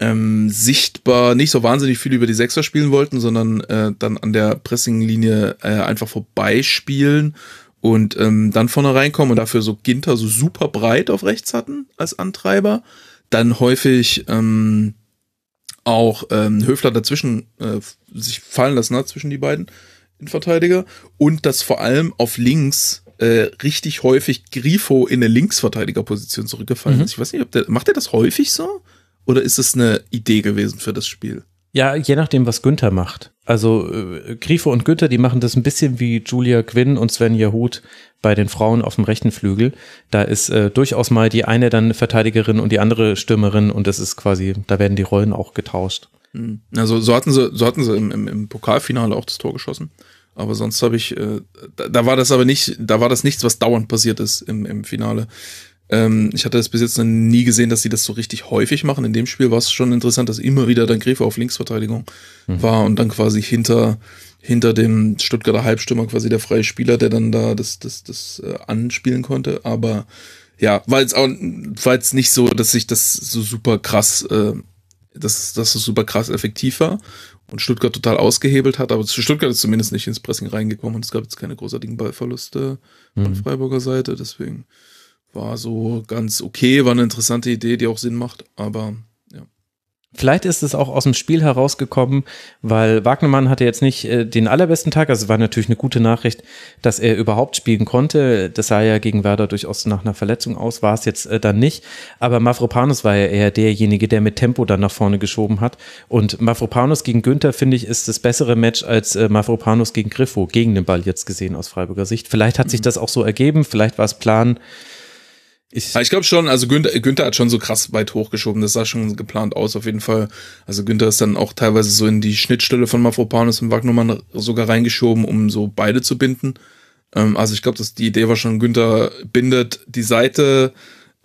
ähm, sichtbar nicht so wahnsinnig viel über die Sechser spielen wollten, sondern äh, dann an der Pressinglinie äh, einfach vorbeispielen und ähm, dann vorne reinkommen und dafür so Ginter so super breit auf rechts hatten als Antreiber. Dann häufig ähm, auch ähm, Höfler dazwischen äh, sich fallen lassen hat zwischen die beiden Innenverteidiger und das vor allem auf links äh, richtig häufig Grifo in eine Linksverteidigerposition zurückgefallen mhm. ist. Ich weiß nicht, ob der, macht er das häufig so? Oder ist es eine Idee gewesen für das Spiel? Ja, je nachdem, was Günther macht. Also äh, Grifo und Günther, die machen das ein bisschen wie Julia Quinn und Sven Yahut bei den Frauen auf dem rechten Flügel. Da ist äh, durchaus mal die eine dann Verteidigerin und die andere Stürmerin und das ist quasi, da werden die Rollen auch getauscht. Hm. Also so hatten sie, so hatten sie im, im, im Pokalfinale auch das Tor geschossen. Aber sonst habe ich, äh, da, da, war das aber nicht, da war das nichts, was dauernd passiert ist im, im Finale. Ähm, ich hatte das bis jetzt noch nie gesehen, dass sie das so richtig häufig machen. In dem Spiel war es schon interessant, dass immer wieder dann Gräfe auf Linksverteidigung mhm. war und dann quasi hinter, hinter dem Stuttgarter Halbstürmer quasi der freie Spieler, der dann da das, das, das äh, anspielen konnte. Aber ja, war jetzt auch, jetzt nicht so, dass sich das so super krass, äh, dass, dass das super krass effektiv war und Stuttgart total ausgehebelt hat, aber Stuttgart ist zumindest nicht ins Pressing reingekommen und es gab jetzt keine großartigen Ballverluste mhm. von Freiburger Seite, deswegen war so ganz okay, war eine interessante Idee, die auch Sinn macht, aber Vielleicht ist es auch aus dem Spiel herausgekommen, weil Wagnermann hatte jetzt nicht äh, den allerbesten Tag. Also es war natürlich eine gute Nachricht, dass er überhaupt spielen konnte. Das sah ja gegen Werder durchaus nach einer Verletzung aus, war es jetzt äh, dann nicht. Aber Mavropanos war ja eher derjenige, der mit Tempo dann nach vorne geschoben hat. Und Mavropanos gegen Günther, finde ich, ist das bessere Match als äh, Mavropanos gegen Griffo, gegen den Ball jetzt gesehen aus Freiburger Sicht. Vielleicht hat sich mhm. das auch so ergeben, vielleicht war es Plan ich, ich glaube schon, also Günther, Günther hat schon so krass weit hochgeschoben, das sah schon geplant aus, auf jeden Fall. Also Günther ist dann auch teilweise so in die Schnittstelle von Mafropanus und Wagnermann sogar reingeschoben, um so beide zu binden. Ähm, also ich glaube, dass die Idee war schon, Günther bindet die Seite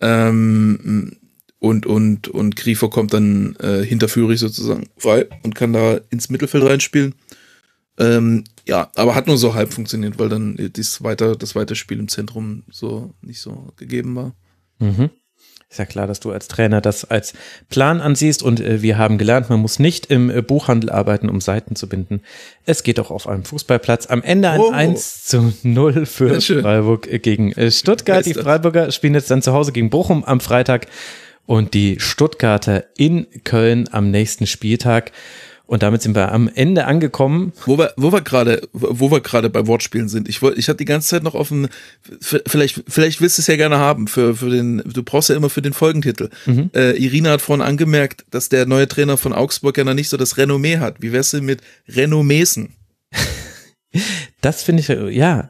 ähm, und, und, und Griefer kommt dann äh, hinter Führig sozusagen frei und kann da ins Mittelfeld reinspielen. Ähm, ja, aber hat nur so halb funktioniert, weil dann das weiter, das weitere Spiel im Zentrum so nicht so gegeben war. Mhm. Ist ja klar, dass du als Trainer das als Plan ansiehst und äh, wir haben gelernt, man muss nicht im äh, Buchhandel arbeiten, um Seiten zu binden. Es geht auch auf einem Fußballplatz. Am Ende ein oh. 1 zu 0 für Freiburg gegen äh, Stuttgart. Die Freiburger spielen jetzt dann zu Hause gegen Bochum am Freitag und die Stuttgarter in Köln am nächsten Spieltag. Und damit sind wir am Ende angekommen. Wo wir, wo wir gerade, wo wir gerade bei Wortspielen sind. Ich wollte, ich hatte die ganze Zeit noch offen, vielleicht, vielleicht willst du es ja gerne haben für, für den, du brauchst ja immer für den Folgentitel. Mhm. Äh, Irina hat vorhin angemerkt, dass der neue Trainer von Augsburg ja noch nicht so das Renommee hat. Wie wär's denn mit Renommesen? das finde ich, ja,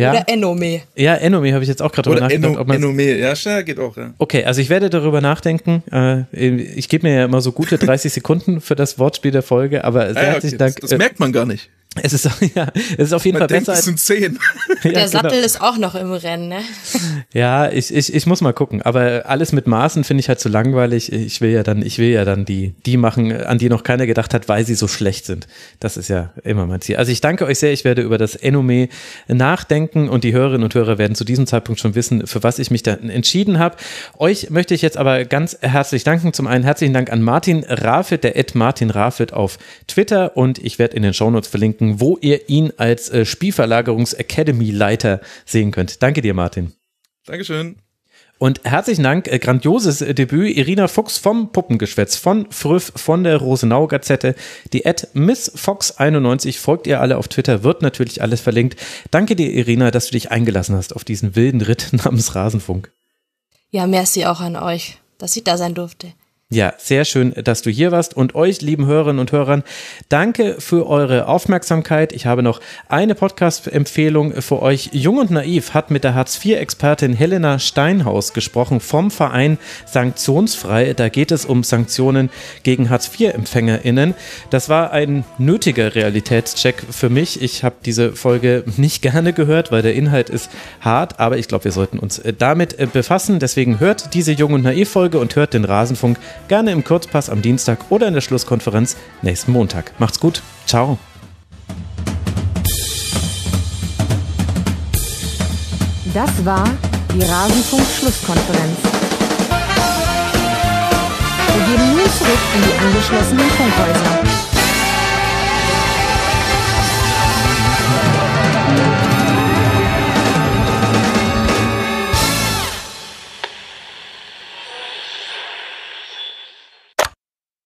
ja. Oder Enome. Ja, Enome habe ich jetzt auch gerade drüber nachgedacht. Ob Enome, ja, schnell geht auch, ja. Okay, also ich werde darüber nachdenken. Äh, ich gebe mir ja immer so gute 30 Sekunden für das Wortspiel der Folge, aber sehr ah, ja, herzlichen okay. Dank. Das, das, merkt man gar nicht. Es ist, ja, es ist auf jeden Man Fall denkt, besser. es sind zehn. ja, Der genau. Sattel ist auch noch im Rennen, ne? Ja, ich, ich, ich muss mal gucken. Aber alles mit Maßen finde ich halt zu langweilig. Ich will ja dann, ich will ja dann die, die machen, an die noch keiner gedacht hat, weil sie so schlecht sind. Das ist ja immer mein Ziel. Also ich danke euch sehr. Ich werde über das Enome nachdenken und die Hörerinnen und Hörer werden zu diesem Zeitpunkt schon wissen, für was ich mich dann entschieden habe. Euch möchte ich jetzt aber ganz herzlich danken. Zum einen herzlichen Dank an Martin Rafit, der Ed Martin Rafit auf Twitter und ich werde in den Shownotes verlinken, wo ihr ihn als äh, Spielverlagerungs-Academy-Leiter sehen könnt. Danke dir, Martin. Dankeschön. Und herzlichen Dank, äh, grandioses äh, Debüt, Irina Fuchs vom Puppengeschwätz, von Früff, von der Rosenau Gazette. Die Ad Miss Fox 91 folgt ihr alle auf Twitter, wird natürlich alles verlinkt. Danke dir, Irina, dass du dich eingelassen hast auf diesen wilden Ritt namens Rasenfunk. Ja, merci auch an euch, dass ich da sein durfte. Ja, sehr schön, dass du hier warst und euch, lieben Hörerinnen und Hörern, danke für eure Aufmerksamkeit. Ich habe noch eine Podcast-Empfehlung für euch. Jung und Naiv hat mit der Hartz-IV-Expertin Helena Steinhaus gesprochen vom Verein Sanktionsfrei. Da geht es um Sanktionen gegen Hartz-IV-EmpfängerInnen. Das war ein nötiger Realitätscheck für mich. Ich habe diese Folge nicht gerne gehört, weil der Inhalt ist hart, aber ich glaube, wir sollten uns äh, damit äh, befassen. Deswegen hört diese Jung und Naiv-Folge und hört den Rasenfunk Gerne im Kurzpass am Dienstag oder in der Schlusskonferenz nächsten Montag. Macht's gut. Ciao. Das war die Rasenfunk-Schlusskonferenz. Wir gehen nun zurück in die angeschlossenen Funkhäuser.